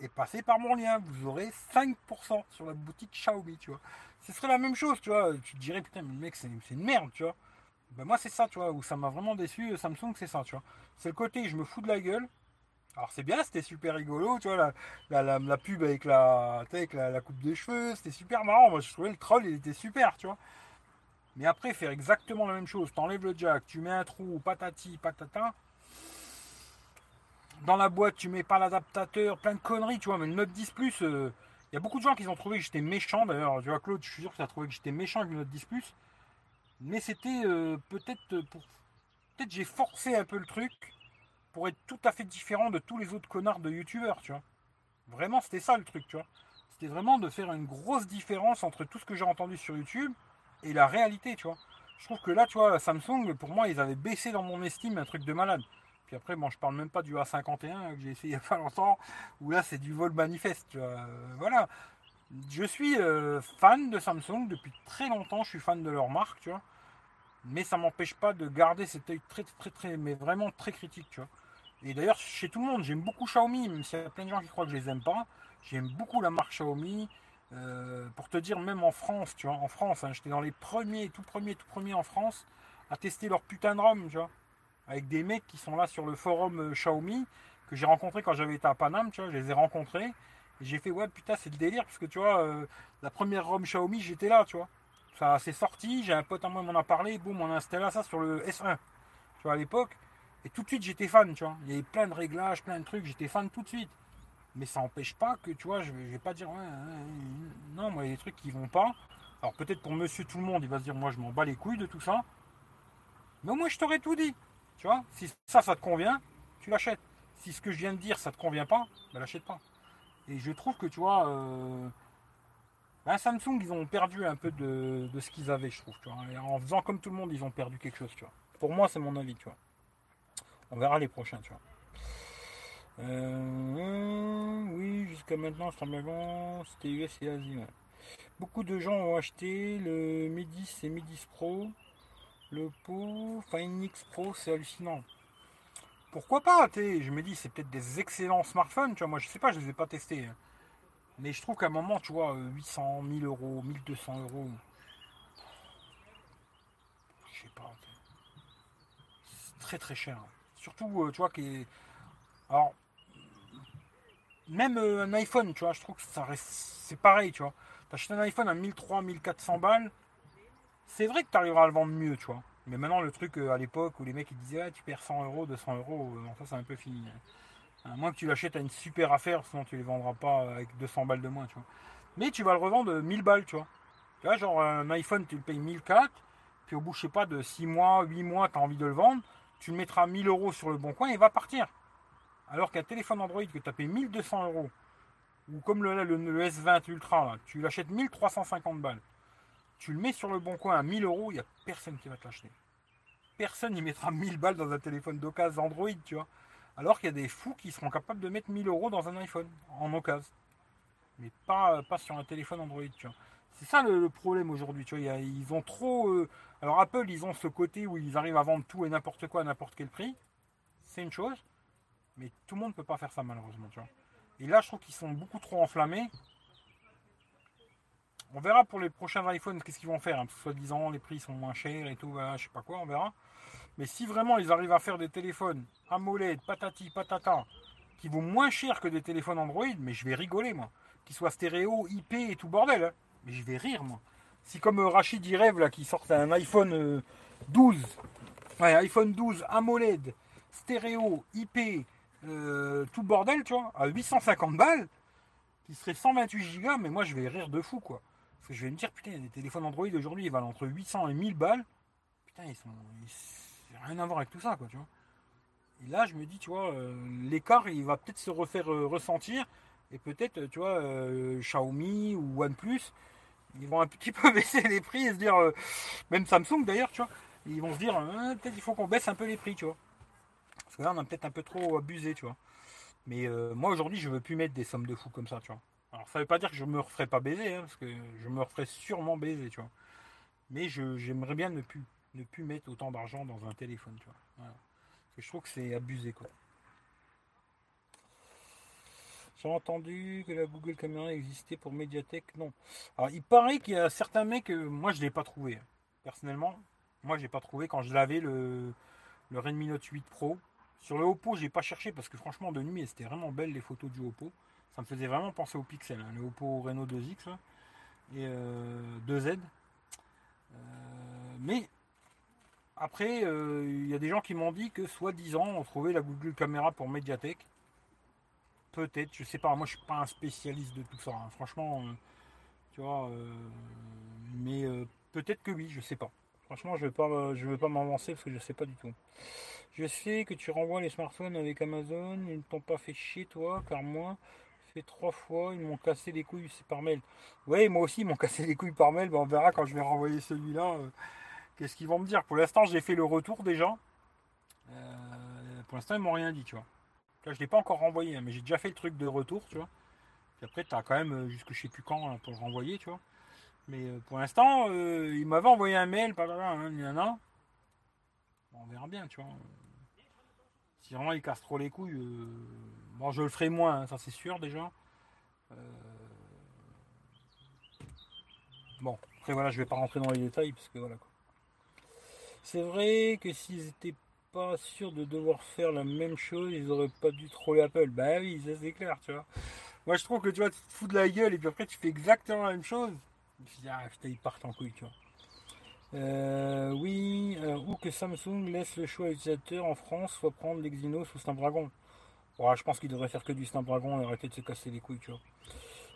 Et passez par mon lien, vous aurez 5% sur la boutique Xiaomi, tu vois ce serait la même chose, tu vois. Tu te dirais, putain, mais le mec, c'est une merde, tu vois. Ben moi, c'est ça, tu vois, où ça m'a vraiment déçu. Samsung, c'est ça, tu vois. C'est le côté, je me fous de la gueule. Alors, c'est bien, c'était super rigolo, tu vois, la, la, pub avec, la, avec la, coupe de cheveux, c'était super marrant. Moi, je trouvais le troll, il était super, tu vois. Mais après, faire exactement la même chose, t'enlèves le jack, tu mets un trou, patati, patata. Dans la boîte, tu mets pas l'adaptateur, plein de conneries, tu vois. Mais le Note 10 Plus, euh, il y a beaucoup de gens qui ont trouvé que j'étais méchant. D'ailleurs, tu vois, Claude, je suis sûr que tu as trouvé que j'étais méchant avec le Note 10 Plus. Mais c'était euh, peut-être pour. Peut-être j'ai forcé un peu le truc pour être tout à fait différent de tous les autres connards de youtubeurs, tu vois. Vraiment, c'était ça le truc, tu vois. C'était vraiment de faire une grosse différence entre tout ce que j'ai entendu sur YouTube et la réalité, tu vois. Je trouve que là, tu vois, Samsung, pour moi, ils avaient baissé dans mon estime un truc de malade. Puis après, bon, je parle même pas du A51 que j'ai essayé il n'y a pas longtemps, où là c'est du vol manifeste. Euh, voilà. Je suis euh, fan de Samsung depuis très longtemps, je suis fan de leur marque, tu vois. Mais ça m'empêche pas de garder cet œil très, très, très, mais vraiment très critique, tu vois. Et d'ailleurs, chez tout le monde, j'aime beaucoup Xiaomi, même s'il y a plein de gens qui croient que je les aime pas. J'aime beaucoup la marque Xiaomi. Euh, pour te dire, même en France, tu vois, en France, hein, j'étais dans les premiers, tout premiers, tout premiers en France à tester leur putain de ROM, tu vois avec des mecs qui sont là sur le forum euh, Xiaomi que j'ai rencontré quand j'avais été à Paname, tu vois, je les ai rencontrés et j'ai fait ouais putain c'est le délire parce que tu vois euh, la première ROM Xiaomi j'étais là, tu vois. Ça s'est sorti, j'ai un pote à moi m'en a parlé, boum on a installé ça sur le S1, tu vois à l'époque et tout de suite j'étais fan, tu vois. Il y avait plein de réglages, plein de trucs, j'étais fan tout de suite. Mais ça n'empêche pas que tu vois, je vais, vais pas dire ouais, non moi il y a des trucs qui vont pas. Alors peut-être pour monsieur tout le monde, il va se dire moi je m'en bats les couilles de tout ça. Mais moi je t'aurais tout dit. Tu vois, si ça, ça te convient, tu l'achètes. Si ce que je viens de dire, ça te convient pas, ben l'achète pas. Et je trouve que, tu vois, euh, ben, Samsung, ils ont perdu un peu de, ce qu'ils avaient, je trouve. Tu vois. en faisant comme tout le monde, ils ont perdu quelque chose, tu vois. Pour moi, c'est mon avis, tu vois. On verra les prochains, tu vois. Euh, oui, jusqu'à maintenant, c'était US et Asie. Beaucoup de gens ont acheté le Midis et Midis Pro. Le pot X Pro, c'est hallucinant. Pourquoi pas Je me dis, c'est peut-être des excellents smartphones. Tu vois, moi, je sais pas, je les ai pas testés. Hein. Mais je trouve qu'à un moment, tu vois, 800, 1000 euros, 1200 euros. Je sais pas. C'est très très cher. Surtout, euh, tu vois, qui Alors, même euh, un iPhone, tu vois, je trouve que ça reste. C'est pareil, tu vois. T'achètes un iPhone à 1300, 1400 balles c'est vrai que tu arriveras à le vendre mieux, tu vois. Mais maintenant, le truc euh, à l'époque où les mecs ils disaient tu perds 100 euros, 200 euros, ça c'est un peu fini. À moins que tu l'achètes à une super affaire, sinon tu les vendras pas avec 200 balles de moins, tu vois. Mais tu vas le revendre 1000 balles, tu vois. Tu vois, genre un iPhone, tu le payes 1004, puis au bout, je sais pas, de 6 mois, 8 mois, tu as envie de le vendre, tu le mettras 1000 euros sur le bon coin et il va partir. Alors qu'un téléphone Android que tu as payé 1200 euros, ou comme le, le S20 Ultra, tu l'achètes 1350 balles tu le mets sur le bon coin à 1000 euros, il n'y a personne qui va te l'acheter. Personne n'y mettra 1000 balles dans un téléphone d'occasion Android, tu vois. Alors qu'il y a des fous qui seront capables de mettre 1000 euros dans un iPhone en occasion. Mais pas, pas sur un téléphone Android, tu vois. C'est ça le, problème aujourd'hui, tu vois. ils ont trop. Euh, alors Apple, ils ont ce côté où ils arrivent à vendre tout et n'importe quoi à n'importe quel prix. C'est une chose. Mais tout le monde ne peut pas faire ça malheureusement. Et là, je trouve qu'ils sont beaucoup trop enflammés On verra pour les prochains iPhones qu'est-ce qu'ils vont faire. Hein, Soit-disant, les prix sont moins chers et tout, je sais pas quoi, on verra. Mais si vraiment ils arrivent à faire des téléphones AMOLED, patati, patata, qui vaut moins cher que des téléphones Android, mais je vais rigoler, moi. Qu'ils soient stéréo, IP et tout bordel. Hein. Mais je vais rire, moi. Si comme euh, Rachid y rêve, là, qui sort un iPhone 12, euh, ouais, iPhone 12 AMOLED, stéréo, IP, euh, tout bordel, tu vois, à 850 balles, qui serait 128 Go, mais moi je vais rire de fou, quoi. Parce que je vais me dire, putain, les téléphones Android aujourd'hui, ils valent entre 800 et 1000 balles. Putain, ils sont. Ils... rien à voir avec tout ça, quoi, tu vois. Et là, je me dis, tu vois, l'écart, il va peut-être se refaire ressentir. Et peut-être, tu vois, Xiaomi ou OnePlus, ils vont un petit peu baisser les prix et se dire, même Samsung d'ailleurs, tu vois, ils vont se dire, peut-être il faut qu'on baisse un peu les prix, tu vois. Parce que là, on a peut-être un peu trop abusé, tu vois. Mais euh, moi, aujourd'hui, je veux plus mettre des sommes de fou comme ça, tu vois. Alors, ça veut pas dire que je me referai pas baiser, hein, parce que je me referai sûrement baiser, tu vois. Mais j'aimerais bien ne plus, ne plus mettre autant d'argent dans un téléphone, tu vois. Parce que je trouve que c'est abusé, quoi. J'ai entendu que la Google Caméra existait pour Mediatek. Non. Alors, il paraît qu'il y a certains mecs, moi je ne l'ai pas trouvé. Personnellement, moi je l'ai pas trouvé quand je l'avais le, le Redmi Note 8 Pro. Sur le Oppo, j'ai pas cherché parce que franchement, de nuit, c'était vraiment belle les photos du Oppo. Ça me faisait vraiment penser au Pixel, hein, le Oppo Reno 2X et 2Z. Euh, euh, mais après, euh, il y a des gens qui m'ont dit que soi-disant, on trouvait la Google Caméra pour Mediatek. Peut-être, je sais pas. Moi, je suis pas un spécialiste de tout ça. Hein. Franchement, tu vois. mais peut-être que oui, je sais pas. Franchement, je ne pas, je veux pas m'avancer parce que je sais pas du tout. Je sais que tu renvoies les smartphones avec Amazon, ils ne t'ont pas fait chier toi, car moi, fait trois fois, ils m'ont cassé les couilles par mail. Oui, moi aussi, ils m'ont cassé les couilles par mail, on verra quand je vais renvoyer celui-là. Euh, qu'est-ce qu'ils vont me dire Pour l'instant, j'ai fait le retour déjà. Euh, pour l'instant, ils m'ont rien dit, tu vois. Là, je ne l'ai pas encore renvoyé, hein, mais j'ai déjà fait le truc de retour, tu vois. Puis après, tu as quand même euh, jusque je sais plus quand hein, pour le renvoyer, tu vois. Mais pour l'instant, il m'avait envoyé un mail, pas hein, a. On verra bien, tu vois. Si vraiment il casse trop les couilles, euh, bon, je le ferai moins, hein, ça c'est sûr déjà. Euh, bon, après voilà, je vais pas rentrer dans les détails parce que voilà. C'est vrai que s'ils étaient pas sûrs de devoir faire la même chose, ils auraient pas dû troller Apple. Bah oui, ça c'est clair, tu vois. Moi je trouve que tu vois, tu te fous de la gueule et puis après tu fais exactement la même chose. Ah putain, ils partent en couille, tu vois. Euh, oui, euh, ou que Samsung laisse le choix à l'utilisateur en France, soit prendre l'Exynos ou Snapdragon. je pense qu'il devrait faire que du Snapdragon et arrêter de se casser les couilles, tu vois.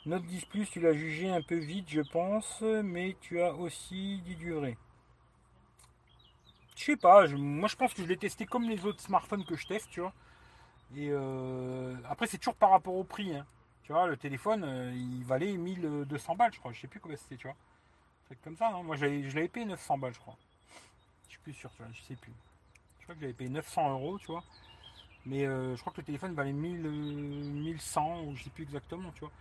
Note 10 Plus, tu l'as jugé un peu vite, je pense, mais tu as aussi dit du vrai. Je sais pas, moi je pense que je l'ai testé comme les autres smartphones que je teste, tu vois. Et euh, après, c'est toujours par rapport au prix. Hein. Tu vois, le téléphone, il valait 1200 balles, je crois. Je sais plus combien c'était, tu vois comme ça. Hein. Moi, je l'avais payé 900 balles, je crois. Je suis plus sûr, tu vois, je sais plus. Je crois que j'avais payé 900 euros, tu vois. Mais euh, je crois que le téléphone valait 1000, 1100, euh, ou je sais plus exactement, tu vois.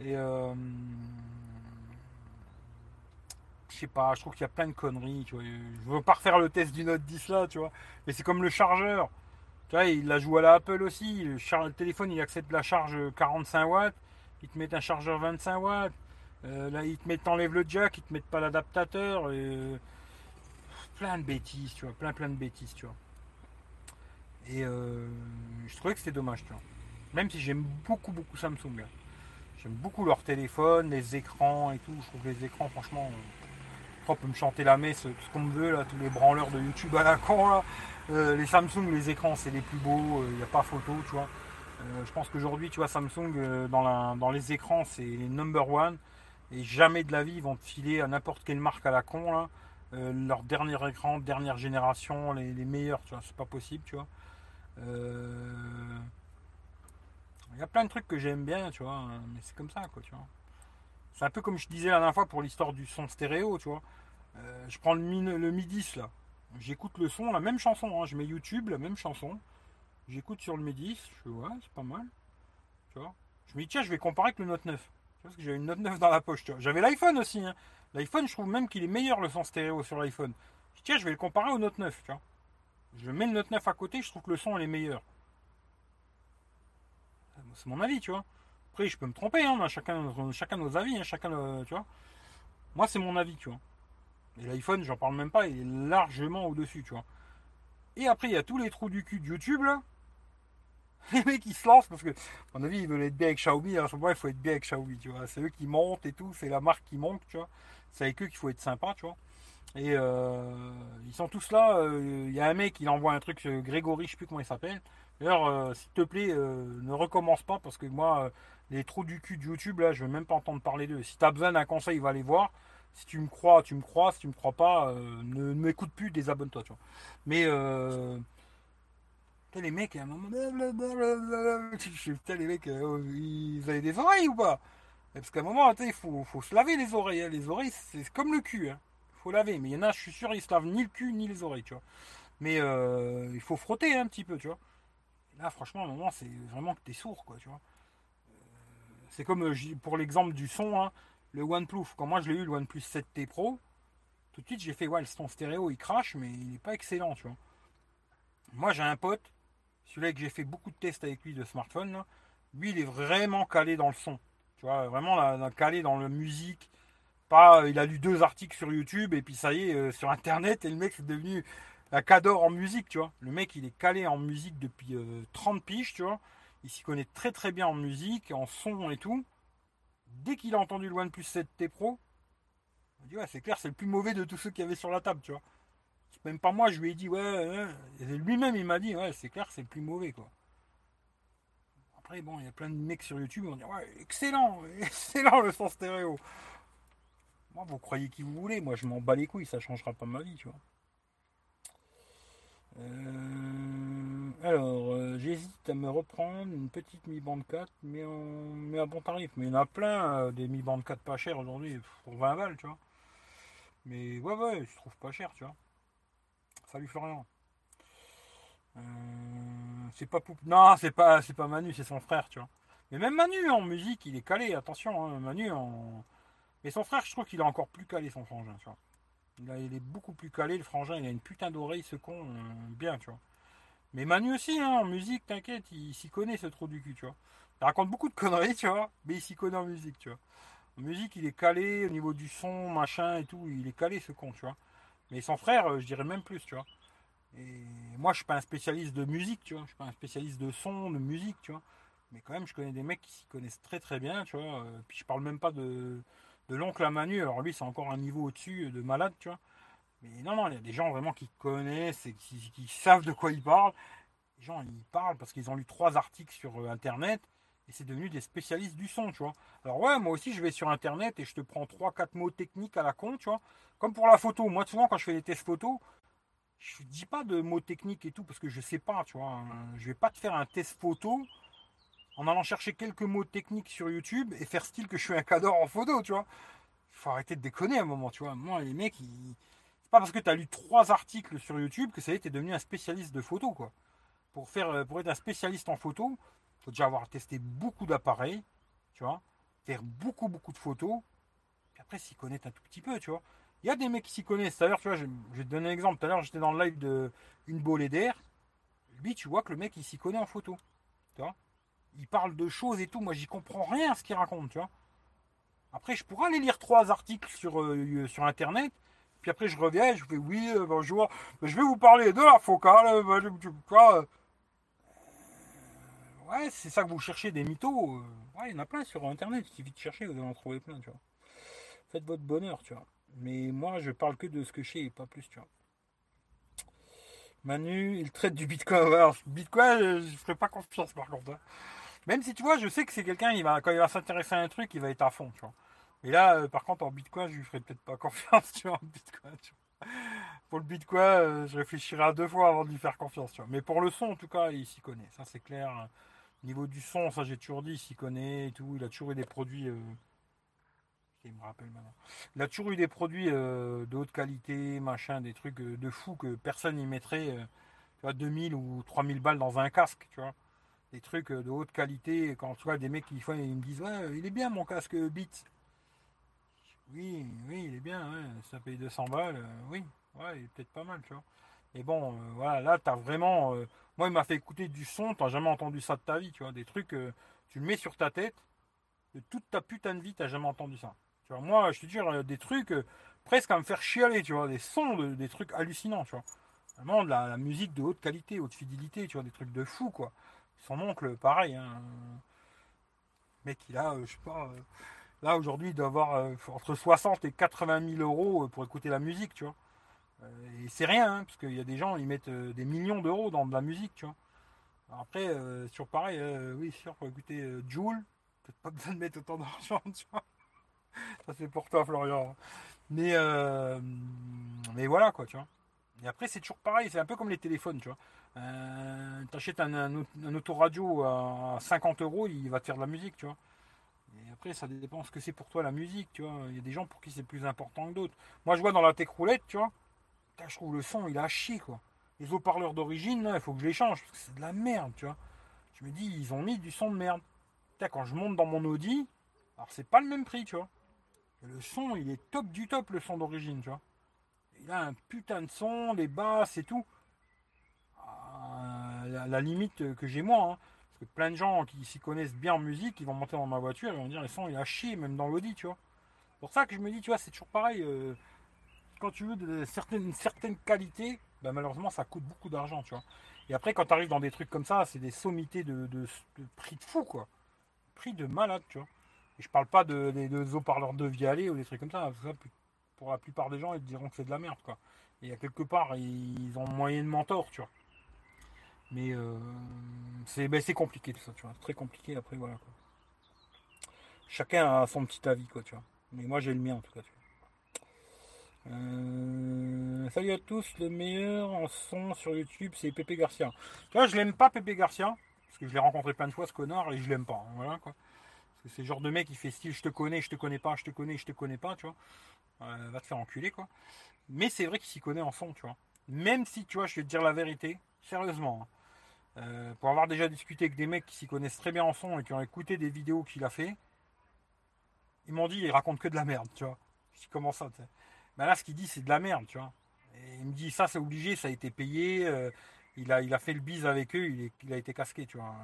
Et euh, je sais pas, je trouve qu'il y a plein de conneries, tu vois. Je veux pas refaire le test du Note 10 là, tu vois. Mais c'est comme le chargeur. Tu vois, il la joue à la Apple aussi. Le, le téléphone, il accepte la charge 45 watts. Il te met un chargeur 25 watts. Euh, là, ils te mettent, t'enlèvent le jack, ils te mettent pas l'adaptateur. Euh, plein de bêtises, tu vois, plein plein de bêtises, tu vois. Et euh, je trouvais que c'était dommage, tu vois. Même si j'aime beaucoup beaucoup Samsung. J'aime beaucoup leur téléphone, les écrans et tout. Je trouve que les écrans, franchement, on peut me chanter la messe, tout ce qu'on veut, là, tous les branleurs de YouTube à la con, les Samsung, les écrans, c'est les plus beaux, il n'y a pas photo, tu vois. je pense qu'aujourd'hui, tu vois, Samsung, dans, les écrans, c'est les number one. Et jamais de la vie ils vont te filer à n'importe quelle marque à la con là. Euh, leur dernier écran, dernière génération, les, meilleurs, tu vois, c'est pas possible, tu vois. Euh, il y a plein de trucs que j'aime bien, tu vois, hein, mais c'est comme ça, quoi, tu vois. C'est un peu comme je disais la dernière fois pour l'histoire du son stéréo, tu vois. Euh, je prends le, le Mi 10 là, j'écoute le son, la même chanson, hein. je mets YouTube, la même chanson, j'écoute sur le Mi 10, je vois, c'est pas mal, tu vois. Je me dis, tiens, je vais comparer avec le Note 9. Parce que j'ai une Note 9 dans la poche. J'avais l'iPhone aussi. Hein. L'iPhone, je trouve même qu'il est meilleur le son stéréo sur l'iPhone. Tiens, je vais le comparer au Note 9. Tu vois. Je mets le Note 9 à côté, je trouve que le son est meilleur. C'est mon avis, tu vois. Je peux me tromper, hein, on a chacun, chacun nos avis, hein, chacun, tu vois. Moi, c'est mon avis, tu vois. Et l'iPhone, j'en parle même pas, il est largement au-dessus, tu vois. Et après, il y a tous les trous du cul de YouTube, là. Les mecs, ils se lancent parce que, à mon avis, ils veulent être bien avec Xiaomi. Alors, moi, il faut être bien avec Xiaomi, tu vois. C'est eux qui montent et tout, c'est la marque qui monte, tu vois. C'est avec eux qu'il faut être sympa, tu vois. Et euh, ils sont tous là. euh, Il y a un mec, il envoie un truc, euh, Grégory, je sais plus comment il s'appelle. D'ailleurs, s'il te plaît, ne recommence pas parce que moi, les trous du cul de YouTube, là, je veux même pas entendre parler d'eux. Si tu as besoin d'un conseil, va les voir. Si tu me crois, tu me crois. Si tu me crois pas, euh, ne, ne m'écoute plus, désabonne-toi, tu vois. Mais euh, les mecs, à un moment, les mecs, euh, ils avaient des oreilles ou pas? Parce qu'à un moment, il faut, faut se laver les oreilles. hein. Les oreilles, c'est comme le cul. Hein. faut laver. Mais il y en a, je suis sûr, ils se lavent ni le cul ni les oreilles, tu vois. Mais euh, il faut frotter un petit peu, tu vois. Là, franchement, à un moment, c'est vraiment que t'es sourd, quoi, tu vois. Euh, C'est comme euh, pour l'exemple du son, hein, le OnePlus. Quand moi je l'ai eu, le OnePlus 7T Pro, tout de suite j'ai fait, ouais, le son stéréo il crache, mais il n'est pas excellent, tu vois. Moi j'ai un pote, celui-là que j'ai fait beaucoup de tests avec lui de smartphone, lui il est vraiment calé dans le son. Tu vois, vraiment calé dans la musique. Pas, il a lu deux articles sur YouTube et puis ça y est, euh, sur internet, et le mec c'est devenu un cador en musique, tu vois. Le mec il est calé en musique depuis euh, 30 piges, tu vois. Il s'y connaît très très bien en musique, en son et tout. Dès qu'il a entendu le OnePlus 7T Pro, il dit ouais c'est clair, c'est le plus mauvais de tous ceux qu'il y avait sur la table, tu vois. Même pas moi, je lui ai dit ouais, lui-même il m'a dit ouais c'est clair, c'est le plus mauvais quoi. Après bon, il y a plein de mecs sur YouTube vont dire ouais excellent, excellent le son stéréo. Moi vous croyez qui vous voulez, moi je m'en bats les couilles, ça changera pas ma vie, tu vois. Euh, alors, euh, j'hésite à me reprendre une petite Mi Band 4, mais, en, mais à bon tarif. Mais il y en a plein euh, des Mi Band 4 pas chers aujourd'hui, pour 20 balles, tu vois. Mais ouais, ouais, je trouve pas cher, tu vois. Salut Florian. Euh, c'est pas Poup- Non, c'est pas, c'est pas Manu, c'est son frère, tu vois. Mais même Manu en musique, il est calé, attention, hein, Manu en. Mais son frère, je trouve qu'il est encore plus calé, son frangin, tu vois. Il, il est beaucoup plus calé, le frangin, il a une putain d'oreille, ce con, bien, tu vois. Mais Manu aussi, hein, en musique, t'inquiète, il s'y connaît ce trou du cul, tu vois. Il raconte beaucoup de conneries, tu vois, mais il s'y connaît en musique, tu vois. En musique, il est calé au niveau du son, machin et tout, il est calé ce con, tu vois. Mais son frère, euh, je dirais même plus, tu vois. Et moi, je suis pas un spécialiste de musique, tu vois. Je suis pas un spécialiste de son, de musique, tu vois. Mais quand même, je connais des mecs qui s'y connaissent très très bien, tu vois. Euh, Puis je parle même pas de, de l'oncle à Manu. Alors lui, c'est encore un niveau au-dessus de malade, tu vois. Mais non, non, il y a des gens vraiment qui connaissent et qui, savent de quoi ils parlent. Les gens, ils parlent parce qu'ils ont lu trois articles sur euh, Internet et c'est devenu des spécialistes du son, tu vois. Alors ouais, moi aussi, je vais sur Internet et je te prends trois, quatre mots techniques à la con, tu vois. Comme pour la photo. Moi, souvent, quand je fais des tests photos, je dis pas de mots techniques et tout parce que je sais pas, tu vois. Je vais pas te faire un test photo en allant chercher quelques mots techniques sur YouTube et faire style que je suis un cador en photo, tu vois. Faut arrêter de déconner à un moment, tu vois. Moi, les mecs, ils... pas parce que tu as lu trois articles sur YouTube que ça y est, t'es devenu un spécialiste de photo, quoi. Pour, faire, euh, pour être un spécialiste en photo, faut déjà avoir testé beaucoup d'appareils, tu vois, faire beaucoup, beaucoup de photos, après s'y connaître un tout petit peu, tu vois. Il y a des mecs qui s'y connaissent. D'ailleurs, tu vois, je, vais te donner un exemple. Tout à l'heure, j'étais dans le live de une bolée d'air. Lui, tu vois que le mec, il s'y connaît en photo. Tu vois Il parle de choses et tout. Moi, j'y comprends rien à ce qu'il raconte, tu vois. Après, je pourrais aller lire trois articles sur, euh, sur Internet. Puis après, je reviens, je fais oui, euh, bonjour. Je vais vous parler de la focale. euh, quoi, euh. Ouais, c'est ça que vous cherchez, des mythos. euh. Ouais, il y en a plein sur Internet. Il suffit de chercher, vous allez en trouver plein, tu vois. Faites votre bonheur, tu vois. Mais moi, je parle que de ce que je sais et pas plus, tu vois. Manu, il traite du Bitcoin. Alors, Bitcoin, je ferai pas confiance par contre. hein. Même si tu vois, je sais que c'est quelqu'un, quand il va s'intéresser à un truc, il va être à fond, tu vois. Mais là, euh, par contre, en Bitcoin, je lui ferai peut-être pas confiance, tu vois, en Bitcoin, tu vois. Pour le Bitcoin, euh, je réfléchirai à deux fois avant de lui faire confiance, tu vois. Mais pour le son, en tout cas, il s'y connaît, ça c'est clair. Au niveau du son, ça j'ai toujours dit, il s'y connaît et tout. Il a toujours eu des produits. euh, Il me rappelle maintenant. Il a toujours eu des produits de haute qualité, machin, des trucs de fou que personne n'y mettrait, tu vois, 2000 ou 3000 balles dans un casque, tu vois. Des trucs de haute qualité. Quand tu vois des mecs qui ils me disent, ouais, il est bien mon casque Beats. Oui, oui, il est bien, ça paye 200 balles, euh, oui, ouais, il est peut-être pas mal, tu vois. Mais bon, euh, voilà, là, t'as vraiment. euh, moi, il m'a fait écouter du son, t'as jamais entendu ça de ta vie, tu vois. Des trucs, tu le mets sur ta tête, de toute ta putain de vie, t'as jamais entendu ça. Tu vois, moi, je te dis, des trucs presque à me faire chialer, tu vois, des sons, de- des trucs hallucinants, tu vois. Vraiment de la, musique de haute qualité, haute fidélité, tu vois, des trucs de fou, quoi. Son oncle, pareil, hein. Mec, il a, je sais pas, là aujourd'hui, il doit avoir euh, entre 60 et 80 000 euros euh, pour écouter la musique, tu vois. Euh, et c'est rien, hein, parce qu'il y a des gens, ils mettent des millions d'euros dans de la musique, tu vois. Après, euh, sur pareil, oui, sûr, pour écouter euh, Joule, peut-être pas besoin de mettre autant d'argent, tu vois. Ça c'est pour toi, Florian. Mais, mais voilà, quoi, tu vois. Et après, c'est toujours pareil, c'est un peu comme les téléphones, tu vois. T'achètes un, un autoradio à 50 euros, il va te faire de la musique, tu vois. Après, ça dépend ce que c'est pour toi la musique, tu vois. Il y a des gens pour qui c'est plus important que d'autres. Moi, je vois dans la tech roulette, tu vois. Je trouve le son, il a chier, quoi. Les haut-parleurs d'origine, il faut que je les change, parce que c'est de la merde, tu vois. Je me dis, ils ont mis du son de merde. Quand je monte dans mon Audi, alors c'est pas le même prix, tu vois. Le son, il est top du top, le son d'origine, tu vois. Il a un putain de son, les basses et tout. À la, la limite que j'ai moi, hein. Plein de gens qui s'y connaissent bien en musique, ils vont monter dans ma voiture et vont dire, le son, il a chier, même dans l'Audi, tu vois. Pour ça que je me dis, tu vois, c'est toujours pareil. euh, quand tu veux de certaines, une certaine qualité, bah, malheureusement, ça coûte beaucoup d'argent, tu vois. Et après, quand tu arrives dans des trucs comme ça, c'est des sommités de, prix de fou, quoi. Prix de malade, tu vois. Et je parle pas de, des de, haut-parleurs de Vialet ou des trucs comme ça, pour la plupart des gens, ils te diront que c'est de la merde, quoi. Et à quelque part, ils ont moyennement tort, tu vois. Mais euh, c'est ben, c'est compliqué tout ça, tu vois. Très compliqué, après, voilà. Chacun a son petit avis, quoi, tu vois. Mais moi, j'ai le mien, en tout cas. Euh, salut à tous, le meilleur en son sur YouTube, c'est Pépé Garcia. Tu vois, je l'aime pas, Pépé Garcia, parce que je l'ai rencontré plein de fois, ce connard, et je l'aime pas. hein, voilà, quoi. C'est le genre de mec qui fait style je te connais, je te connais pas, je te connais, je te connais pas, tu vois. Euh, va te faire enculer, quoi. Mais c'est vrai qu'il s'y connaît en son, tu vois. Même si, tu vois, je vais te dire la vérité, sérieusement. hein. Euh, pour avoir déjà discuté avec des mecs qui s'y connaissent très bien en son et qui ont écouté des vidéos qu'il a fait, ils m'ont dit il raconte que de la merde, tu vois. Je dis comment ça. Ben là, ce qu'il dit, c'est de la merde, tu vois. Et il me dit ça, c'est obligé, ça a été payé. euh, il, a, fait le bise avec eux, il, a été casqué, tu vois.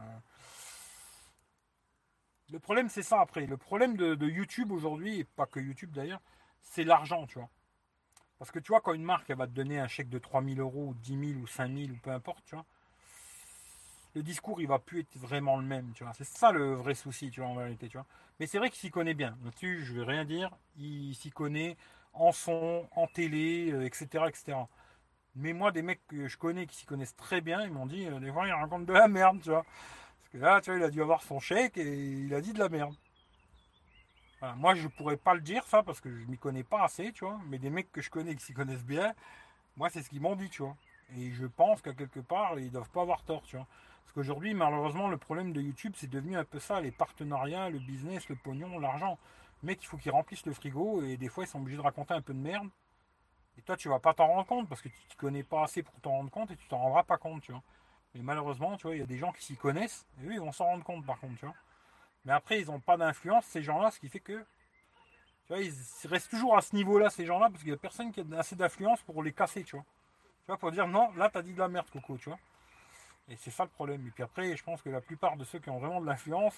Le problème, c'est ça après. Le problème de, YouTube aujourd'hui, et pas que YouTube d'ailleurs, c'est l'argent, tu vois. Parce que tu vois, quand une marque, elle va te donner un chèque de 3000 euros, ou 10 000 ou 5000 ou peu importe, tu vois, le discours, il va plus être vraiment le même, tu vois. C'est ça le vrai souci, tu vois, en vérité, tu vois. Mais c'est vrai qu'il s'y connaît bien. Là-dessus, je vais rien dire. Il s'y connaît en son, en télé, euh, etc., etc. Mais moi, des mecs que je connais qui s'y connaissent très bien, ils m'ont dit, euh, des fois, il raconte de la merde, tu vois. Parce que là, tu vois, il a dû avoir son chèque et il a dit de la merde. Moi, je pourrais pas le dire, ça, parce que je m'y connais pas assez, tu vois. Mais des mecs que je connais qui s'y connaissent bien, moi, c'est ce qu'ils m'ont dit, tu vois. Et je pense qu'à quelque part, ils doivent pas avoir tort, tu vois. Parce qu'aujourd'hui, malheureusement, le problème de YouTube, c'est devenu un peu ça, les partenariats, le business, le pognon, l'argent. Mec, il faut qu'il remplisse le frigo et des fois, ils sont obligés de raconter un peu de merde. Et toi, tu vas pas t'en rendre compte parce que tu ne connais pas assez pour t'en rendre compte et tu t'en rendras pas compte, tu vois. Mais malheureusement, tu vois, il y a des gens qui s'y connaissent et eux, ils vont s'en rendre compte par contre, tu vois. Mais après, ils n'ont pas d'influence, ces gens-là, ce qui fait que, tu vois, ils restent toujours à ce niveau-là, ces gens-là, parce qu'il n'y a personne qui a assez d'influence pour les casser, tu vois. Tu vois, pour dire non, là, t'as dit de la merde, Coco, tu vois. Et c'est ça le problème. Et puis après, je pense que la plupart de ceux qui ont vraiment de l'influence,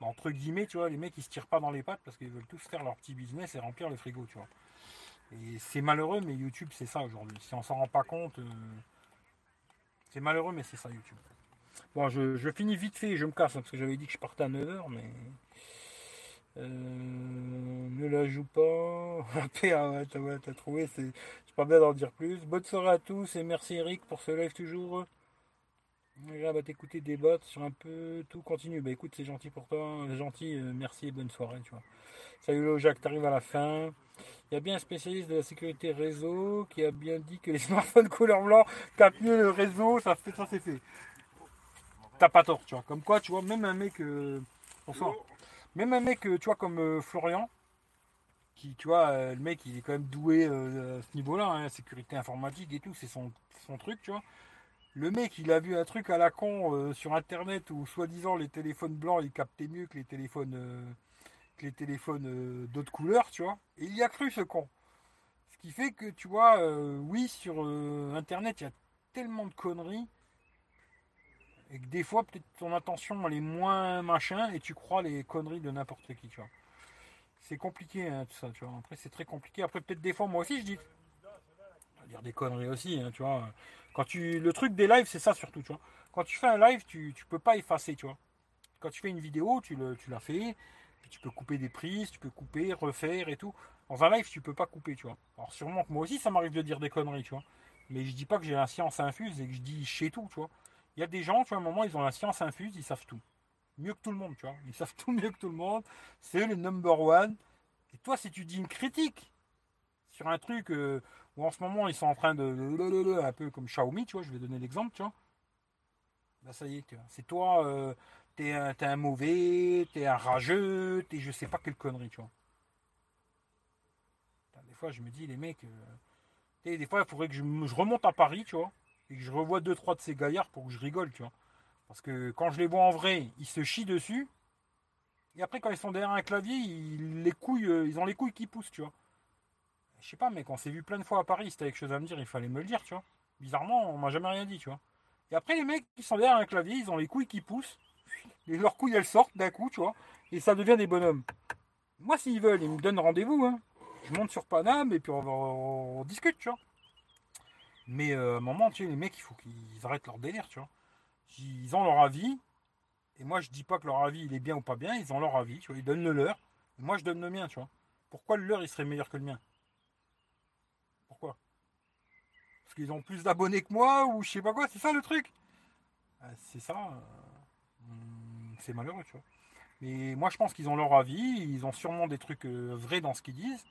bah, entre guillemets, tu vois, les mecs, ils se tirent pas dans les pattes parce qu'ils veulent tous faire leur petit business et remplir le frigo, tu vois. Et c'est malheureux, mais YouTube, c'est ça aujourd'hui. Si on s'en rend pas compte, euh, c'est malheureux, mais c'est ça YouTube. Bon, je, finis vite fait et je me casse, hein, parce que j'avais dit que je partais à 9h, mais. Euh, ne la joue pas. Ah ouais, t'as trouvé, c'est pas bien d'en dire plus. Bonne soirée à tous et merci Eric pour ce live toujours. Là, va t'écouter débattre sur un peu tout continue. Bah écoute, c'est gentil pour toi, gentil, euh, merci et bonne soirée, tu vois. Salut Jacques, t'arrives à la fin. Il y a bien un spécialiste de la sécurité réseau qui a bien dit que les smartphones couleur blanc capent mieux le réseau, ça fait ça c'est fait. T'as pas tort, tu vois. Comme quoi, tu vois, même un mec. euh, bonsoir. Même un mec, euh, tu vois, comme euh, Florian, qui, tu vois, euh, le mec, il est quand même doué euh, à ce niveau-là, hein, sécurité informatique et tout, c'est son, son truc, tu vois. Le mec, il a vu un truc à la con euh, sur internet où soi-disant les téléphones blancs ils captaient mieux que les téléphones euh, euh, d'autres couleurs, tu vois. Et il y a cru ce con. Ce qui fait que tu vois, oui, sur internet, il y a tellement de conneries et que des fois peut-être ton attention elle est moins machin et tu crois les conneries de n'importe qui, tu vois. c'est compliqué hein, tout ça, tu vois. Après, c'est très compliqué. Après, peut-être des fois, moi aussi, je dis. Dire des conneries aussi, hein, tu vois. Quand tu. Le truc des lives, c'est ça surtout, tu vois. Quand tu fais un live, tu, tu peux pas effacer, tu vois. Quand tu fais une vidéo, tu, le, tu l'as fait, puis tu peux couper des prises, tu peux couper, refaire et tout. Dans un live, tu peux pas couper, tu vois. Alors sûrement que moi aussi, ça m'arrive de dire des conneries, tu vois. Mais je dis pas que j'ai la science infuse et que je dis chez tout, tu vois. Il y a des gens, tu vois, à un moment, ils ont la science infuse, ils savent tout. Mieux que tout le monde, tu vois. Ils savent tout mieux que tout le monde. C'est les number one. Et toi, si tu dis une critique sur un truc euh, où en ce moment ils sont en train de. un peu comme Xiaomi, tu vois, je vais donner l'exemple, tu vois. Bah ça y est, c'est toi, euh, t'es un, mauvais, t'es un rageux, t'es je sais pas quelle connerie, tu vois. Des fois, je me dis, les mecs, euh, des fois, il faudrait que je, remonte à Paris, tu vois, et que je revoie deux, trois de ces gaillards pour que je rigole, tu vois. Parce que quand je les vois en vrai, ils se chient dessus. Et après, quand ils sont derrière un clavier, ils, les couilles, euh, ils ont les couilles qui poussent, tu vois. Je sais pas, mais quand s'est vu plein de fois à Paris, c'était quelque chose à me dire, il fallait me le dire, tu vois. Bizarrement, on m'a jamais rien dit, tu vois. Et après, les mecs qui sont derrière un clavier, ils ont les couilles qui poussent. Et leurs couilles, elles sortent d'un coup, tu vois. Et ça devient des bonhommes. Moi, s'ils veulent, ils me donnent rendez-vous. Hein. Je monte sur Paname et puis on, discute, tu vois. Mais euh, à un moment, tu sais, les mecs, il faut qu'ils arrêtent leur délire, tu vois. Ils ont leur avis. Et moi, je dis pas que leur avis, il est bien ou pas bien. Ils ont leur avis, tu vois. Ils donnent le leur. moi, je donne le mien, tu vois. Pourquoi le leur, il serait meilleur que le mien? Pourquoi? Parce qu'ils ont plus d'abonnés que moi ou je sais pas quoi. C'est ça le truc? Ah, C'est ça. Euh, hmm, c'est malheureux, tu vois. Mais moi, je pense qu'ils ont leur avis. Ils ont sûrement des trucs euh, vrais dans ce qu'ils disent.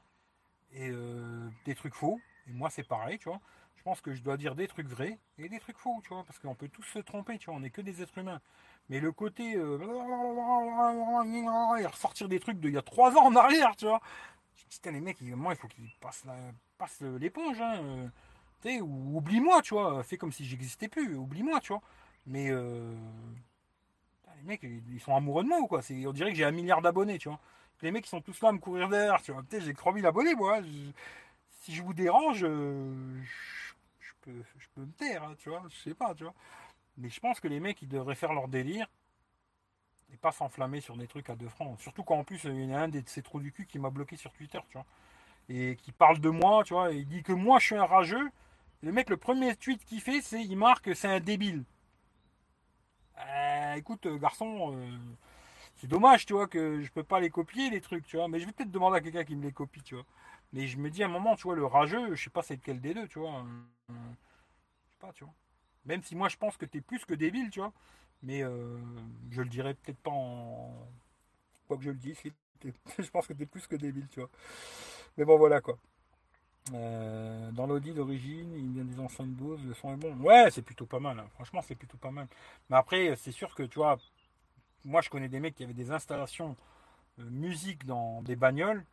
Et euh, des trucs faux. Et moi, c'est pareil, tu vois je pense que je dois dire des trucs vrais et des trucs faux, tu vois, parce qu'on peut tous se tromper, tu vois, on n'est que des êtres humains. Mais le côté euh, ressortir des trucs d'il y a trois ans en arrière, tu vois. Putain, les mecs, moi, il faut qu'ils passent, l'éponge, hein. Euh, ou oublie-moi, tu vois. Fais comme si j'existais plus, oublie-moi, tu vois. Mais euh, les mecs, ils sont amoureux de moi ou quoi? On dirait que j'ai un milliard d'abonnés, tu vois. Les mecs, ils sont tous là à me courir derrière, tu vois. Peut-être j'ai 3000 abonnés, moi. si je vous dérange, je peux me taire, hein, tu vois, je sais pas, tu vois. Mais je pense que les mecs, ils devraient faire leur délire et pas s'enflammer sur des trucs à deux francs. Surtout quand en plus, il y en a un de ces trous du cul qui m'a bloqué sur Twitter, tu vois. Et qui parle de moi, tu vois, et il dit que moi je suis un rageux. le mec, le premier tweet qu'il fait, c'est il marque c'est un débile. Euh, écoute, euh, garçon, euh, c'est dommage, tu vois, que je peux pas les copier, les trucs, tu vois. Mais je vais peut-être demander à quelqu'un qui me les copie, tu vois. Mais je me dis à un moment, tu vois, le rageux, je sais pas c'est lequel des deux, tu vois. Je sais pas, tu vois. Même si moi je pense que tu es plus que débile, tu vois. Mais je le dirais peut-être pas en. Quoi que je le dise, je pense que tu es plus que débile, tu vois. Mais bon, voilà quoi. Euh, dans l'audi d'origine, il y a des enceintes Bose, le son est bon. Ouais, c'est plutôt pas mal. Hein. Franchement, c'est plutôt pas mal. Mais après, c'est sûr que tu vois, moi je connais des mecs qui avaient des installations euh, musique dans des bagnoles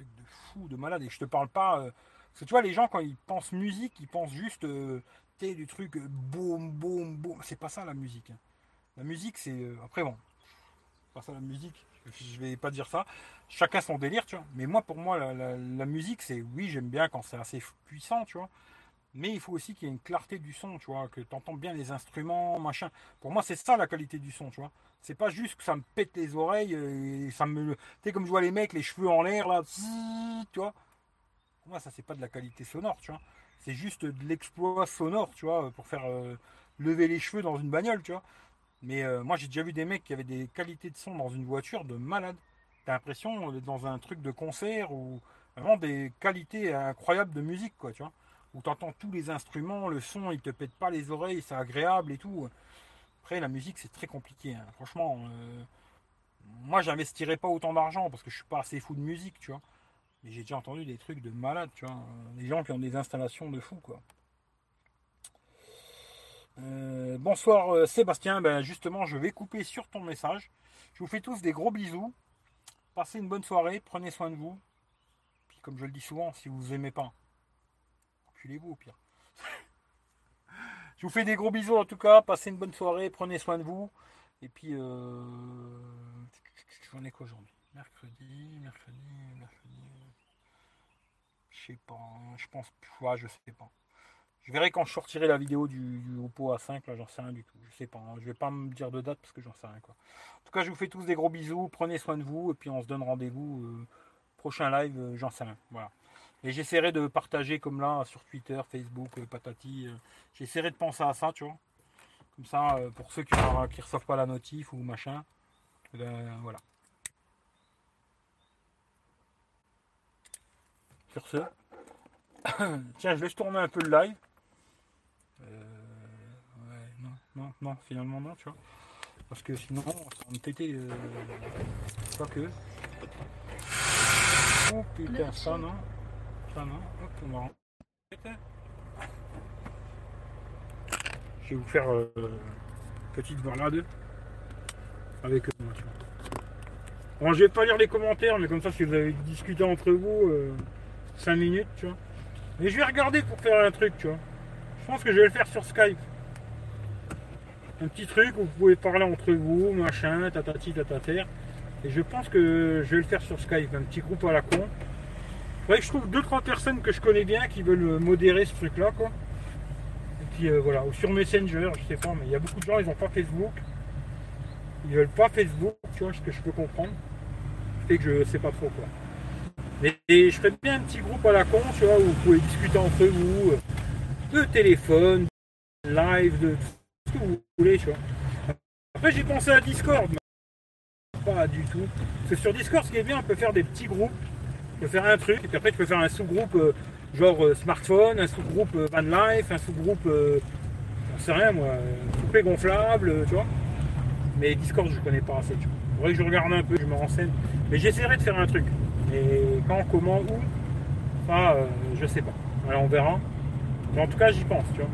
de fou, de malade. Et je te parle pas. Euh, parce que tu vois, les gens, quand ils pensent musique, ils pensent juste euh, du truc boum, boum, boum. C'est pas ça la musique. Hein. La musique, c'est. après, bon. Pas ça la musique. Je vais pas dire ça. Chacun son délire, tu vois. Mais moi, pour moi, la, musique, c'est. Oui, j'aime bien quand c'est assez puissant, tu vois. Mais il faut aussi qu'il y ait une clarté du son, tu vois, que tu entends bien les instruments, machin. Pour moi, c'est ça la qualité du son, tu vois. C'est pas juste que ça me pète les oreilles et ça me. Tu sais, comme je vois les mecs, les cheveux en l'air, là, tu vois. Pour moi, ça, c'est pas de la qualité sonore, tu vois. C'est juste de l'exploit sonore, tu vois, pour faire euh, lever les cheveux dans une bagnole, tu vois. Mais euh, moi, j'ai déjà vu des mecs qui avaient des qualités de son dans une voiture de malade. T'as l'impression d'être dans un truc de concert ou vraiment des qualités incroyables de musique, quoi, tu vois où tu entends tous les instruments, le son, il te pète pas les oreilles, c'est agréable et tout. Après, la musique, c'est très compliqué. Hein. Franchement, euh, moi, j'investirais pas autant d'argent parce que je suis pas assez fou de musique, tu vois. Mais j'ai déjà entendu des trucs de malade, tu vois. Des gens qui ont des installations de fou, quoi. Euh, bonsoir euh, Sébastien, ben justement je vais couper sur ton message. Je vous fais tous des gros bisous. Passez une bonne soirée, prenez soin de vous. Puis comme je le dis souvent, si vous aimez pas, vous au pire. Je vous fais des gros bisous en tout cas. Passez une bonne soirée. Prenez soin de vous. Et puis, euh... j'en ai quoi aujourd'hui? Mercredi, mercredi, mercredi. Je sais pas. Je pense. Je sais pas. Je verrai quand je sortirai la vidéo du, du Oppo A5. Là, j'en sais rien du tout. Je sais pas. Hein. Je vais pas me dire de date parce que j'en sais rien quoi. En tout cas, je vous fais tous des gros bisous. Prenez soin de vous. Et puis, on se donne rendez-vous. Euh, prochain live, euh, j'en sais rien. Voilà. Et j'essaierai de partager comme là sur Twitter, Facebook, euh, patati. j'essaierai de penser à ça, tu vois. Comme ça, pour ceux qui ne reçoivent pas la notif ou machin. eh ben, voilà. Sur ce. Tiens, je laisse tourner un peu le live. Euh, ouais, non, non, non, finalement non, tu vois. Parce que sinon, ça va me péter. Euh, pas que. Oh putain, ça non. Ça non. Hop, on va Je vais vous faire euh, une petite balade avec eux. moi, tu vois. Bon, je vais pas lire les commentaires, mais comme ça, si vous avez discuté entre vous, 5 minutes, tu vois. Mais je vais regarder pour faire un truc, tu vois. Je pense que je vais le faire sur Skype. Un petit truc où vous pouvez parler entre vous, machin, tatati, tatater. Et je pense que je vais le faire sur Skype, un petit groupe à la con. Que je trouve 2-3 personnes que je connais bien qui veulent modérer ce truc-là. Et puis euh, voilà, ou sur Messenger, je sais pas, mais il y a beaucoup de gens, ils n'ont pas Facebook. Ils veulent pas Facebook, tu vois, ce que je peux comprendre. Fait que je sais pas trop quoi. Mais et je ferais bien un petit groupe à la con, tu vois, où vous pouvez discuter entre vous, euh, téléphone, live, de tout ce que vous voulez, tu vois. Après, j'ai pensé à Discord, mais pas du tout. Parce que sur Discord, ce qui est bien, on peut faire des petits groupes, on peut faire un truc, et puis après, tu peux faire un sous-groupe euh, genre euh, smartphone, un sous-groupe euh, van life, un sous-groupe, j'en sais rien moi, poupée gonflable, tu vois. Mais Discord, je connais pas assez, tu vois. Faudrait que je regarde un peu, je me renseigne. Mais j'essaierai de faire un truc. Et quand, comment, où, euh, je sais pas. Alors on verra. Mais en tout cas, j'y pense, tu vois.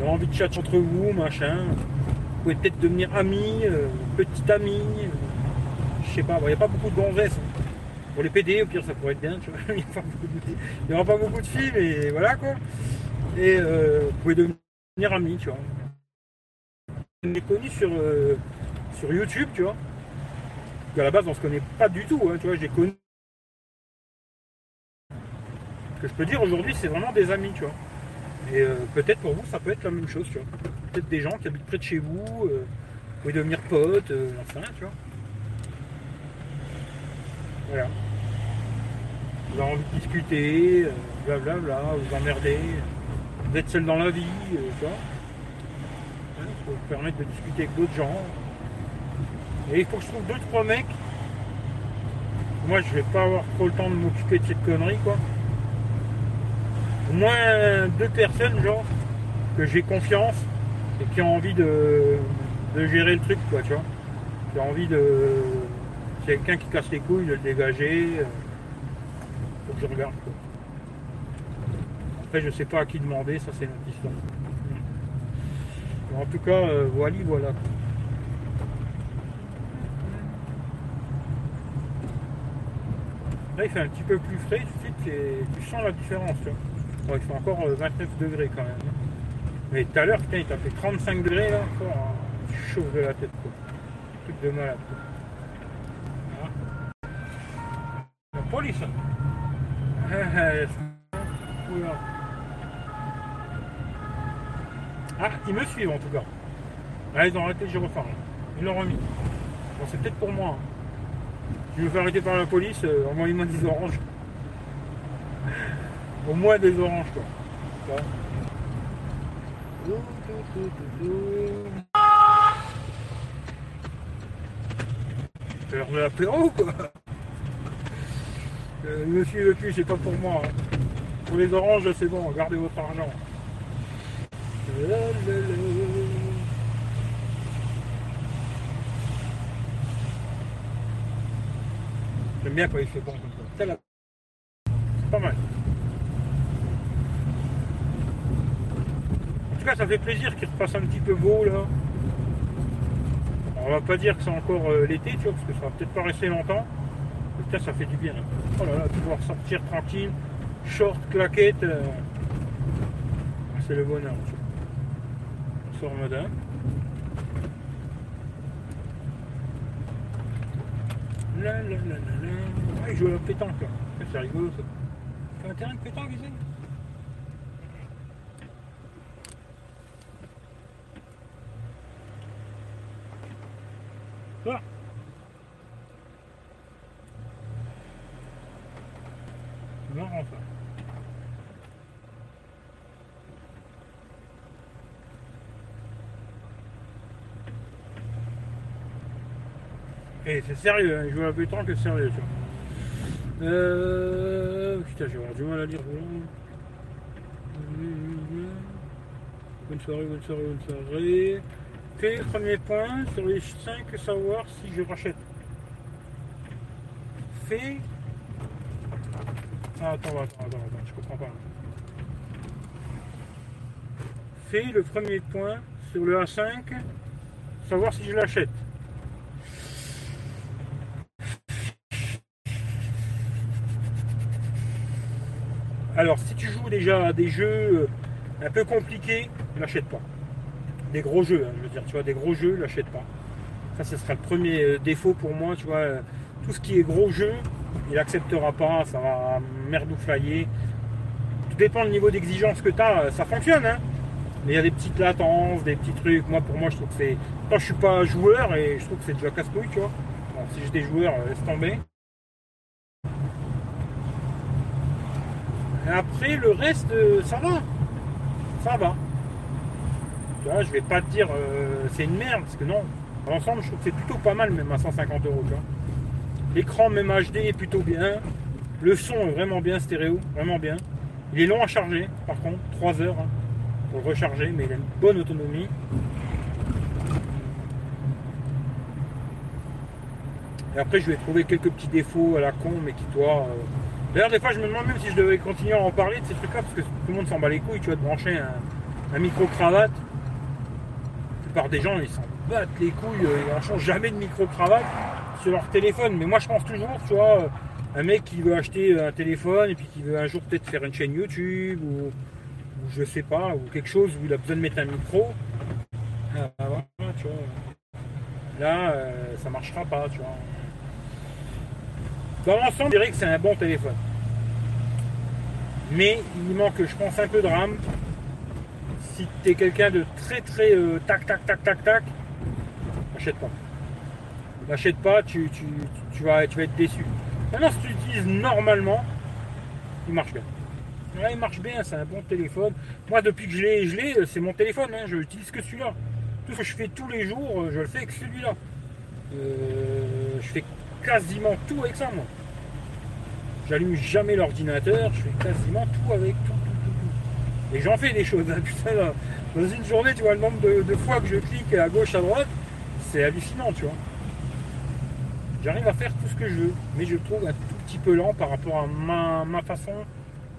Avez envie de chat entre vous, machin. Vous pouvez peut-être devenir amis, euh, petit ami. euh, je sais pas, il n'y a pas beaucoup de gonzesses. Pour les PD, au pire, ça pourrait être bien, tu vois. Il n'y aura pas beaucoup de filles, mais voilà quoi. Et euh, vous pouvez devenir amis, tu vois. On est connu sur, euh, sur YouTube, tu vois. Qu'à la base, on se connaît pas du tout, hein, tu vois. J'ai connu. Ce je peux dire aujourd'hui, c'est vraiment des amis, tu vois. Et euh, peut-être pour vous, ça peut être la même chose, tu vois. Peut-être des gens qui habitent près de chez vous, euh, vous pouvez devenir potes, euh, j'en sais rien, tu vois. Voilà. Vous avez envie de discuter, euh, blablabla, vous emmerder, vous êtes seul dans la vie, euh, tu vois. Hein, ça vous permettre de discuter avec d'autres gens. Et il faut que je trouve deux, trois mecs. Moi, je vais pas avoir trop le temps de m'occuper de cette connerie, quoi. Moins deux personnes, genre, que j'ai confiance et qui ont envie de, gérer le truc, quoi, tu vois. Envie de. Si quelqu'un qui casse les couilles, de le dégager. euh, Faut que je regarde. Après, je sais pas à qui demander, ça c'est notre histoire. En tout cas, euh, voilà, voilà. Là, il fait un petit peu plus frais, tu sens la différence. Bon, il fait encore euh, 29 degrés quand même. hein. Mais tout à l'heure, putain, il t'a fait 35 degrés là. Oh, tu chauffes de la tête, quoi. Truc de malade. Voilà. La police. Ah, ah, oula. Ah, ils me suivent en tout cas. Ah, ils ont arrêté le gyrophare. Ils l'ont remis. Bon, c'est peut-être pour moi. hein. Je me fais arrêter par la police, euh, envoyez-moi des oranges. Au moins des oranges, quoi. C'est l'heure de l'apéro, quoi. Monsieur le cul, c'est pas pour moi. hein. Pour les oranges, c'est bon, gardez votre argent. J'aime bien quand il fait bon comme ça. C'est pas mal. En tout cas, ça fait plaisir qu'il repasse un petit peu beau là. On va pas dire que c'est encore euh, l'été, tu vois, parce que ça va peut-être pas rester longtemps. En tout cas, ça fait du bien. Oh là là, pouvoir sortir tranquille, short, claquette. euh, C'est le bonheur. tu vois. On sort modin. La la la la la. Ah, il joue à la pétanque là. C'est rigolo ça. Un terrain de pétanque ici C'est. Et eh, c'est sérieux, hein, je vois un peu tant que sérieux. Ça. Euh... Putain, j'ai du mal à lire. Bonne soirée, bonne soirée, bonne soirée. Premier point sur les 5 savoir si je rachète. Fais. Ah, attends, attends, attends, je comprends pas. Fais le premier point sur le A5, savoir si je l'achète. Alors, si tu joues déjà à des jeux euh, un peu compliqués, n'achète pas. Des gros jeux, hein, je veux dire, tu vois, des gros jeux, n'achète pas. Ça, ce sera le premier euh, défaut pour moi, tu vois. Euh, tout ce qui est gros jeu, il n'acceptera pas, ça va merdouflailler. Tout dépend du niveau d'exigence que tu as, ça fonctionne, hein. Mais il y a des petites latences, des petits trucs. Moi, pour moi, je trouve que c'est. Quand je suis pas joueur, et je trouve que c'est déjà casse-couille, tu vois. Bon, si j'ai des joueurs, laisse tomber. après, le reste, euh, ça va. Ça va. Vois, je vais pas te dire euh, c'est une merde, parce que non. L'ensemble, je trouve que c'est plutôt pas mal, même à 150 euros. L'écran, même HD, est plutôt bien. Le son est vraiment bien stéréo, vraiment bien. Il est long à charger, par contre, 3 heures hein, pour recharger, mais il a une bonne autonomie. Et après, je vais trouver quelques petits défauts à la con, mais qui, toi, euh, D'ailleurs, des fois, je me demande même si je devais continuer à en parler de ces trucs-là, parce que tout le monde s'en bat les couilles, tu vas te brancher un, micro-cravate. Des gens, ils s'en battent les couilles, euh, ils n'en changent jamais de micro-cravate sur leur téléphone. Mais moi, je pense toujours, tu vois, euh, un mec qui veut acheter un téléphone et puis qui veut un jour peut-être faire une chaîne YouTube ou, je sais pas, ou quelque chose où il a besoin de mettre un micro. Bah, tu vois. Là, euh, ça marchera pas, tu vois. Dans l'ensemble, je dirais que c'est un bon téléphone. Mais il manque, je pense, un peu de RAM. Si tu es quelqu'un de très très euh, tac tac tac tac tac, n'achète pas. N'achète pas, tu, vas, tu vas être déçu. Maintenant, si tu l'utilises normalement, il marche bien. il marche bien, c'est un bon téléphone. Moi, depuis que je l'ai, je l'ai, c'est mon téléphone, hein, je n'utilise que celui-là. Tout ce que je fais tous les jours, je le fais avec celui-là. Euh, je fais quasiment tout avec ça, moi. J'allume jamais l'ordinateur, je fais quasiment tout avec tout, Et j'en fais des choses, hein, putain, Dans une journée, tu vois le nombre de, fois que je clique à gauche, à droite, c'est hallucinant, tu vois. J'arrive à faire tout ce que je veux, mais je trouve un tout petit peu lent par rapport à ma, façon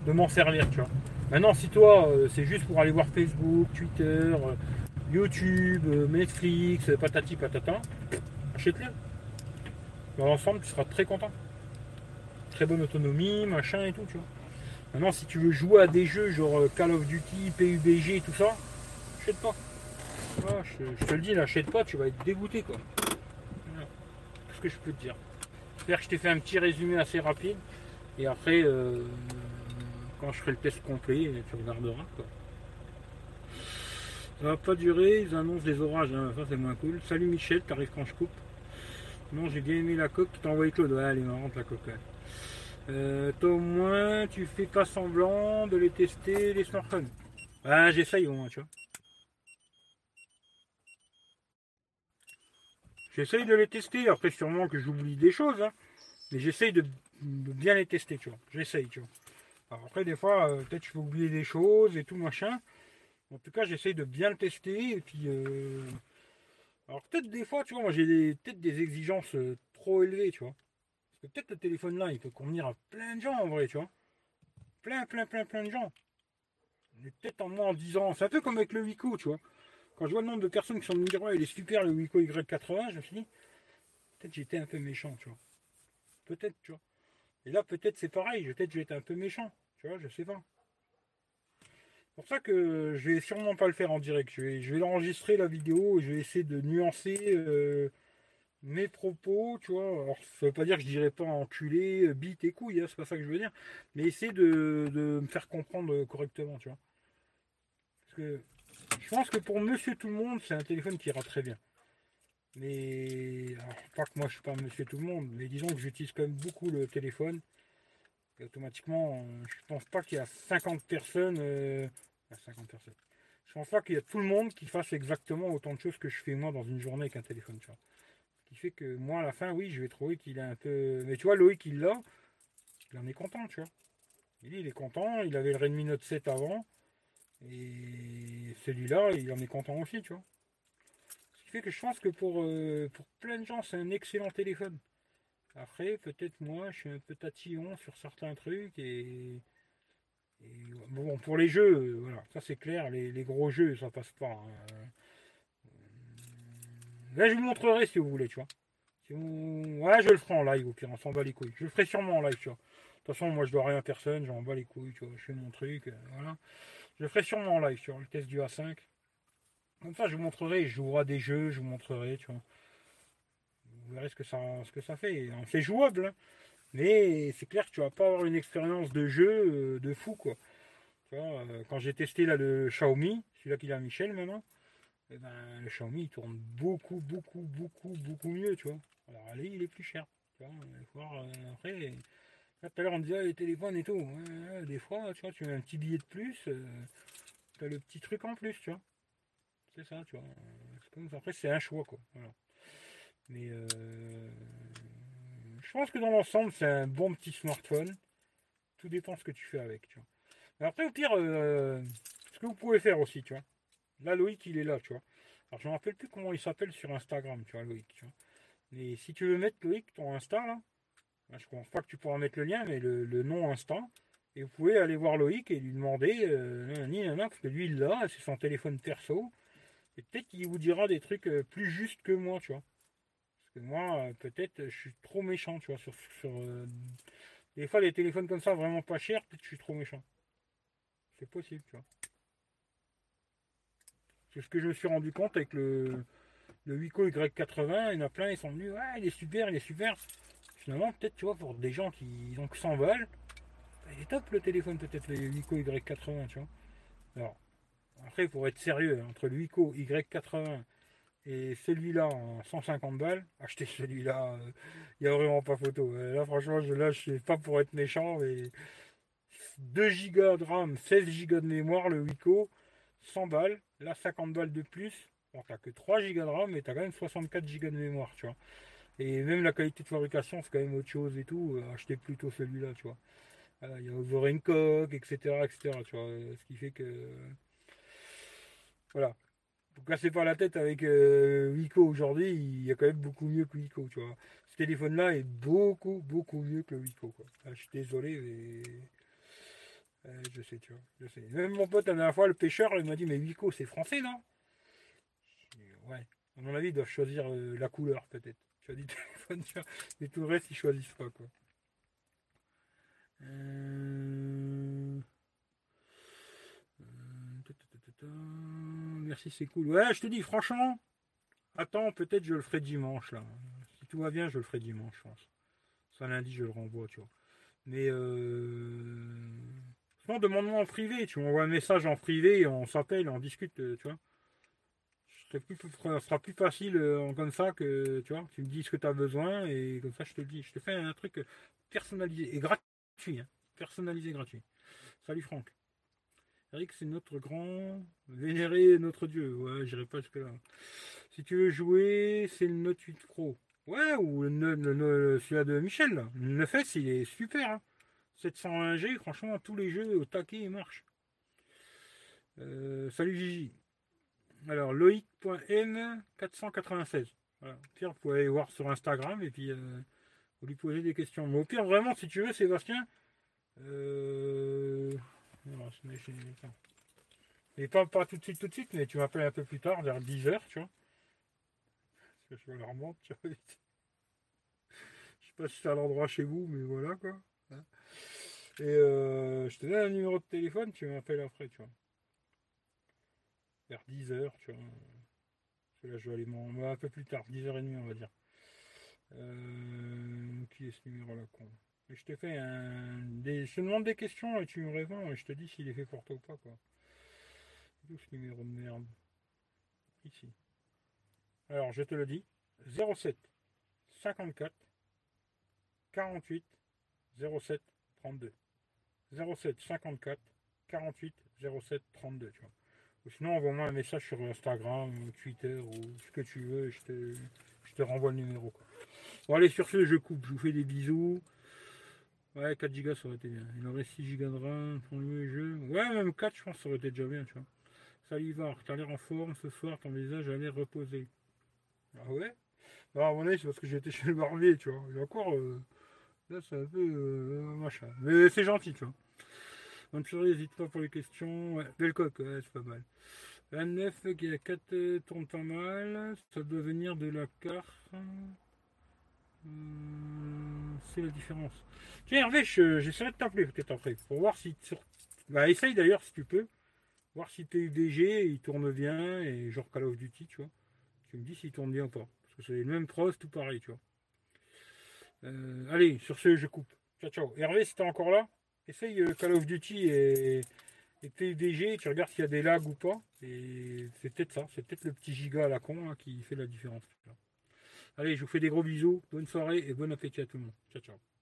de m'en servir, tu vois. Maintenant, si toi, euh, c'est juste pour aller voir Facebook, Twitter, euh, YouTube, euh, Netflix, patati patata, achète-le. Dans l'ensemble, tu seras très content. Très bonne autonomie, machin et tout, tu vois. Maintenant, si tu veux jouer à des jeux genre euh, Call of Duty, PUBG tout ça, achète pas. je, te le dis, n'achète pas, tu vas être dégoûté, quoi. ce que je peux te dire. J'espère que je t'ai fait un petit résumé assez rapide. Et après, euh, quand je ferai le test complet, tu regarderas, quoi. Ça va pas durer, ils annoncent des orages, hein. ça c'est moins cool. Salut Michel, t'arrives quand je coupe? Non, j'ai bien aimé la coque que t'as envoyé Claude. Ouais, elle est marrante la coque. Euh, toi au moins, tu fais pas semblant de les tester les smartphones. Ah, j'essaye au moins, tu vois. J'essaye de les tester. Après, sûrement que j'oublie des choses. Hein. Mais j'essaye de, bien les tester, tu vois. J'essaye, tu vois. Alors après, des fois, euh, peut-être je peux oublier des choses et tout, machin. En tout cas, j'essaye de bien le tester. Et puis, euh, alors peut-être des fois, tu vois, moi j'ai peut-être des exigences euh, trop élevées, tu vois. Peut-être le téléphone là, il peut convenir à plein de gens en vrai, tu vois. Plein, plein, plein, plein de gens. Mais peut-être en moins en 10 ans. C'est un peu comme avec le Wico, tu vois. Quand je vois le nombre de personnes qui sont me dire ouais il est super le Wico Y80, je me suis dit, peut-être j'étais un peu méchant, tu vois. Peut-être, tu vois. Et là peut-être c'est pareil, peut-être j'ai été un peu méchant, tu vois, je sais pas pour ça que je vais sûrement pas le faire en direct. Je vais, je vais l'enregistrer la vidéo et je vais essayer de nuancer euh, mes propos, tu vois. Alors ça veut pas dire que je dirais pas enculé, bite et couille, hein, c'est pas ça que je veux dire. Mais essayer de, me faire comprendre correctement, tu vois. Parce que je pense que pour monsieur tout le monde, c'est un téléphone qui ira très bien. Mais pas que moi je suis pas monsieur tout le monde, mais disons que j'utilise quand même beaucoup le téléphone automatiquement, euh, je pense pas qu'il y a 50 personnes, 50 euh, personnes. Je pense pas qu'il y a tout le monde qui fasse exactement autant de choses que je fais moi dans une journée avec un téléphone. Ce qui fait que moi, à la fin, oui, je vais trouver qu'il est un peu. Mais tu vois, Loïc, il l'a. Il en est content, tu vois. Il, est content. Il avait le Redmi Note 7 avant. Et celui-là, il en est content aussi, tu vois. Ce qui fait que je pense que pour, euh, pour plein de gens, c'est un excellent téléphone. Après, peut-être moi, je suis un peu tatillon sur certains trucs et, bon, pour les jeux, euh, voilà, ça c'est clair, les, gros jeux, ça passe pas. Hein. Là, je vous montrerai si vous voulez, tu vois. Ouais, je le ferai en live, au pire, on s'en bat les couilles. Je le ferai sûrement en live, tu vois. De toute façon, moi, je dois rien à personne, j'en bats les couilles, tu vois. Je fais mon truc, euh, voilà. Je le ferai sûrement en live, sur le test du A5. Comme ça, je vous montrerai, je jouerai des jeux, je vous montrerai, tu vois. Vous verrez ce que ça, ce que ça fait. C'est jouable, hein. mais c'est clair que tu vas pas avoir une expérience de jeu euh, de fou, quoi. Tu vois, euh, quand j'ai testé là le Xiaomi, celui-là qu'il a Michel maintenant, eh ben, le Xiaomi il tourne beaucoup, beaucoup, beaucoup, beaucoup mieux, tu vois. Alors allez, il est plus cher. Tu vois, voir, euh, après, tout à l'heure on disait les téléphones et tout. des fois, tu vois, tu mets un petit billet de plus, tu as le petit truc en plus, tu vois. C'est ça, tu vois. Après, c'est un choix, quoi. Voilà. Mais euh, je pense que dans l'ensemble, c'est un bon petit smartphone. Tout dépend ce que tu fais avec, tu vois. Mais après, au pire, euh, ce que vous pouvez faire aussi, tu vois. Là, Loïc, il est là, tu vois. Alors, je ne me rappelle plus comment il s'appelle sur Instagram, tu vois, Loïc, tu vois. Mais si tu veux mettre Loïc, ton Insta, là, je ne pense pas que tu pourras mettre le lien, mais le, nom Insta, et vous pouvez aller voir Loïc et lui demander, euh, ni parce que lui, il l'a, c'est son téléphone perso. Et peut-être qu'il vous dira des trucs euh, plus justes que moi, tu vois moi, euh, peut-être, je suis trop méchant, tu vois, sur, euh, des fois les téléphones comme ça vraiment pas chers, peut-être je suis trop méchant. C'est possible, tu vois. C'est ce que je me suis rendu compte avec le, le Wico Y80, il y en a plein, ils sont venus, ouais, il est super, il est super. Finalement, peut-être, tu vois, pour des gens qui 100 balles, bah, il est top le téléphone, peut-être, le Wico Y80, tu vois. Alors, après, pour être sérieux, entre le Wico Y80 et celui-là, en 150 balles, acheter celui-là, il euh, n'y a vraiment pas photo. Euh, là, franchement, je lâche, pas pour être méchant, mais 2 Go de RAM, 16 Go de mémoire, le Wico, 100 balles. Là, 50 balles de plus. Bon, t'as que 3 Go de RAM, mais t'as quand même 64 Go de mémoire, tu vois. Et même la qualité de fabrication, c'est quand même autre chose et tout. Euh, acheter plutôt celui-là, tu vois. Il y a Overencock, etc., etc.. Ce qui fait que. Voilà vous cassez pas la tête avec euh, Wiko aujourd'hui, il y a quand même beaucoup mieux que Wiko, tu vois. Ce téléphone-là est beaucoup, beaucoup mieux que quoi. Ah, je suis désolé, mais. Je sais, tu vois. Je sais. Même mon pote, la dernière fois, le pêcheur, il m'a dit Mais Wiko, c'est français, non? Ouais. À mon avis, ils doivent choisir euh, la couleur, peut-être. Tu as dit téléphone, tu vois. Mais tout le reste, ils choisissent pas, quoi. Euh... Merci, c'est cool. Ouais, je te dis, franchement, attends, peut-être je le ferai dimanche, là. Si tout va bien, je le ferai dimanche, je pense. Ça, lundi, je le renvoie, tu vois. Mais, euh... Franchement, demande-moi en privé, tu m'envoies un message en privé, on s'appelle, on discute, euh, tu vois. Ce sera plus facile euh, comme ça que tu vois, tu me dis ce que tu as besoin et comme ça je te le dis, je te fais un truc personnalisé et gratuit. Hein. Personnalisé gratuit. Salut Franck. Eric, c'est notre grand vénéré, notre dieu. Ouais, j'irai pas jusque là. Si tu veux jouer, c'est le Note 8 Pro. Ouais, ou le, celui-là de Michel. Le 9S, il est super. Hein. 701G, franchement, tous les jeux au taquet, ils marchent. Euh, salut Gigi. Alors, Loïc.n496. Voilà. Au pire, vous pouvez aller voir sur Instagram et puis euh, vous lui posez des questions. Mais au pire, vraiment, si tu veux, Sébastien. Euh... Non, et pas, pas tout de suite, tout de suite, mais tu m'appelles un peu plus tard, vers 10h, tu vois. Parce que je vois leur montre, tu vois. je sais pas si c'est à l'endroit chez vous, mais voilà, quoi. Hein. Et euh, je te donne un numéro de téléphone, tu m'appelles après, tu vois. Vers 10h, tu vois. Là, je vais aller m'en... un peu plus tard, 10h30, on va dire. Euh, qui est ce numéro-là, con? Je te fais un. Des... Je te demande des questions et tu me réponds et je te dis s'il est fait pour toi ou pas quoi. D'où ce numéro de merde Ici. Alors je te le dis. 07 54 48 07 32. 07 54 48 07 32, tu vois. Ou sinon envoie-moi un message sur Instagram, Twitter ou ce que tu veux, je te, renvoie le numéro. Bon, allez, sur ce, je coupe. Je vous fais des bisous. Ouais, 4 Go, ça aurait été bien. Il aurait 6 Go de RAM pour le jeu. Ouais, même 4, je pense, ça aurait été déjà bien, tu vois. Salivar, t'as l'air en forme ce soir, ton visage a l'air reposé. Ah ouais? Bah, à mon avis, c'est parce que j'étais chez le barbier, tu vois. Et encore, euh, là, c'est un peu euh, machin. Mais c'est gentil, tu vois. Soirée, n'hésite pas pour les questions. Ouais, c'est pas mal. La 9 qui a 4 euh, tourne pas mal. Ça doit venir de la carte. Hum, c'est la différence. Tiens Hervé, j'essaierai de t'appeler peut-être après. Pour voir si. Bah essaye d'ailleurs si tu peux. Voir si tes UDG il tourne bien et genre Call of Duty, tu vois. Tu me dis s'il tourne bien ou pas. Parce que c'est le même pros, tout pareil, tu vois. Euh, allez, sur ce, je coupe. Ciao, ciao. Hervé, si t'es encore là, essaye euh, Call of Duty et, et UDG, tu regardes s'il y a des lags ou pas. Et c'est peut-être ça, c'est peut-être le petit giga à la con hein, qui fait la différence. Allez, je vous fais des gros bisous, bonne soirée et bon appétit à tout le monde. Ciao, ciao.